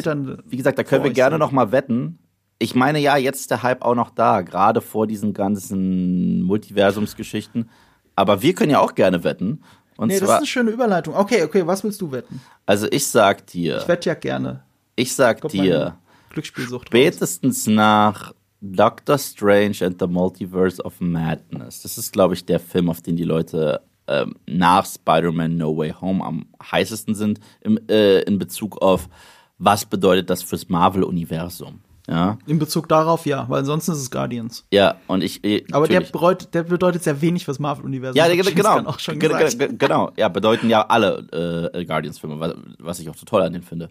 wie gesagt, da können wir gerne noch mal wetten. Ich meine, ja, jetzt ist der Hype auch noch da, gerade vor diesen ganzen Multiversumsgeschichten. Aber wir können ja auch gerne wetten. Und nee, zwar, das ist eine schöne Überleitung. Okay, okay, was willst du wetten? Also ich sag dir. Ich wette ja gerne. Ich sag Kommt dir. Glücksspielsucht. Spätestens raus. nach Doctor Strange and the Multiverse of Madness. Das ist, glaube ich, der Film, auf den die Leute ähm, nach Spider-Man No Way Home am heißesten sind im, äh, in Bezug auf, was bedeutet das fürs Marvel-Universum. Ja. In Bezug darauf ja, weil ansonsten ist es Guardians. Ja, und ich. ich Aber der bedeutet, der bedeutet sehr wenig fürs Marvel-Universum. Ja, genau. Auch schon genau. Ja, bedeuten ja alle äh, Guardians-Filme, was, was ich auch so toll an denen finde.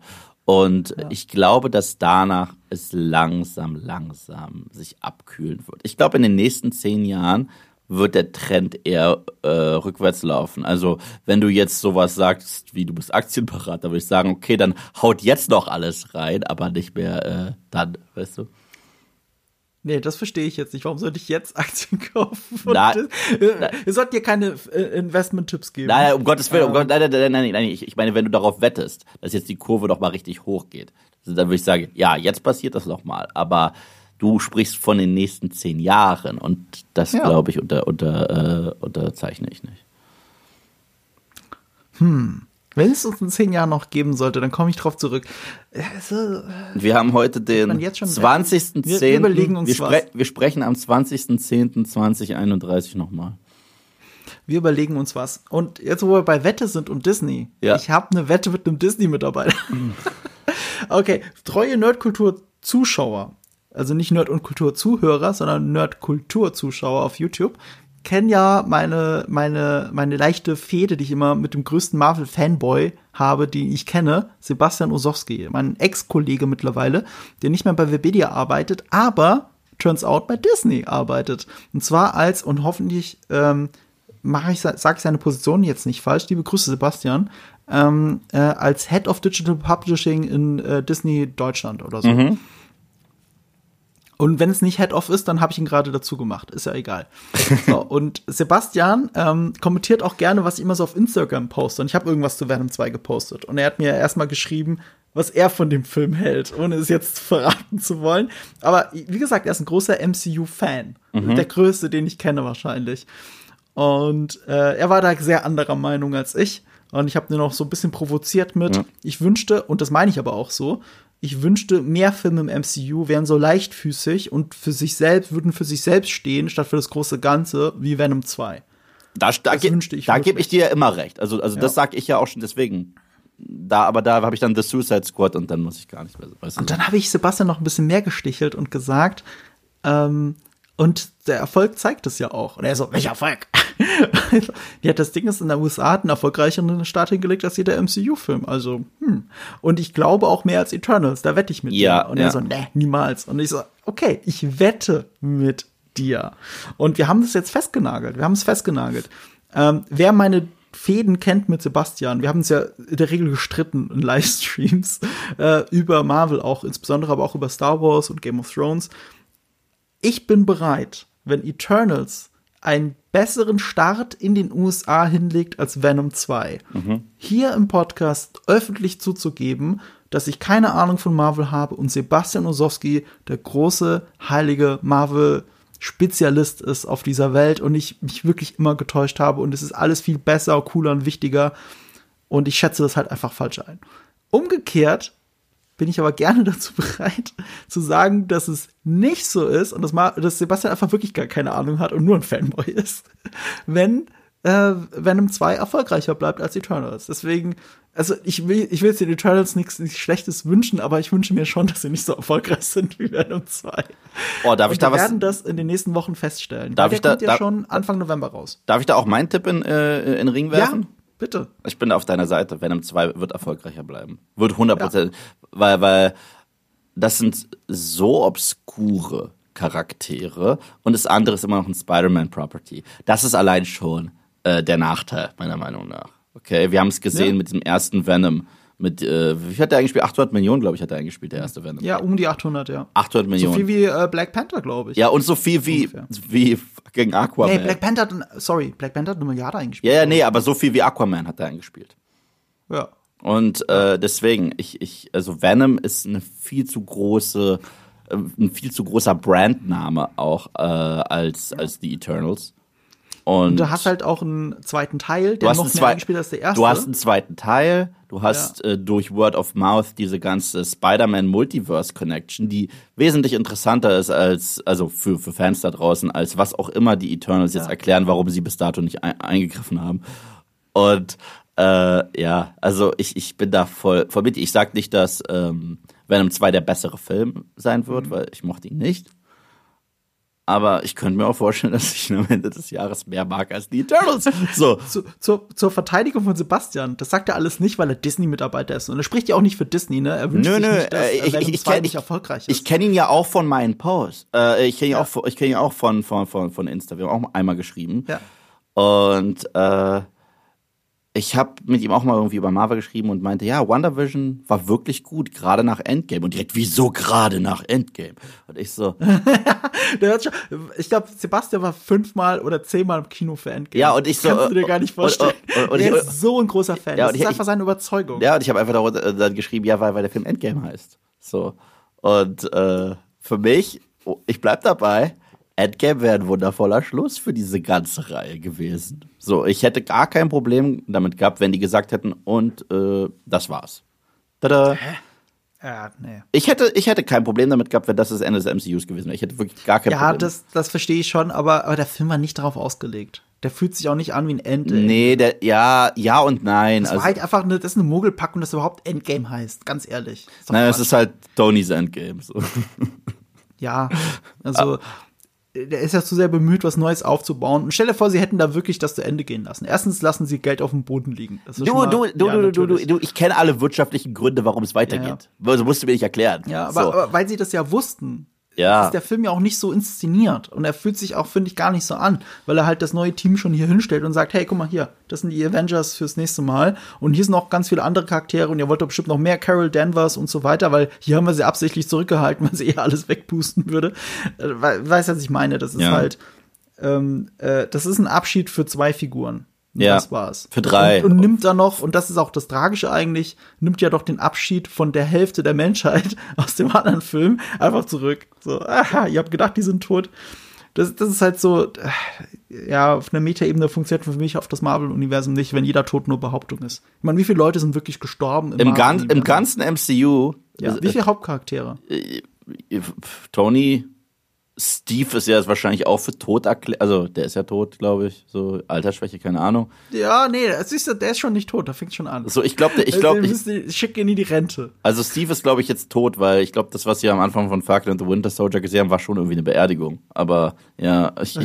Und ja. ich glaube, dass danach es langsam, langsam sich abkühlen wird. Ich glaube, in den nächsten zehn Jahren wird der Trend eher äh, rückwärts laufen. Also wenn du jetzt sowas sagst, wie du bist Aktienberater, würde ich sagen, okay, dann haut jetzt noch alles rein, aber nicht mehr äh, dann, weißt du? Nee, das verstehe ich jetzt nicht. Warum sollte ich jetzt Aktien kaufen? Nein, äh, Ihr sollt dir keine äh, Investment-Tipps geben. Nein, um Gottes Willen, um Gott, nein, nein, nein, nein, ich, ich meine, wenn du darauf wettest, dass jetzt die Kurve doch mal richtig hoch geht, dann würde ich sagen, ja, jetzt passiert das noch mal. Aber du sprichst von den nächsten zehn Jahren und das, ja. glaube ich, unter, unter, äh, unterzeichne ich nicht. Hm. Wenn es uns in zehn Jahren noch geben sollte, dann komme ich drauf zurück. Also, wir haben heute den 20.10. Wir, wir überlegen uns wir, spre was. wir sprechen am 20.10.2031 nochmal. Wir überlegen uns was. Und jetzt, wo wir bei Wette sind und Disney, ja. ich habe eine Wette mit einem Disney-Mitarbeiter. okay, treue Nerdkultur-Zuschauer, also nicht Nerd- und Kultur-Zuhörer, sondern Nerd-Kultur-Zuschauer auf YouTube, kennen ja meine, meine, meine leichte Fehde, die ich immer mit dem größten Marvel-Fanboy habe, die ich kenne, Sebastian Osowski, mein Ex-Kollege mittlerweile, der nicht mehr bei Webedia arbeitet, aber turns out bei Disney arbeitet. Und zwar als, und hoffentlich ähm, mache ich, sage ich seine Position jetzt nicht falsch, liebe Grüße Sebastian, ähm, äh, als Head of Digital Publishing in äh, Disney Deutschland oder so. Mhm. Und wenn es nicht Head-Off ist, dann habe ich ihn gerade dazu gemacht. Ist ja egal. so, und Sebastian ähm, kommentiert auch gerne, was ich immer so auf Instagram poste. Und ich habe irgendwas zu Venom 2 gepostet. Und er hat mir erstmal geschrieben, was er von dem Film hält, ohne es jetzt verraten zu wollen. Aber wie gesagt, er ist ein großer MCU-Fan. Mhm. Der größte, den ich kenne wahrscheinlich. Und äh, er war da sehr anderer Meinung als ich. Und ich habe ihn noch so ein bisschen provoziert mit, ja. ich wünschte, und das meine ich aber auch so, ich wünschte, mehr Filme im MCU wären so leichtfüßig und für sich selbst, würden für sich selbst stehen, statt für das große Ganze, wie Venom 2. Da, da, ge da gebe ich dir ja immer recht. Also, also ja. das sag ich ja auch schon deswegen. Da, aber da habe ich dann The Suicide Squad und dann muss ich gar nicht mehr. Und dann habe ich Sebastian noch ein bisschen mehr gestichelt und gesagt, ähm, und der Erfolg zeigt es ja auch. Und er so, welcher Erfolg? ja, das Ding ist, in der USA hat einen erfolgreicheren Start hingelegt als jeder MCU-Film. Also, hm. Und ich glaube auch mehr als Eternals, da wette ich mit Ja, dir. Und ja. er so, ne, niemals. Und ich so, okay, ich wette mit dir. Und wir haben das jetzt festgenagelt. Wir haben es festgenagelt. Ähm, wer meine Fäden kennt mit Sebastian, wir haben uns ja in der Regel gestritten in Livestreams äh, über Marvel auch, insbesondere aber auch über Star Wars und Game of Thrones. Ich bin bereit, wenn Eternals einen besseren Start in den USA hinlegt als Venom 2, hier im Podcast öffentlich zuzugeben, dass ich keine Ahnung von Marvel habe und Sebastian Osowski der große, heilige Marvel Spezialist ist auf dieser Welt und ich mich wirklich immer getäuscht habe und es ist alles viel besser, cooler und wichtiger. Und ich schätze das halt einfach falsch ein. Umgekehrt bin ich aber gerne dazu bereit zu sagen, dass es nicht so ist und dass, Ma dass Sebastian einfach wirklich gar keine Ahnung hat und nur ein Fanboy ist, wenn äh, Venom 2 erfolgreicher bleibt als Eternals. Deswegen, also ich will, ich will jetzt den Eternals nichts nichts Schlechtes wünschen, aber ich wünsche mir schon, dass sie nicht so erfolgreich sind wie Venom 2. Oh, darf ich Und da wir was? werden das in den nächsten Wochen feststellen. Darf ich da- kommt ja da- schon Anfang November raus. Darf ich da auch meinen Tipp in, äh, in den Ring werfen? Ja, bitte. Ich bin auf deiner Seite. Venom 2 wird erfolgreicher bleiben. Wird 100%. Weil, weil das sind so obskure Charaktere und das andere ist immer noch ein Spider-Man-Property. Das ist allein schon äh, der Nachteil, meiner Meinung nach. Okay, wir haben es gesehen Ja. mit dem ersten Venom. Mit, äh, wie viel hat der eingespielt? 800 Millionen, glaube ich, hat er eingespielt, der erste Venom. Ja, um die 800, ja. 800 So Millionen. viel wie äh, Black Panther, glaube ich. ja, und so viel wie, Ungefähr. wie fucking Aquaman. Nee, Black Panther, hat, sorry, Black Panther hat eine Milliarde eingespielt. ja, ja, nee, aber so viel wie Aquaman hat er eingespielt. Ja. Und äh, deswegen, ich, ich, also Venom ist eine viel zu große, äh, ein viel zu großer Brandname auch äh, als, als die Eternals. Und, Und du hast halt auch einen zweiten Teil, der noch mehr eingespielt als der erste. Du hast einen zweiten Teil, du hast äh, durch Word of Mouth diese ganze Spider-Man Multiverse Connection, die wesentlich interessanter ist als, also für, für Fans da draußen, als was auch immer die Eternals jetzt erklären, warum sie bis dato nicht ein, eingegriffen haben. Und äh, ja, also ich, ich bin da voll, voll mit. Ich sag nicht, dass ähm, Venom 2 der bessere Film sein wird, Mhm. weil ich mochte ihn nicht. Aber ich könnte mir auch vorstellen, dass ich ihn am Ende des Jahres mehr mag als die Eternals. So. zu, zur, zur Verteidigung von Sebastian, das sagt er alles nicht, weil er Disney-Mitarbeiter ist. Und er spricht ja auch nicht für Disney, ne? Er wünscht Nö, sich nö, nicht, dass äh, ich, ich, ich 2 kenne nicht ich, erfolgreich ist. ich kenn ihn ja auch von meinen Posts. Äh, ich kenne ihn, auch von- ich kenn ihn auch von, von, von, von Insta. Wir haben auch einmal geschrieben. ja. Und äh, ich habe mit ihm auch mal irgendwie über Marvel geschrieben und meinte, ja, WandaVision war wirklich gut, gerade nach Endgame. Und direkt, wieso gerade nach Endgame? Und ich so, ich glaube, Sebastian war fünfmal oder zehnmal im Kino für Endgame. Ja, und ich so, Kannst du dir äh, gar nicht vorstellen. und- und- und er ist so ein großer Fan. Ja, das ist ich- einfach seine Überzeugung. ja, und ich habe einfach darunter, äh, dann geschrieben, ja, weil, weil der Film Endgame heißt. So. Und äh, für mich, oh, ich bleib dabei, Endgame wäre ein wundervoller Schluss für diese ganze Reihe gewesen. So, ich hätte gar kein Problem damit gehabt, wenn die gesagt hätten, und äh, das war's. Tada. Ja, nee. Ich hätte, ich hätte kein Problem damit gehabt, wenn das das Ende des MCUs gewesen wäre. Ich hätte wirklich gar kein Ja, Problem. das, das verstehe ich schon, aber, aber der Film war nicht darauf ausgelegt. Der fühlt sich auch nicht an wie ein Ende. nee, der, ja, ja und nein. Das Also, war halt einfach eine, das ist eine Mogelpackung, dass überhaupt Endgame heißt, ganz ehrlich. Nein, es ist halt Tonys Endgame. So. Ja, also der ist ja zu sehr bemüht, was Neues aufzubauen. Und stell dir vor, sie hätten da wirklich das zu Ende gehen lassen. Erstens lassen sie Geld auf dem Boden liegen. Du, mal- du, du, ja, du, du, du, du, ich kenne alle wirtschaftlichen Gründe, warum es weitergeht. Also musst du mir nicht erklären. Ja, aber, so. aber weil sie das ja wussten, ja. ist der Film ja auch nicht so inszeniert. Und er fühlt sich auch, finde ich, gar nicht so an, weil er halt das neue Team schon hier hinstellt und sagt, hey, guck mal hier, das sind die Avengers fürs nächste Mal. Und hier sind noch ganz viele andere Charaktere und ihr wollt doch bestimmt noch mehr Carol Danvers und so weiter, weil hier haben wir sie absichtlich zurückgehalten, weil sie eher alles wegpusten würde. Äh, we- Weißt du, was ich meine? Das ist Ja. halt, ähm, äh, das ist ein Abschied für zwei Figuren. Ja, Das war's. für drei. Und, und nimmt dann noch, und das ist auch das Tragische eigentlich, nimmt ja doch den Abschied von der Hälfte der Menschheit aus dem anderen Film einfach zurück. So, aha, ihr habt gedacht, die sind tot. Das, das ist halt so, äh, ja, auf einer Metaebene funktioniert für mich auf das Marvel-Universum nicht, wenn jeder Tod nur Behauptung ist. Ich meine, wie viele Leute sind wirklich gestorben Im, gan Marvel-Universum? Im ganzen MCU, Ja, äh, wie viele Hauptcharaktere? äh, Tony, Steve ist ja wahrscheinlich auch für tot erklärt. Also, der ist ja tot, glaube ich. So, Altersschwäche, keine Ahnung. Ja, nee, das ist, der ist schon nicht tot, da fängt schon an. So, ich glaube, ich Den glaube, ich, müssen die- schick ihn in die Rente. also Steve ist, glaube ich, jetzt tot, weil ich glaube, das, was wir am Anfang von Falcon and the Winter Soldier gesehen haben, war schon irgendwie eine Beerdigung. Aber ja, ich?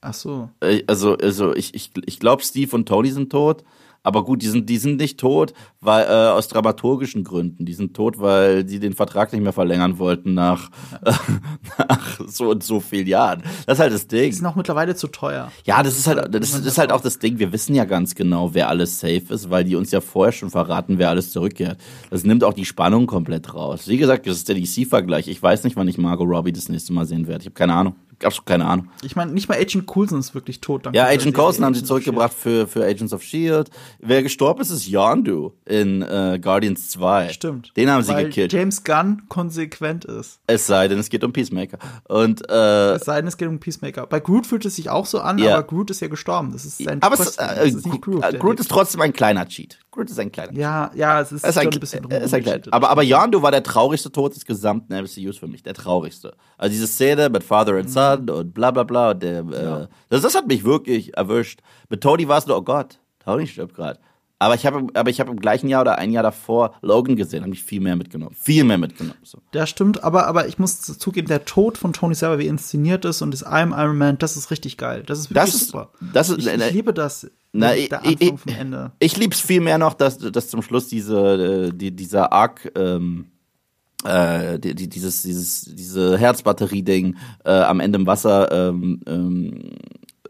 Ach so. Äh, Also, also ich, ich, ich glaube, Steve und Tony sind tot. Aber gut, die sind, die sind nicht tot, weil äh, aus dramaturgischen Gründen. Die sind tot, weil sie den Vertrag nicht mehr verlängern wollten nach, äh, nach so und so vielen Jahren. Das ist halt das Ding. Die sind auch mittlerweile zu teuer. Ja, das ist halt, das ist, ist halt auch das Ding. Wir wissen ja ganz genau, wer alles safe ist, weil die uns ja vorher schon verraten, wer alles zurückkehrt. Das nimmt auch die Spannung komplett raus. Wie gesagt, das ist der DC-Vergleich. Ich weiß nicht, wann ich Margot Robbie das nächste Mal sehen werde. Ich habe keine Ahnung. Absolut keine Ahnung. Ich meine, nicht mal Agent Coulson ist wirklich tot. Ja, Agent Coulson haben sie zurückgebracht für, für Agents of S.H.I.E.L.D. Wer gestorben ist, ist Yondu in äh, Guardians 2. S.H.I.E.L.D. Stimmt. Den haben sie Weil gekillt. James Gunn konsequent ist. Es sei denn, es geht um Peacemaker. Und äh, Es sei denn, es geht um Peacemaker. Bei Groot fühlt es sich auch so an, Ja. aber Groot ist ja gestorben. Das ist sein aber es, äh, ist nicht Groot, äh, Groot ist trotzdem ein kleiner Cheat. Groot ist ein kleiner. Ja, ja, es ist, Er ist ein, ein bisschen er ist ein kleiner. Aber, aber Yondu war der traurigste Tod des gesamten MCUs für mich. Der traurigste. Also diese Szene mit Father and Son und bla bla bla. Und der, äh, das, das hat mich wirklich erwischt. Mit Tony war es nur, oh Gott, Tony stirbt gerade. Aber ich habe aber ich habe im gleichen Jahr oder ein Jahr davor Logan gesehen, habe mich viel mehr mitgenommen. Viel mehr mitgenommen. So. Das stimmt, aber, aber ich muss zugeben, der Tod von Tony selber, wie inszeniert ist und das I'm Iron Man, das ist richtig geil. Das ist wirklich Das ist- super. das ist- ich, ich liebe das. Na, ich- ich-. Ich lieb's viel mehr noch, dass, dass zum Schluss diese, äh, die, dieser Arc, ähm, äh, die, die, dieses, dieses, diese Herzbatterie-Ding äh, am Ende im Wasser ähm, ähm,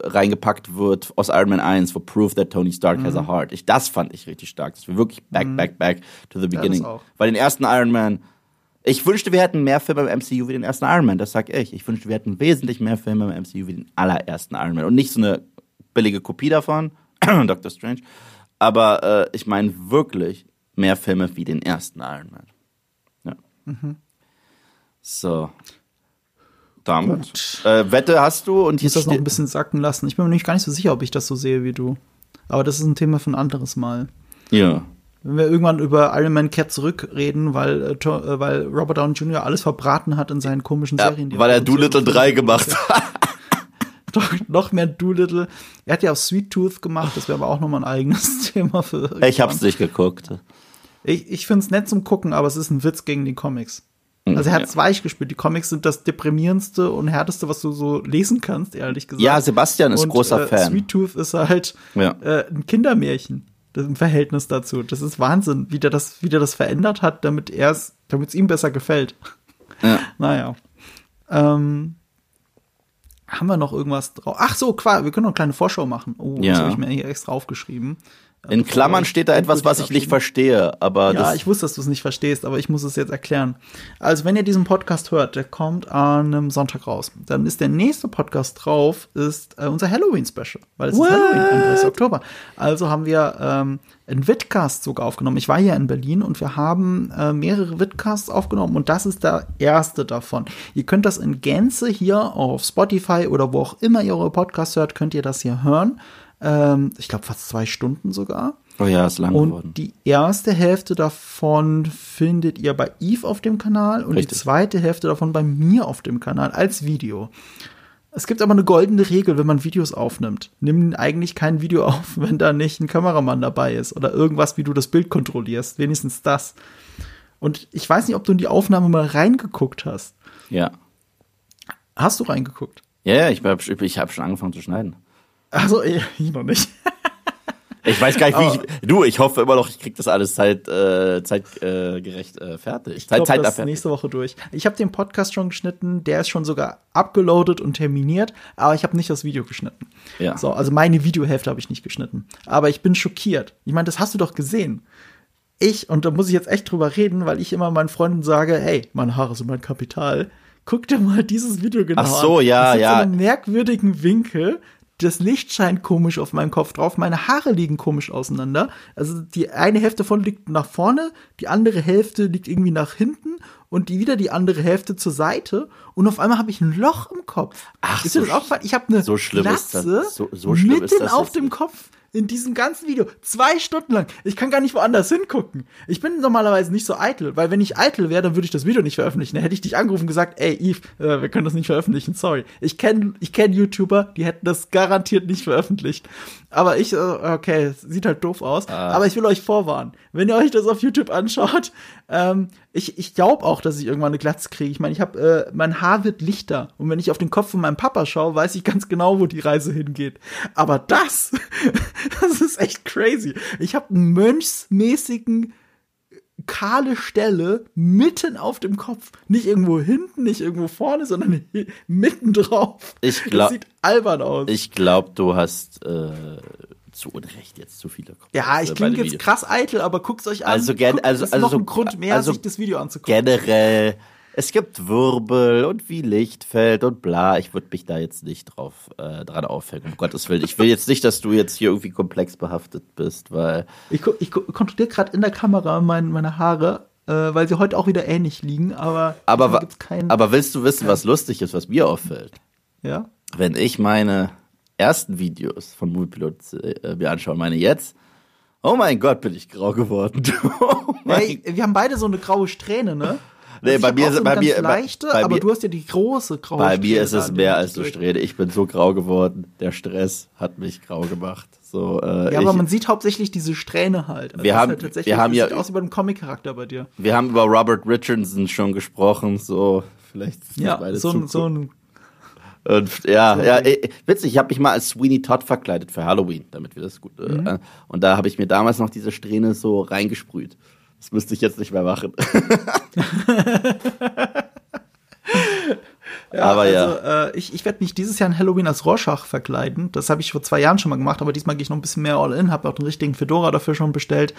reingepackt wird aus Iron Man 1 for proof that Tony Stark has a heart. Ich, das fand ich richtig stark. Das wir wirklich back, back, back to the beginning. auch. Weil den ersten Iron Man, ich wünschte, wir hätten mehr Filme im MCU wie den ersten Iron Man, das sag ich. Ich wünschte, wir hätten wesentlich mehr Filme im MCU wie den allerersten Iron Man. Und nicht so eine billige Kopie davon, Doctor Strange. Aber äh, ich meine wirklich mehr Filme wie den ersten Iron Man. Ja. So. Damit. Äh, Wette hast du und hier Ich muss das noch ein bisschen sacken lassen. Ich bin mir nicht gar nicht so sicher, ob ich das so sehe wie du. Aber das ist ein Thema für ein anderes Mal. Ja. Wenn wir irgendwann über Iron Man Cat zurückreden, weil, äh, äh, weil Robert Downey Jr. alles verbraten hat in seinen komischen ja Serien. weil er Doolittle und 3 gemacht hat. Doch, noch mehr Doolittle. Er hat ja auch Sweet Tooth gemacht, das wäre aber auch nochmal ein eigenes Thema für. Ich hab's nicht geguckt. Ich, ich finde es nett zum Gucken, aber es ist ein Witz gegen die Comics. Also er hat Ja. es weich gespielt. Die Comics sind das deprimierendste und härteste, was du so lesen kannst, ehrlich gesagt. Ja, Sebastian ist und, großer äh, Fan. Sweet Tooth ist halt Ja. äh, ein Kindermärchen. Das im Verhältnis dazu. Das ist Wahnsinn, wie der das, wie der das verändert hat, damit er es, damit es ihm besser gefällt. Ja. Naja. Ähm, haben wir noch irgendwas drauf? Ach so, klar, wir können noch eine kleine Vorschau machen. Oh, Ja. das habe ich mir hier extra aufgeschrieben. In Klammern steht da etwas, was ich nicht verstehe, aber Ja, ich wusste, dass du es nicht verstehst, aber ich muss es jetzt erklären. Also, wenn ihr diesen Podcast hört, der kommt an einem Sonntag raus, dann ist der nächste Podcast drauf, ist äh, unser Halloween-Special, weil es What? ist Halloween, 31. Oktober. Also haben wir ähm, einen Vidcast sogar aufgenommen. Ich war hier in Berlin und wir haben äh, mehrere Vidcasts aufgenommen und das ist der erste davon. Ihr könnt das in Gänze hier auf Spotify oder wo auch immer ihr eure Podcasts hört, könnt ihr das hier hören. Ähm, ich glaube fast zwei Stunden sogar. oh ja, ist lang geworden. Und die erste Hälfte davon findet ihr bei Eve auf dem Kanal und Richtig. die zweite Hälfte davon bei mir auf dem Kanal als Video. Es gibt aber eine goldene Regel, wenn man Videos aufnimmt. Nimm eigentlich kein Video auf, wenn da nicht ein Kameramann dabei ist oder irgendwas, wie du das Bild kontrollierst. Wenigstens das. Und ich weiß nicht, ob du in die Aufnahme mal reingeguckt hast. Ja. Hast du reingeguckt? Ja, ja, ich ich hab schon angefangen zu schneiden. Also, ich noch nicht. Ich weiß gar nicht, wie ich. Du, ich hoffe immer noch, ich krieg das alles zeit, äh, zeitgerecht äh, äh, fertig. Ich Zeit, glaube, zeitnah das fertig. nächste Woche durch. Ich habe den Podcast schon geschnitten, der ist schon sogar abgeloadet und terminiert, aber ich habe nicht das Video geschnitten. Ja. So, also meine Videohälfte habe ich nicht geschnitten. Aber ich bin schockiert. Ich meine, das hast du doch gesehen. Ich, und da muss ich jetzt echt drüber reden, weil ich immer meinen Freunden sage, hey, meine Haare sind mein Kapital. Guck dir mal dieses Video genau Ach so, an. ja, das sitzt ja. in einem merkwürdigen Winkel. Das Licht scheint komisch auf meinem Kopf drauf. Meine Haare liegen komisch auseinander. Also die eine Hälfte davon liegt nach vorne, die andere Hälfte liegt irgendwie nach hinten und die wieder die andere Hälfte zur Seite. Und auf einmal habe ich ein Loch im Kopf. Ach, ist so das aufgefallen? Ich habe eine so schlimm ist das- Glatze so- so schlimm mitten ist das auf dem. Kopf in diesem ganzen Video. Zwei Stunden lang. Ich kann gar nicht woanders hingucken. Ich bin normalerweise nicht so eitel, weil wenn ich eitel wäre, dann würde ich das Video nicht veröffentlichen. Dann hätte ich dich angerufen und gesagt, ey Yves, äh, wir können das nicht veröffentlichen, sorry. Ich kenne ich kenn YouTuber, die hätten das garantiert nicht veröffentlicht. Aber ich, äh, okay, sieht halt doof aus. Ah. Aber ich will euch vorwarnen. Wenn ihr euch das auf YouTube anschaut, ähm, ich, ich glaube auch, dass ich irgendwann eine Glatze kriege. Ich meine, ich habe, äh, mein Haar wird lichter. Und wenn ich auf den Kopf von meinem Papa schaue, weiß ich ganz genau, wo die Reise hingeht. Aber das, das ist echt crazy. Ich habe einen mönchsmäßigen kahle Stelle mitten auf dem Kopf. Nicht irgendwo hinten, nicht irgendwo vorne, sondern mitten drauf. Ich glaube, sieht albern aus. Ich glaube, du hast äh, zu Unrecht jetzt zu viele Kommentare. Ja, ich klinge jetzt krass eitel, aber guckt's euch an. Also, gen also, ist also noch ein Grund mehr, also sich das Video anzugucken. Generell es gibt Wirbel und wie Licht fällt und bla. Ich würde mich da jetzt nicht drauf äh, dran aufhängen, um Gottes Willen. Ich will jetzt nicht, dass du jetzt hier irgendwie komplex behaftet bist, weil. Ich, ich kontrolliere gerade in der Kamera mein, meine Haare, äh, weil sie heute auch wieder ähnlich liegen, aber. Aber, aber willst du wissen, was lustig ist, was mir auffällt? Ja. Wenn ich meine ersten Videos von Moviepilot äh, mir anschaue, meine jetzt. Oh mein Gott, bin ich grau geworden. oh hey, wir haben beide so eine graue Strähne, ne? Nee, bei mir ist bei mir leichte, bei, aber mir, du hast ja die große graue Bei mir ist es mehr als Strähne. Ich bin so grau geworden. Der Stress hat mich grau gemacht. So, äh, ja, aber man sieht hauptsächlich diese Strähne halt. Also wir haben, halt wir haben ja sieht aus wie beim Comic-Charakter bei dir. Wir haben über Robert Richardson schon gesprochen. So, vielleicht ist ja, beides so, so ein und ja, so ja, witzig, ich habe mich mal als Sweeney Todd verkleidet für Halloween, damit wir das gut. Äh, mhm. Äh, und da habe ich mir damals noch diese Strähne so reingesprüht. Das müsste ich jetzt nicht mehr machen. ja, aber also, ja. Äh, ich ich werde mich dieses Jahr in Halloween als Rorschach verkleiden. Das habe ich vor zwei Jahren schon mal gemacht, aber diesmal gehe ich noch ein bisschen mehr all in, habe auch den richtigen Fedora dafür schon bestellt.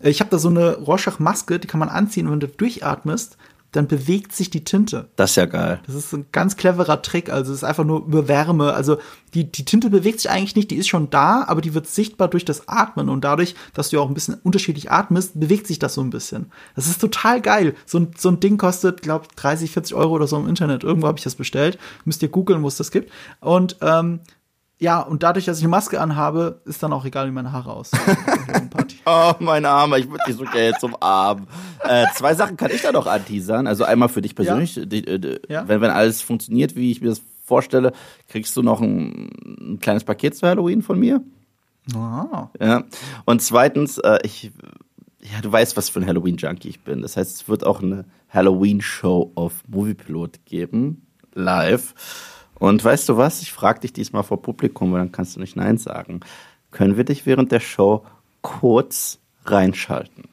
Ich habe da so eine Rorschach-Maske, die kann man anziehen, wenn du durchatmest, dann bewegt sich die Tinte. Das ist ja geil. Das ist ein ganz cleverer Trick. Also es ist einfach nur über Wärme. Also die, die Tinte bewegt sich eigentlich nicht, die ist schon da, aber die wird sichtbar durch das Atmen. Und dadurch, dass du auch ein bisschen unterschiedlich atmest, bewegt sich das so ein bisschen. Das ist total geil. So ein, so ein Ding kostet, glaube 30, 40 Euro oder so im Internet. Irgendwo habe ich das bestellt. Müsst ihr googeln, wo es das gibt. Und ähm, ja, und dadurch, dass ich eine Maske anhabe, ist dann auch egal, wie meine Haare aussehen. oh, mein Armer, ich würde dich so gerne zum Arm. Äh, zwei Sachen kann ich da noch anteasern. Also einmal für dich persönlich, ja. die, äh, ja. wenn, wenn alles funktioniert, wie ich mir das vorstelle, kriegst du noch ein, ein kleines Paket zu Halloween von mir. Oh. Ja. Und zweitens, äh, ich, ja, du weißt, was für ein Halloween-Junkie ich bin. Das heißt, es wird auch eine Halloween-Show auf Moviepilot geben, live. Und weißt du was? Ich frage dich diesmal vor Publikum, weil dann kannst du nicht Nein sagen. Können wir dich während der Show kurz reinschalten?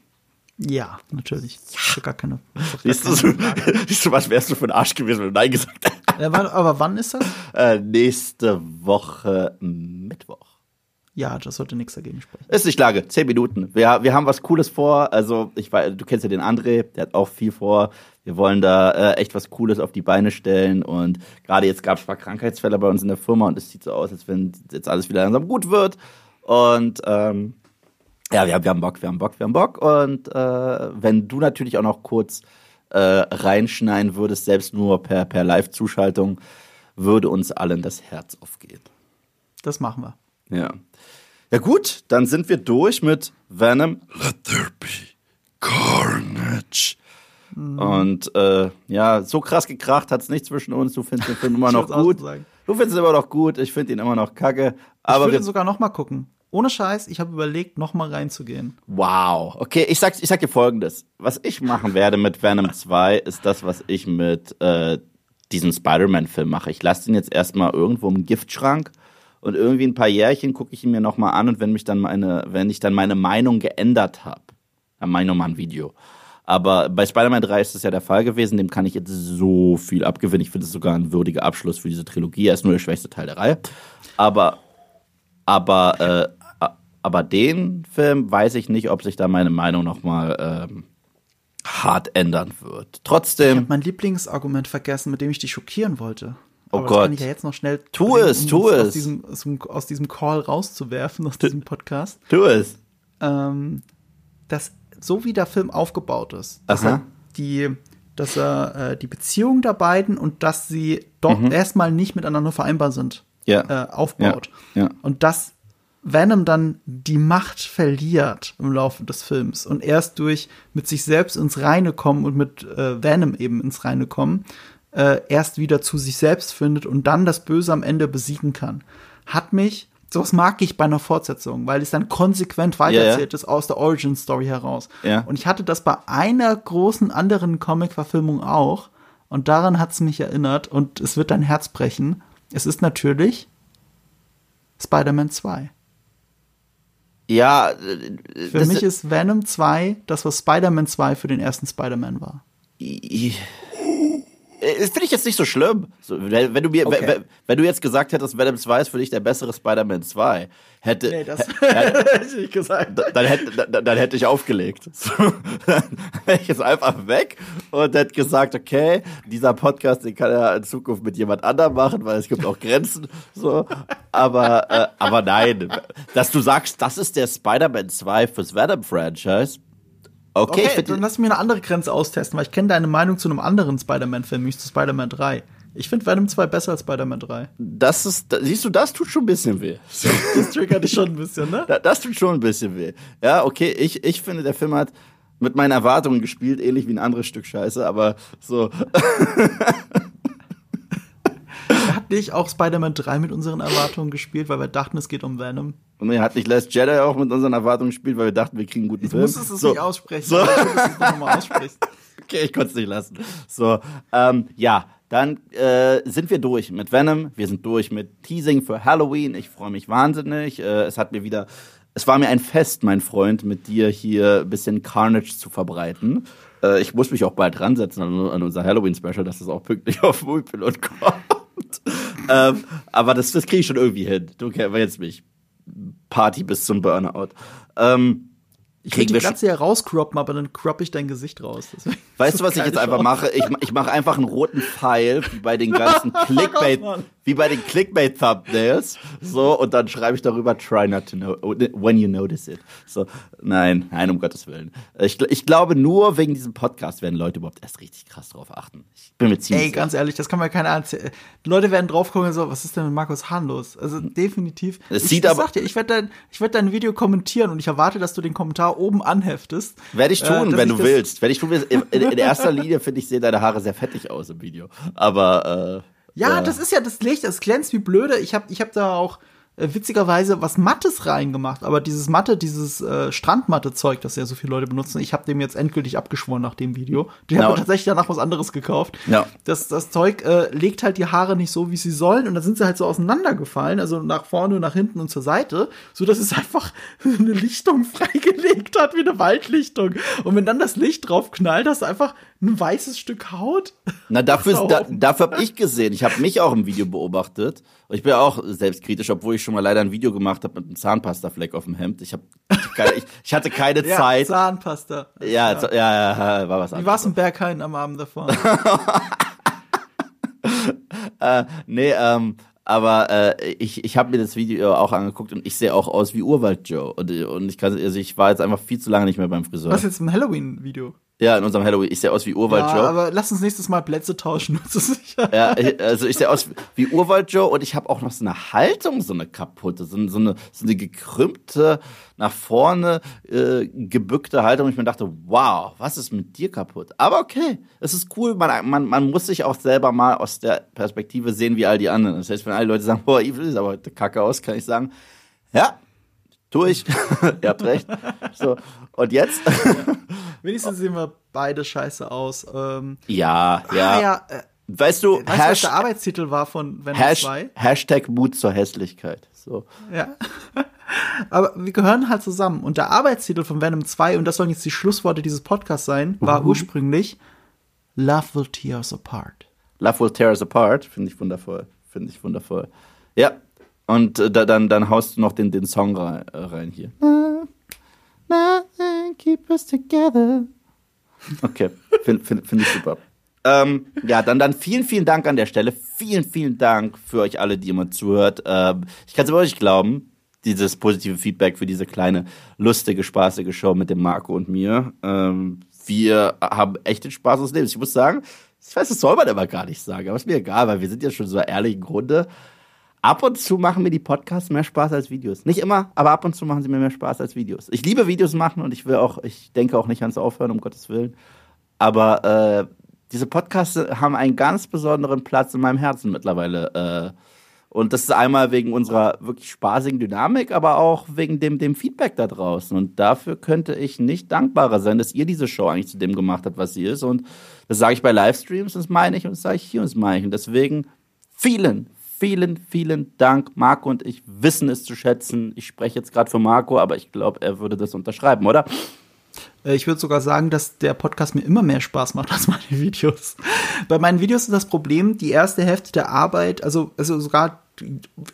Ja, natürlich. Ja. Gar keine. Siehst du, siehst du, was wärst du für ein Arsch gewesen, wenn du Nein gesagt hättest? Ja, aber wann ist das? Äh, nächste Woche Mittwoch. Ja, das sollte nichts dagegen sprechen. Ist nicht lange, zehn Minuten. Wir, wir haben was Cooles vor. Also, ich weiß, du kennst ja den André, der hat auch viel vor. Wir wollen da äh, echt was Cooles auf die Beine stellen. Und gerade jetzt gab es ein paar Krankheitsfälle bei uns in der Firma und es sieht so aus, als wenn jetzt alles wieder langsam gut wird. Und ähm, ja, wir, wir haben Bock, wir haben Bock, wir haben Bock. Und äh, wenn du natürlich auch noch kurz äh, reinschneiden würdest, selbst nur per, per Live-Zuschaltung, würde uns allen das Herz aufgehen. Das machen wir. Ja. Ja gut, dann sind wir durch mit Venom. Let there be carnage. Mhm. Und äh, ja, so krass gekracht hat es nicht zwischen uns. Du findest den Film immer noch gut. Du findest ihn immer noch gut. Ich finde ihn immer noch kacke. Aber ich würde sogar noch mal gucken. Ohne Scheiß, ich habe überlegt, noch mal reinzugehen. Wow. Okay, ich sag, ich sag dir folgendes. Was ich machen werde mit Venom 2, ist das, was ich mit äh, diesem Spider-Man-Film mache. Ich lasse ihn jetzt erstmal irgendwo im Giftschrank und irgendwie ein paar Jährchen gucke ich ihn mir nochmal an und wenn mich dann meine, wenn ich dann meine Meinung geändert habe, dann mache ich nochmal ein Video. Aber bei Spider-Man 3 ist das ja der Fall gewesen, dem kann ich jetzt so viel abgewinnen. Ich finde es sogar ein würdiger Abschluss für diese Trilogie. Er ist nur der schwächste Teil der Reihe. Aber, aber, äh, aber den Film weiß ich nicht, ob sich da meine Meinung nochmal ähm, hart ändern wird. Trotzdem. Ich habe mein Lieblingsargument vergessen, mit dem ich dich schockieren wollte. Oh Aber Gott. Das kann ich ja jetzt noch schnell tu bringen, es, tu um es. Aus diesem, aus diesem Call rauszuwerfen, aus diesem Podcast. Tu es. Ähm, dass so wie der Film aufgebaut ist, dass Aha. er die, dass er äh, die Beziehung der beiden und dass sie doch mhm. erstmal nicht miteinander vereinbar sind, ja. äh, aufbaut. Ja. Ja. Und dass Venom dann die Macht verliert im Laufe des Films und erst durch mit sich selbst ins Reine kommen und mit äh, Venom eben ins Reine kommen, äh, erst wieder zu sich selbst findet und dann das Böse am Ende besiegen kann, hat mich sowas mag ich bei einer Fortsetzung, weil es dann konsequent weitererzählt ist aus der Origin Story heraus. Ja. Und ich hatte das bei einer großen anderen Comic-Verfilmung auch. Und daran hat es mich erinnert und es wird dein Herz brechen. Es ist natürlich Spider-Man 2. Ja, äh, Für mich ist Venom 2 das, was Spider-Man 2 für den ersten Spider-Man war. Das finde ich jetzt nicht so schlimm. So, wenn, wenn, du mir, Okay. wenn, wenn du jetzt gesagt hättest, Venom 2 ist für dich der bessere Spider-Man 2, hätte, Nee, das hä- hä- hätte ich nicht gesagt. dann, hätte, dann, dann hätte ich aufgelegt. So, dann wäre ich jetzt einfach weg und hätte gesagt, okay, dieser Podcast, den kann er in Zukunft mit jemand anderem machen, weil es gibt auch Grenzen. So, aber, äh, aber nein, dass du sagst, das ist der Spider-Man 2 fürs Venom-Franchise. Okay, Okay, dann lass mich eine andere Grenze austesten, weil ich kenne deine Meinung zu einem anderen Spider-Man-Film, nämlich zu Spider-Man 3. Ich finde Venom 2 besser als Spider-Man 3. das ist, siehst du, das tut schon ein bisschen weh. Das triggert dich schon ein bisschen, ne? Da- Das tut schon ein bisschen weh. Ja, okay, ich, ich finde, der Film hat mit meinen Erwartungen gespielt, ähnlich wie ein anderes Stück Scheiße, aber so, Hat nicht auch Spider-Man 3 mit unseren Erwartungen gespielt, weil wir dachten, es geht um Venom? und er hat nicht Last Jedi auch mit unseren Erwartungen gespielt, weil wir dachten, wir kriegen einen guten Ich Film. muss es so, nicht aussprechen, So. ich will, du es aussprichst. Okay, ich konnte es nicht lassen. So, ähm, ja, dann äh, sind wir durch mit Venom. Wir sind durch mit Teasing für Halloween. Ich freue mich wahnsinnig. Äh, es hat mir wieder, es war mir ein Fest, mein Freund, mit dir hier ein bisschen Carnage zu verbreiten. Äh, ich muss mich auch bald dran setzen an, an unser Halloween-Special, dass das auch pünktlich auf Moviepilot kommt. Ähm, aber das, das kriege ich schon irgendwie hin. Du kennst mich. Party bis zum Burnout. Ähm, Ich wir die ganze hier rauscroppen, aber dann cropp ich dein Gesicht raus. Deswegen Weißt du, was ich jetzt einfach mache? Ich, ich mache einfach einen roten Pfeil, wie bei den ganzen Clickbait, Mann. Wie bei den Clickbait-Thumbnails. So, und dann schreibe ich darüber, try not to know, when you notice it. So, nein, nein, um Gottes Willen. Ich, ich glaube, nur wegen diesem Podcast werden Leute überhaupt erst richtig krass drauf achten. Ich bin mir ziemlich Ey, ganz ehrlich, das kann mir keiner erzählen. Die Leute werden drauf gucken und so, was ist denn mit Markus Hahn los? Also definitiv. Es ich, sieht ich aber- sag dir, ich werde dein, ich werd dein Video kommentieren und ich erwarte, dass du den Kommentar oben anheftest. Werde ich Äh, tun, dass wenn ich du willst. Werde ich tun. In, in, in erster Linie finde ich, sehen deine Haare sehr fettig aus im Video. Aber, äh, Ja, das ist ja das Licht, das glänzt wie blöde. Ich habe ich hab da auch äh, witzigerweise was Mattes reingemacht, aber dieses Matte, dieses äh, Strandmatte-Zeug, das ja so viele Leute benutzen, ich habe dem jetzt endgültig abgeschworen nach dem Video. Die Ja. haben tatsächlich danach was anderes gekauft. Ja. Das, das Zeug äh, legt halt die Haare nicht so, wie sie sollen und dann sind sie halt so auseinandergefallen, also nach vorne, nach hinten und zur Seite, so dass es einfach eine Lichtung freigelegt hat, wie eine Waldlichtung. Und wenn dann das Licht drauf knallt, hast du einfach ein weißes Stück Haut. Na, dafür, Sau. da, dafür habe ich gesehen. Ich habe mich auch im Video beobachtet. Und ich bin auch selbstkritisch, obwohl ich schon mal leider ein Video gemacht habe mit einem Zahnpastafleck auf dem Hemd. Ich, hab, ich, ich hatte keine Zeit. Zahnpasta. Ja, ja, ja, ja, war was Wie war's anderes. im Berghain am Abend davor? Äh, nee, ähm, aber äh, ich, ich habe mir das Video auch angeguckt und ich sehe auch aus wie Urwald Joe. Und, und ich kann, also ich war jetzt einfach viel zu lange nicht mehr beim Friseur. Was jetzt im Halloween-Video? Ja, in unserem Halloween. Ich sehe aus wie Urwald Ja, Joe. aber lass uns nächstes Mal Plätze tauschen. Ja, ich- also ich sehe aus wie Urwald Joe und ich habe auch noch so eine Haltung, so eine kaputte, so, so, eine, so eine gekrümmte, nach vorne äh, gebückte Haltung. Ich mir dachte, wow, was ist mit dir kaputt? Aber okay, es ist cool. Man, man, man muss sich auch selber mal aus der Perspektive sehen wie all die anderen. Das heißt, wenn alle Leute sagen, boah, Evil sieht aber heute kacke aus, kann ich sagen, ja, tue ich. Ihr habt recht. So, und jetzt? Wenigstens sehen wir beide scheiße aus. Ähm, ja, ja. Ah, ja, äh, Weißt du, weißt du, was Hash, der Arbeitstitel war von Venom Hash, 2? Hashtag Mut zur Hässlichkeit. So. Ja. Aber wir gehören halt zusammen. Und der Arbeitstitel von Venom 2, und das sollen jetzt die Schlussworte dieses Podcasts sein, war ursprünglich Love Will Tear Us Apart. Love Will Tear Us Apart, finde ich wundervoll. Finde ich wundervoll. Ja, und äh, da, dann, dann haust du noch den, den Song rein, äh, rein hier. Nothing keep us together. Okay, finde find, find ich super. Ähm, ja, dann, dann vielen, vielen Dank an der Stelle. Vielen, vielen Dank für euch alle, die immer zuhört. Ähm, ich kann es aber nicht glauben, dieses positive Feedback für diese kleine, lustige, spaßige Show mit dem Marco und mir. Ähm, wir haben echt den Spaß des Lebens. Ich muss sagen, ich weiß, das soll man immer gar nicht sagen, aber ist mir egal, weil wir sind ja schon so ehrlichen Grunde. Ab und zu machen mir die Podcasts mehr Spaß als Videos. Nicht immer, aber ab und zu machen sie mir mehr Spaß als Videos. Ich liebe Videos machen und ich will auch, ich denke auch nicht ans Aufhören, um Gottes Willen. Aber äh, diese Podcasts haben einen ganz besonderen Platz in meinem Herzen mittlerweile äh, Und das ist einmal wegen unserer wirklich spaßigen Dynamik, aber auch wegen dem, dem Feedback da draußen. Und dafür könnte ich nicht dankbarer sein, dass ihr diese Show eigentlich zu dem gemacht habt, was sie ist. Und das sage ich bei Livestreams, das meine ich und das sage ich hier und das meine ich. Und deswegen vielen, vielen, vielen Dank. Marco und ich wissen es zu schätzen. Ich spreche jetzt gerade für Marco, aber ich glaube, er würde das unterschreiben, oder? Äh, ich würde sogar sagen, dass der Podcast mir immer mehr Spaß macht als meine Videos. Bei meinen Videos ist das Problem, die erste Hälfte der Arbeit, also, also sogar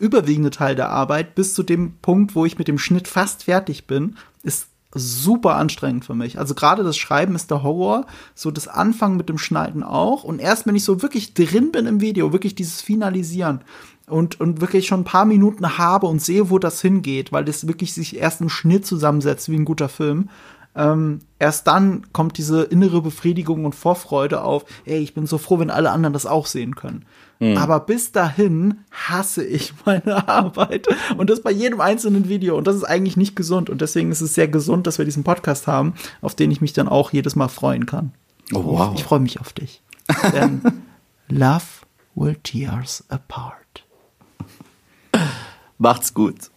überwiegende Teil der Arbeit, bis zu dem Punkt, wo ich mit dem Schnitt fast fertig bin, ist super anstrengend für mich. Also gerade das Schreiben ist der Horror, so das Anfangen mit dem Schneiden auch. Und erst wenn ich so wirklich drin bin im Video, wirklich dieses Finalisieren und, und wirklich schon ein paar Minuten habe und sehe, wo das hingeht, weil das wirklich sich erst im Schnitt zusammensetzt wie ein guter Film, ähm, erst dann kommt diese innere Befriedigung und Vorfreude auf, ey, ich bin so froh, wenn alle anderen das auch sehen können. Mhm. Aber bis dahin hasse ich meine Arbeit und das bei jedem einzelnen Video und das ist eigentlich nicht gesund und deswegen ist es sehr gesund, dass wir diesen Podcast haben, auf den ich mich dann auch jedes Mal freuen kann. Oh, wow. Ich, freue mich auf dich. Denn Love will tear us apart. Macht's gut.